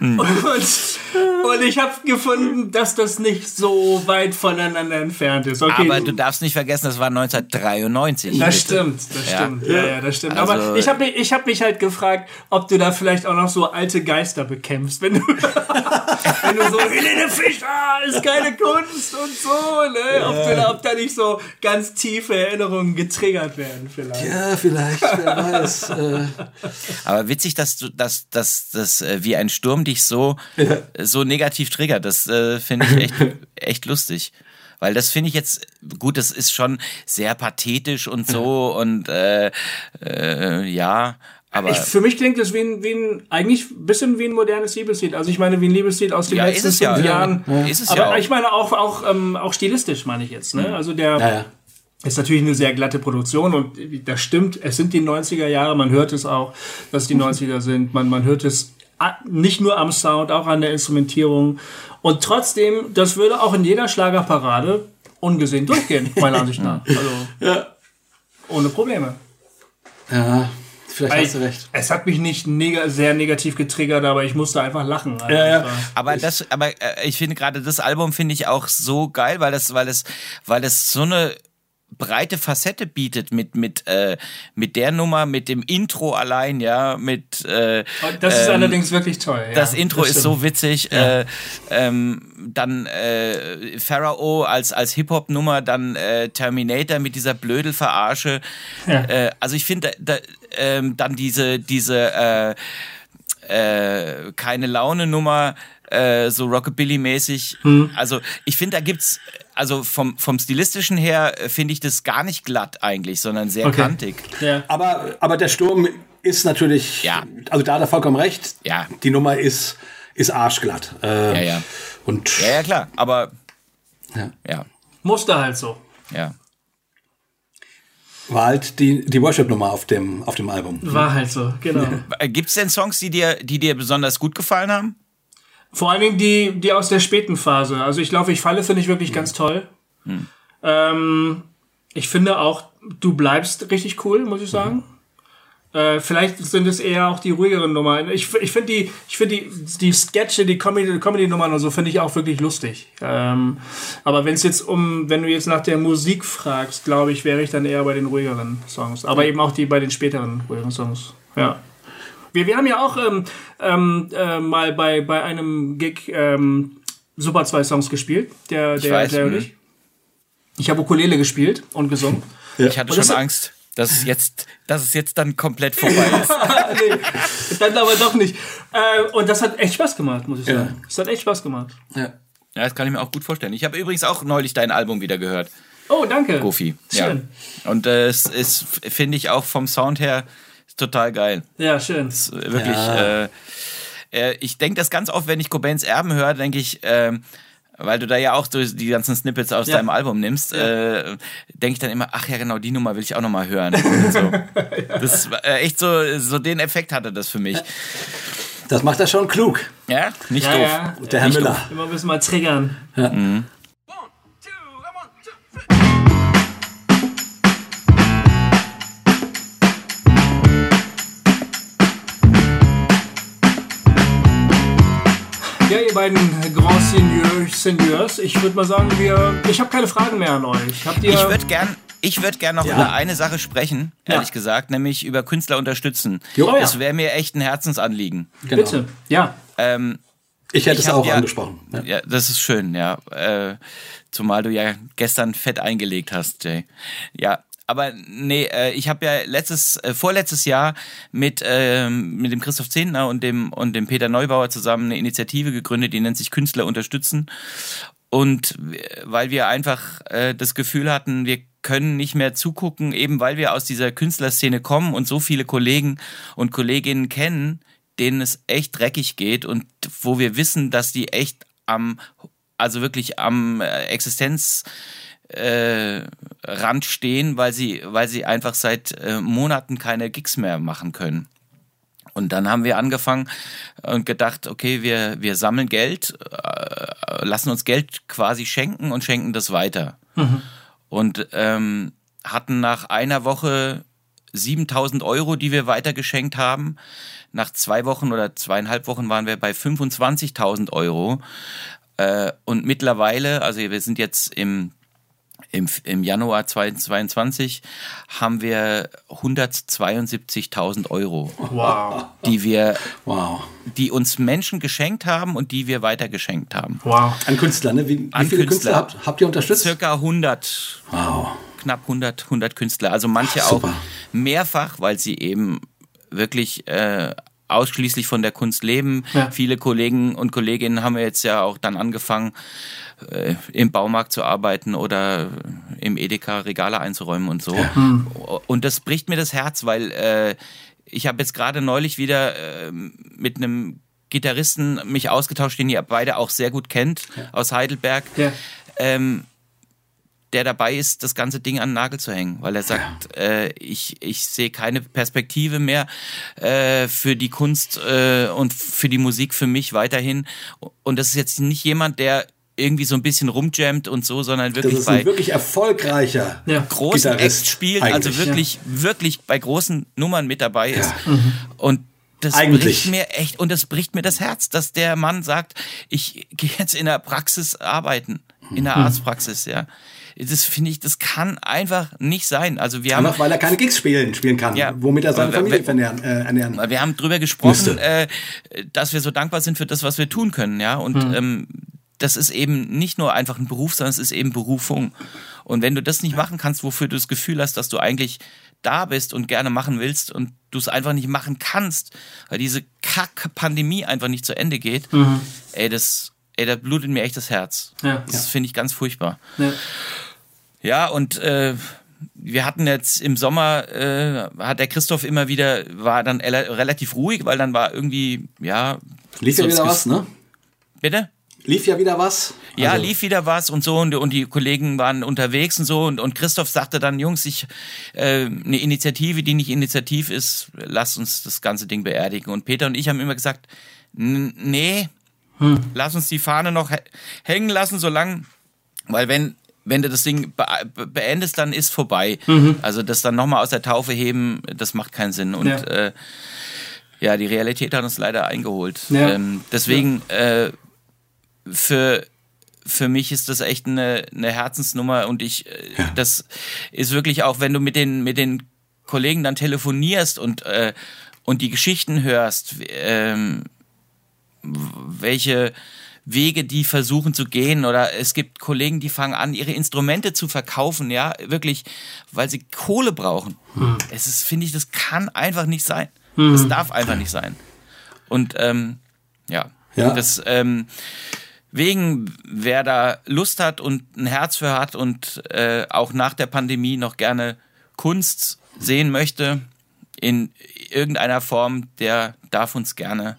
Und, und ich habe gefunden, dass das nicht so weit voneinander entfernt ist. Okay, aber du darfst nicht vergessen, das war 1993. das bitte. stimmt, das Ja. stimmt. Ja, ja, das stimmt. Also- aber ich habe mich, ich hab mich halt gefragt, ob du da vielleicht auch noch so alte Geister bekämpfst, wenn du, wenn du so Helene Fischer ist keine Kunst und so, ne? Ob, du da, ob da nicht so ganz tiefe Erinnerungen getriggert werden vielleicht. Ja, vielleicht, wer weiß. Äh, Aber witzig, dass du, dass, dass, dass äh, wie ein Sturm dich so, so negativ triggert. Das äh, finde ich echt, echt lustig. Weil das finde ich jetzt, gut, das ist schon sehr pathetisch und so und äh, äh, ja, aber Ich, für mich klingt es wie ein, wie ein, eigentlich ein bisschen wie ein modernes Liebeslied. Also ich meine, wie ein Liebeslied aus den Ja, letzten ist es ja, fünf ja. Jahren. Ist es Aber ja auch. ich meine auch, auch, ähm, auch stilistisch meine ich jetzt. Ne? Also der ja, ja. ist natürlich eine sehr glatte Produktion und das stimmt. Es sind die 90er Jahre. Man hört es auch, dass die 90er sind. Man, man hört es nicht nur am Sound, auch an der Instrumentierung. Und trotzdem, das würde auch in jeder Schlagerparade ungesehen durchgehen, meiner Ansicht nach. Also Ja. ohne Probleme. ja, vielleicht hast du Weil recht. Es hat mich nicht neg sehr negativ getriggert, aber ich musste einfach lachen. Also Ja, ja. Aber das, aber äh, ich finde gerade das Album finde ich auch so geil, weil das, weil es, weil es so eine breite Facette bietet mit mit äh, mit der Nummer, mit dem Intro allein, ja, mit äh, Das ist ähm, allerdings wirklich toll. Ja, das Intro ist stimmt. so witzig. Äh, ähm, dann äh, Pharaoh als als Hip Hop Nummer, dann äh, Terminator mit dieser Blödel-Verarsche. Ja. Äh, also ich finde da, ähm, dann diese diese äh, äh, keine Laune Nummer, äh, so Rockabilly-mäßig. Hm. Also ich finde, da gibt's, also vom, vom stilistischen her äh, finde ich das gar nicht glatt eigentlich, sondern sehr Okay. kantig. Ja. Aber, aber der Sturm ist natürlich, Ja. also da hat er vollkommen recht. Ja. Die Nummer ist, ist arschglatt. Äh, Ja, ja. Und Ja, ja, klar, aber Ja. ja, Musste halt so. ja. War halt die, die Worship-Nummer auf dem, auf dem Album. War halt so, genau. Äh, Gibt's denn Songs, die dir, die dir besonders gut gefallen haben? Vor allen Dingen die, die aus der späten Phase. Also ich glaube, ich falle finde ich wirklich ganz toll. Ähm, ich finde auch, du bleibst richtig cool, muss ich sagen. Äh, vielleicht sind es eher auch die ruhigeren Nummern. Ich, ich finde die, ich finde die, die Sketche, die Comedy, Comedy-Nummern und so finde ich auch wirklich lustig. Ähm, aber wenn es jetzt um, wenn du jetzt nach der Musik fragst, glaube ich, wäre ich dann eher bei den ruhigeren Songs. Aber eben auch die bei den späteren ruhigeren Songs. Ja. Wir, wir haben ja auch ähm, ähm, äh, mal bei, bei einem Gig ähm, Super zwei Songs gespielt. Der, der, weiß, der und mhm. ich. Ich habe Ukulele gespielt und gesungen. Ich hatte schon Angst, dass es jetzt, dass es jetzt dann komplett vorbei ist. nee, dann aber doch nicht. Äh, und das hat echt Spaß gemacht, muss ich sagen. Es hat echt Spaß gemacht. Ja. Ja, das kann ich mir auch gut vorstellen. Ich habe übrigens auch neulich dein Album wieder gehört, Oh, danke. Goofy. Ja. Schön. Und äh, es ist, finde ich, auch vom Sound her total geil. Ja, schön. Es ist wirklich. Ja. Äh, äh, ich denke das ganz oft, wenn ich Cobains Erben höre, denke ich, ähm, weil du da ja auch so die ganzen Snippets aus Ja. deinem Album nimmst, äh, denke ich dann immer, ach ja, genau, die Nummer will ich auch noch mal hören. So. Das war äh, echt so, so den Effekt hatte das für mich. Das macht er schon klug, Ja, nicht Ja, doof. ja. der Herr Nicht Müller. Immer müssen wir triggern. Ja, ihr beiden Grand Seigneurs, Seigneurs ich würde mal sagen, wir, ich habe keine Fragen mehr an euch. Habt ihr? Ich würde gern, ich würde gern noch Ja. über eine Sache sprechen, Ja. ehrlich gesagt, nämlich über Künstler unterstützen. Jo. Oh ja. Das wäre mir echt ein Herzensanliegen. Genau. bitte. Ja. Ähm, Ich hätte Ich es auch ja- angesprochen. Ja. Ja, das ist schön, ja. Äh, zumal du ja gestern fett eingelegt hast, Jay. Ja, aber nee, äh, ich habe ja letztes, äh, vorletztes Jahr mit ähm, mit dem Christoph Zehntner und dem und dem Peter Neubauer zusammen eine Initiative gegründet, die nennt sich Künstler unterstützen. Und weil wir einfach äh, das Gefühl hatten, wir können nicht mehr zugucken, eben weil wir aus dieser Künstlerszene kommen und so viele Kollegen und Kolleginnen kennen, denen es echt dreckig geht und wo wir wissen, dass die echt am, also wirklich am äh, Existenz äh, Rand stehen, weil sie, weil sie einfach seit äh, Monaten keine Gigs mehr machen können. Und dann haben wir angefangen und gedacht, okay, wir, wir sammeln Geld, äh, lassen uns Geld quasi schenken und schenken das weiter. Und ähm, hatten nach einer Woche 7000 Euro, die wir weitergeschenkt haben. Nach zwei Wochen oder zweieinhalb Wochen waren wir bei 25.000 Euro. Äh, und mittlerweile, also wir sind jetzt im im, im Januar 2022 haben wir 172.000 Euro, Wow. die wir, Wow. die uns Menschen geschenkt haben und die wir weitergeschenkt haben. Wow. An Künstler, ne? Wie, wie An viele Künstler. Künstler habt, habt ihr unterstützt? Circa 100, Wow. knapp 100, 100 Künstler. Also manche Ach, auch mehrfach, weil sie eben wirklich äh, ausschließlich von der Kunst leben. Ja. Viele Kollegen und Kolleginnen haben jetzt ja auch dann angefangen, äh, im Baumarkt zu arbeiten oder im Edeka Regale einzuräumen und so. Und das bricht mir das Herz, weil äh, ich habe jetzt gerade neulich wieder äh, mit einem Gitarristen mich ausgetauscht, den ihr beide auch sehr gut kennt, aus Heidelberg. Ja. Ähm, der dabei ist, das ganze Ding an den Nagel zu hängen, weil er sagt, äh, ich, ich sehe keine Perspektive mehr äh, für die Kunst äh, und für die Musik für mich weiterhin. Und das ist jetzt nicht jemand, der irgendwie so ein bisschen rumjammt und so, sondern Das wirklich ist ein bei wirklich erfolgreicher Ja. großen Gitarrist Acts spielt, also wirklich, wirklich bei großen Nummern mit dabei ist. Und das Eigentlich. bricht mir echt, und das bricht mir das Herz, dass der Mann sagt, ich gehe jetzt in der Praxis arbeiten, in der Arztpraxis, ja. Das finde ich, das kann einfach nicht sein. Also wir haben, Einfach weil er keine Gigs spielen, spielen kann, Ja. womit er seine Aber Familie wenn- ernähren. Äh, ernähren. wir haben drüber gesprochen, äh, dass wir so dankbar sind für das, was wir tun können, ja. Und ähm, das ist eben nicht nur einfach ein Beruf, sondern es ist eben Berufung. Und wenn du das nicht machen kannst, wofür du das Gefühl hast, dass du eigentlich da bist und gerne machen willst und du es einfach nicht machen kannst, weil diese Kack-Pandemie einfach nicht zu Ende geht, ey, das, ey, da blutet mir echt das Herz. Ja. Das finde ich ganz furchtbar. Ja. Ja, und äh, wir hatten jetzt im Sommer, äh, hat der Christoph immer wieder, war dann relativ ruhig, weil dann war irgendwie, ja. Lief ja wieder was, ne? Bitte? Lief ja wieder was. Ja, Also, lief wieder was und so und, und die Kollegen waren unterwegs und so und, und Christoph sagte dann, Jungs, ich äh, eine Initiative, die nicht initiativ ist, lasst uns das ganze Ding beerdigen. Und Peter und ich haben immer gesagt, "N- nee, lass uns die Fahne noch hä- hängen lassen, solange, weil wenn wenn du das Ding be beendest, dann ist vorbei. Also das dann nochmal aus der Taufe heben, das macht keinen Sinn. Und Ja. äh, ja, die Realität hat uns leider eingeholt. Ja. Ähm, deswegen äh, für für mich ist das echt eine, eine Herzensnummer und ich äh, das ist wirklich auch, wenn du mit den mit den Kollegen dann telefonierst und äh, und die Geschichten hörst, ähm, welche Wege die versuchen zu gehen oder es gibt Kollegen, die fangen an, ihre Instrumente zu verkaufen, ja, wirklich, weil sie Kohle brauchen. Es ist, finde ich, das kann einfach nicht sein. Das darf einfach nicht sein. Und ähm, ja, Ja. das ähm, wegen, wer da Lust hat und ein Herz für hat und äh, auch nach der Pandemie noch gerne Kunst sehen möchte in irgendeiner Form, der darf uns gerne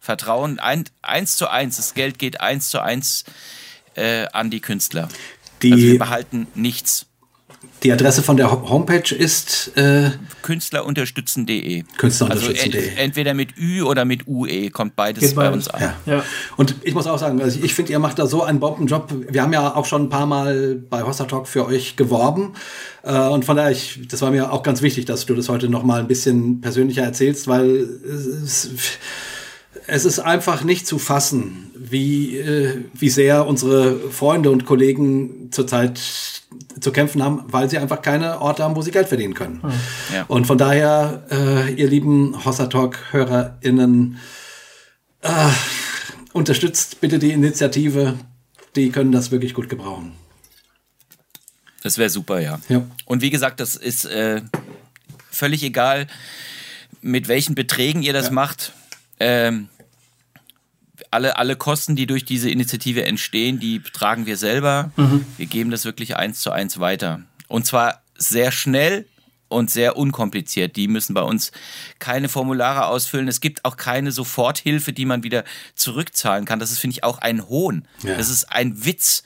vertrauen. Ein, eins zu eins, das Geld geht eins zu eins äh, an die Künstler. Die, also wir behalten nichts. Die Adresse von der Ho- Homepage ist äh, Künstlerunterstützen.de. Künstlerunterstützen.de. Also ent, entweder mit Ü oder mit UE kommt beides Geht bei beides. uns an. Ja. Ja. Und ich muss auch sagen, also ich finde, ihr macht da so einen Bombenjob. Wir haben ja auch schon ein paar Mal bei Hossa Talk für euch geworben. Äh, Und von daher, ich, das war mir auch ganz wichtig, dass du das heute noch mal ein bisschen persönlicher erzählst, weil es, es ist einfach nicht zu fassen, wie, äh, wie sehr unsere Freunde und Kollegen zurzeit zu kämpfen haben, weil sie einfach keine Orte haben, wo sie Geld verdienen können. Ja. Und von daher, äh, ihr lieben Hossa Talk-HörerInnen, äh, unterstützt bitte die Initiative. Die können das wirklich gut gebrauchen. Das wäre super, ja. Ja. Und wie gesagt, das ist äh, völlig egal, mit welchen Beträgen ihr das macht. Ähm, alle, alle Kosten, die durch diese Initiative entstehen, die tragen wir selber. Wir geben das wirklich eins zu eins weiter. Und zwar sehr schnell und sehr unkompliziert. Die müssen bei uns keine Formulare ausfüllen. Es gibt auch keine Soforthilfe, die man wieder zurückzahlen kann. Das ist, finde ich, auch ein Hohn. Ja. Das ist ein Witz.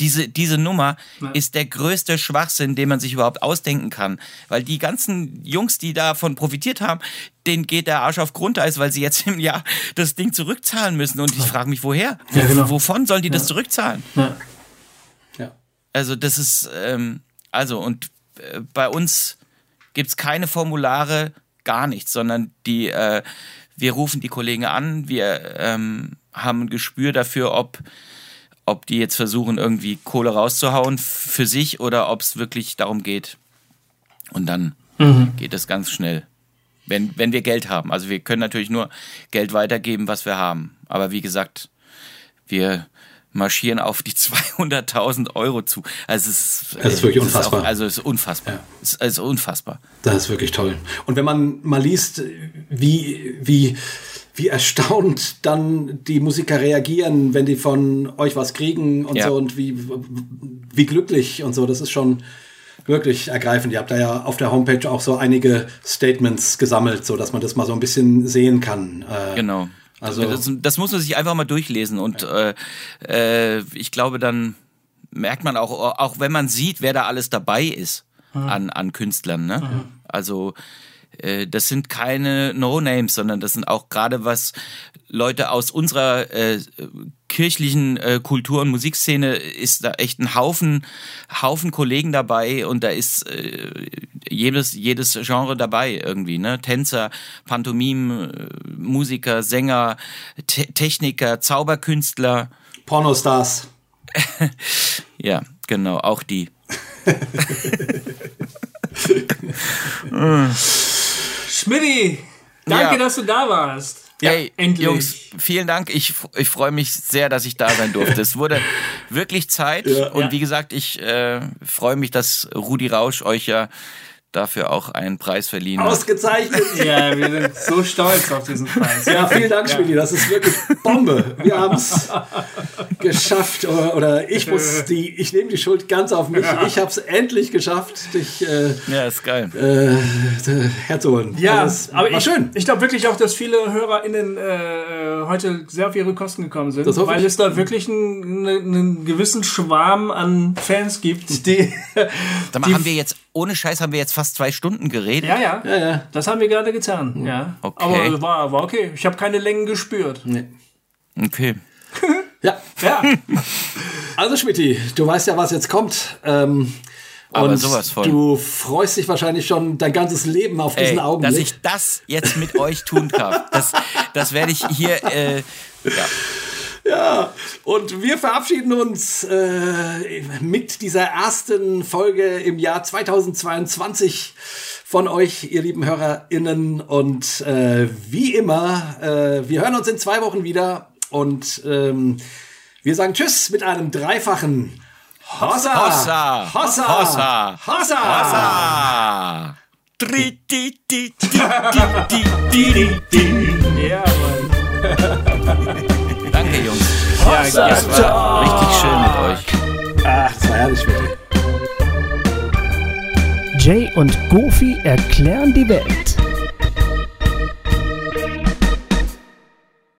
Diese, diese Nummer ist der größte Schwachsinn, den man sich überhaupt ausdenken kann. Weil die ganzen Jungs, die davon profitiert haben, denen geht der Arsch auf Grundeis, weil sie jetzt im Jahr das Ding zurückzahlen müssen. Und ich frage mich, woher? Ja, genau. Wovon sollen die das zurückzahlen? Ja. Ja. Also das ist, ähm, also und äh, bei uns gibt's keine Formulare, gar nichts, sondern die, äh, wir rufen die Kollegen an, wir ähm, haben ein Gespür dafür, ob ob die jetzt versuchen, irgendwie Kohle rauszuhauen für sich oder ob es wirklich darum geht. Und dann geht es ganz schnell. Wenn, wenn wir Geld haben. Also wir können natürlich nur Geld weitergeben, was wir haben. Aber wie gesagt, wir marschieren auf die 200.000 Euro zu. Also es ist, Es ist wirklich es unfassbar. auch, also es ist unfassbar. Es ist also unfassbar. Das ist wirklich toll. Und wenn man mal liest, wie, wie, wie erstaunt dann die Musiker reagieren, wenn die von euch was kriegen und Ja. so und wie, wie glücklich und so, das ist schon wirklich ergreifend. Ihr habt da ja auf der Homepage auch so einige Statements gesammelt, so dass man das mal so ein bisschen sehen kann. Äh, Genau. Also- Also das, das muss man sich einfach mal durchlesen und äh, äh, ich glaube, dann merkt man auch, auch wenn man sieht, wer da alles dabei ist an, an Künstlern. Ne? Also äh, das sind keine No-Names, sondern das sind auch gerade was Leute aus unserer äh, kirchlichen äh, Kultur- und Musikszene ist da echt ein Haufen, Haufen Kollegen dabei und da ist äh, jedes, jedes Genre dabei irgendwie, ne? Tänzer, Pantomim, äh, Musiker, Sänger, Te Techniker, Zauberkünstler. Pornostars. Ja, genau, auch die. Schmidti, danke, Ja. dass du da warst. Hey, endlich. Jungs, vielen Dank. Ich, ich freue mich sehr, dass ich da sein durfte. Es wurde wirklich Zeit. und Ja. wie gesagt, ich äh, freue mich, dass Rudi Rausch euch ja dafür auch einen Preis verliehen hat. Ausgezeichnet. Ja, wir sind so stolz auf diesen Preis. Ja, vielen Dank, Schmidi. Das ist wirklich Bombe. Wir haben es geschafft. Oder, oder ich muss die, ich nehme die Schuld ganz auf mich. Ich habe es endlich geschafft, dich äh, Ja, ist geil. äh, herzuholen. Ja, das aber ich, schön. ich glaube wirklich auch, dass viele HörerInnen äh, heute sehr auf ihre Kosten gekommen sind, Das hoffe weil ich. es da wirklich einen, einen, gewissen Schwarm an Fans gibt, die. Mal, die haben wir jetzt, ohne Scheiß, haben wir jetzt fast zwei Stunden geredet? ja, ja, Ja, ja. das haben wir gerade getan. Ja. Okay. Aber war, war okay. Ich habe keine Längen gespürt. Nee. Okay. Ja. Ja. Also Schmidti, du weißt ja, was jetzt kommt. Ähm, Aber und sowas von. du freust dich wahrscheinlich schon dein ganzes Leben auf diesen Ey, Augenblick. dass ich das jetzt mit euch tun kann. Das, das werde ich hier. Äh, ja. Ja, und wir verabschieden uns äh, mit dieser ersten Folge im Jahr 2022 von euch, ihr lieben HörerInnen. Und äh, wie immer, äh, wir hören uns in zwei Wochen wieder und ähm, wir sagen Tschüss mit einem dreifachen Hossa! Hossa! Hossa! Hossa! Hossa! Hossa! Tri, di, di, di, di, di, di, di. Ja, Mann. Ja, Ja, es war richtig schön mit euch. Ach, das war herrlich, Schmidt. Jay und Goofy erklären die Welt.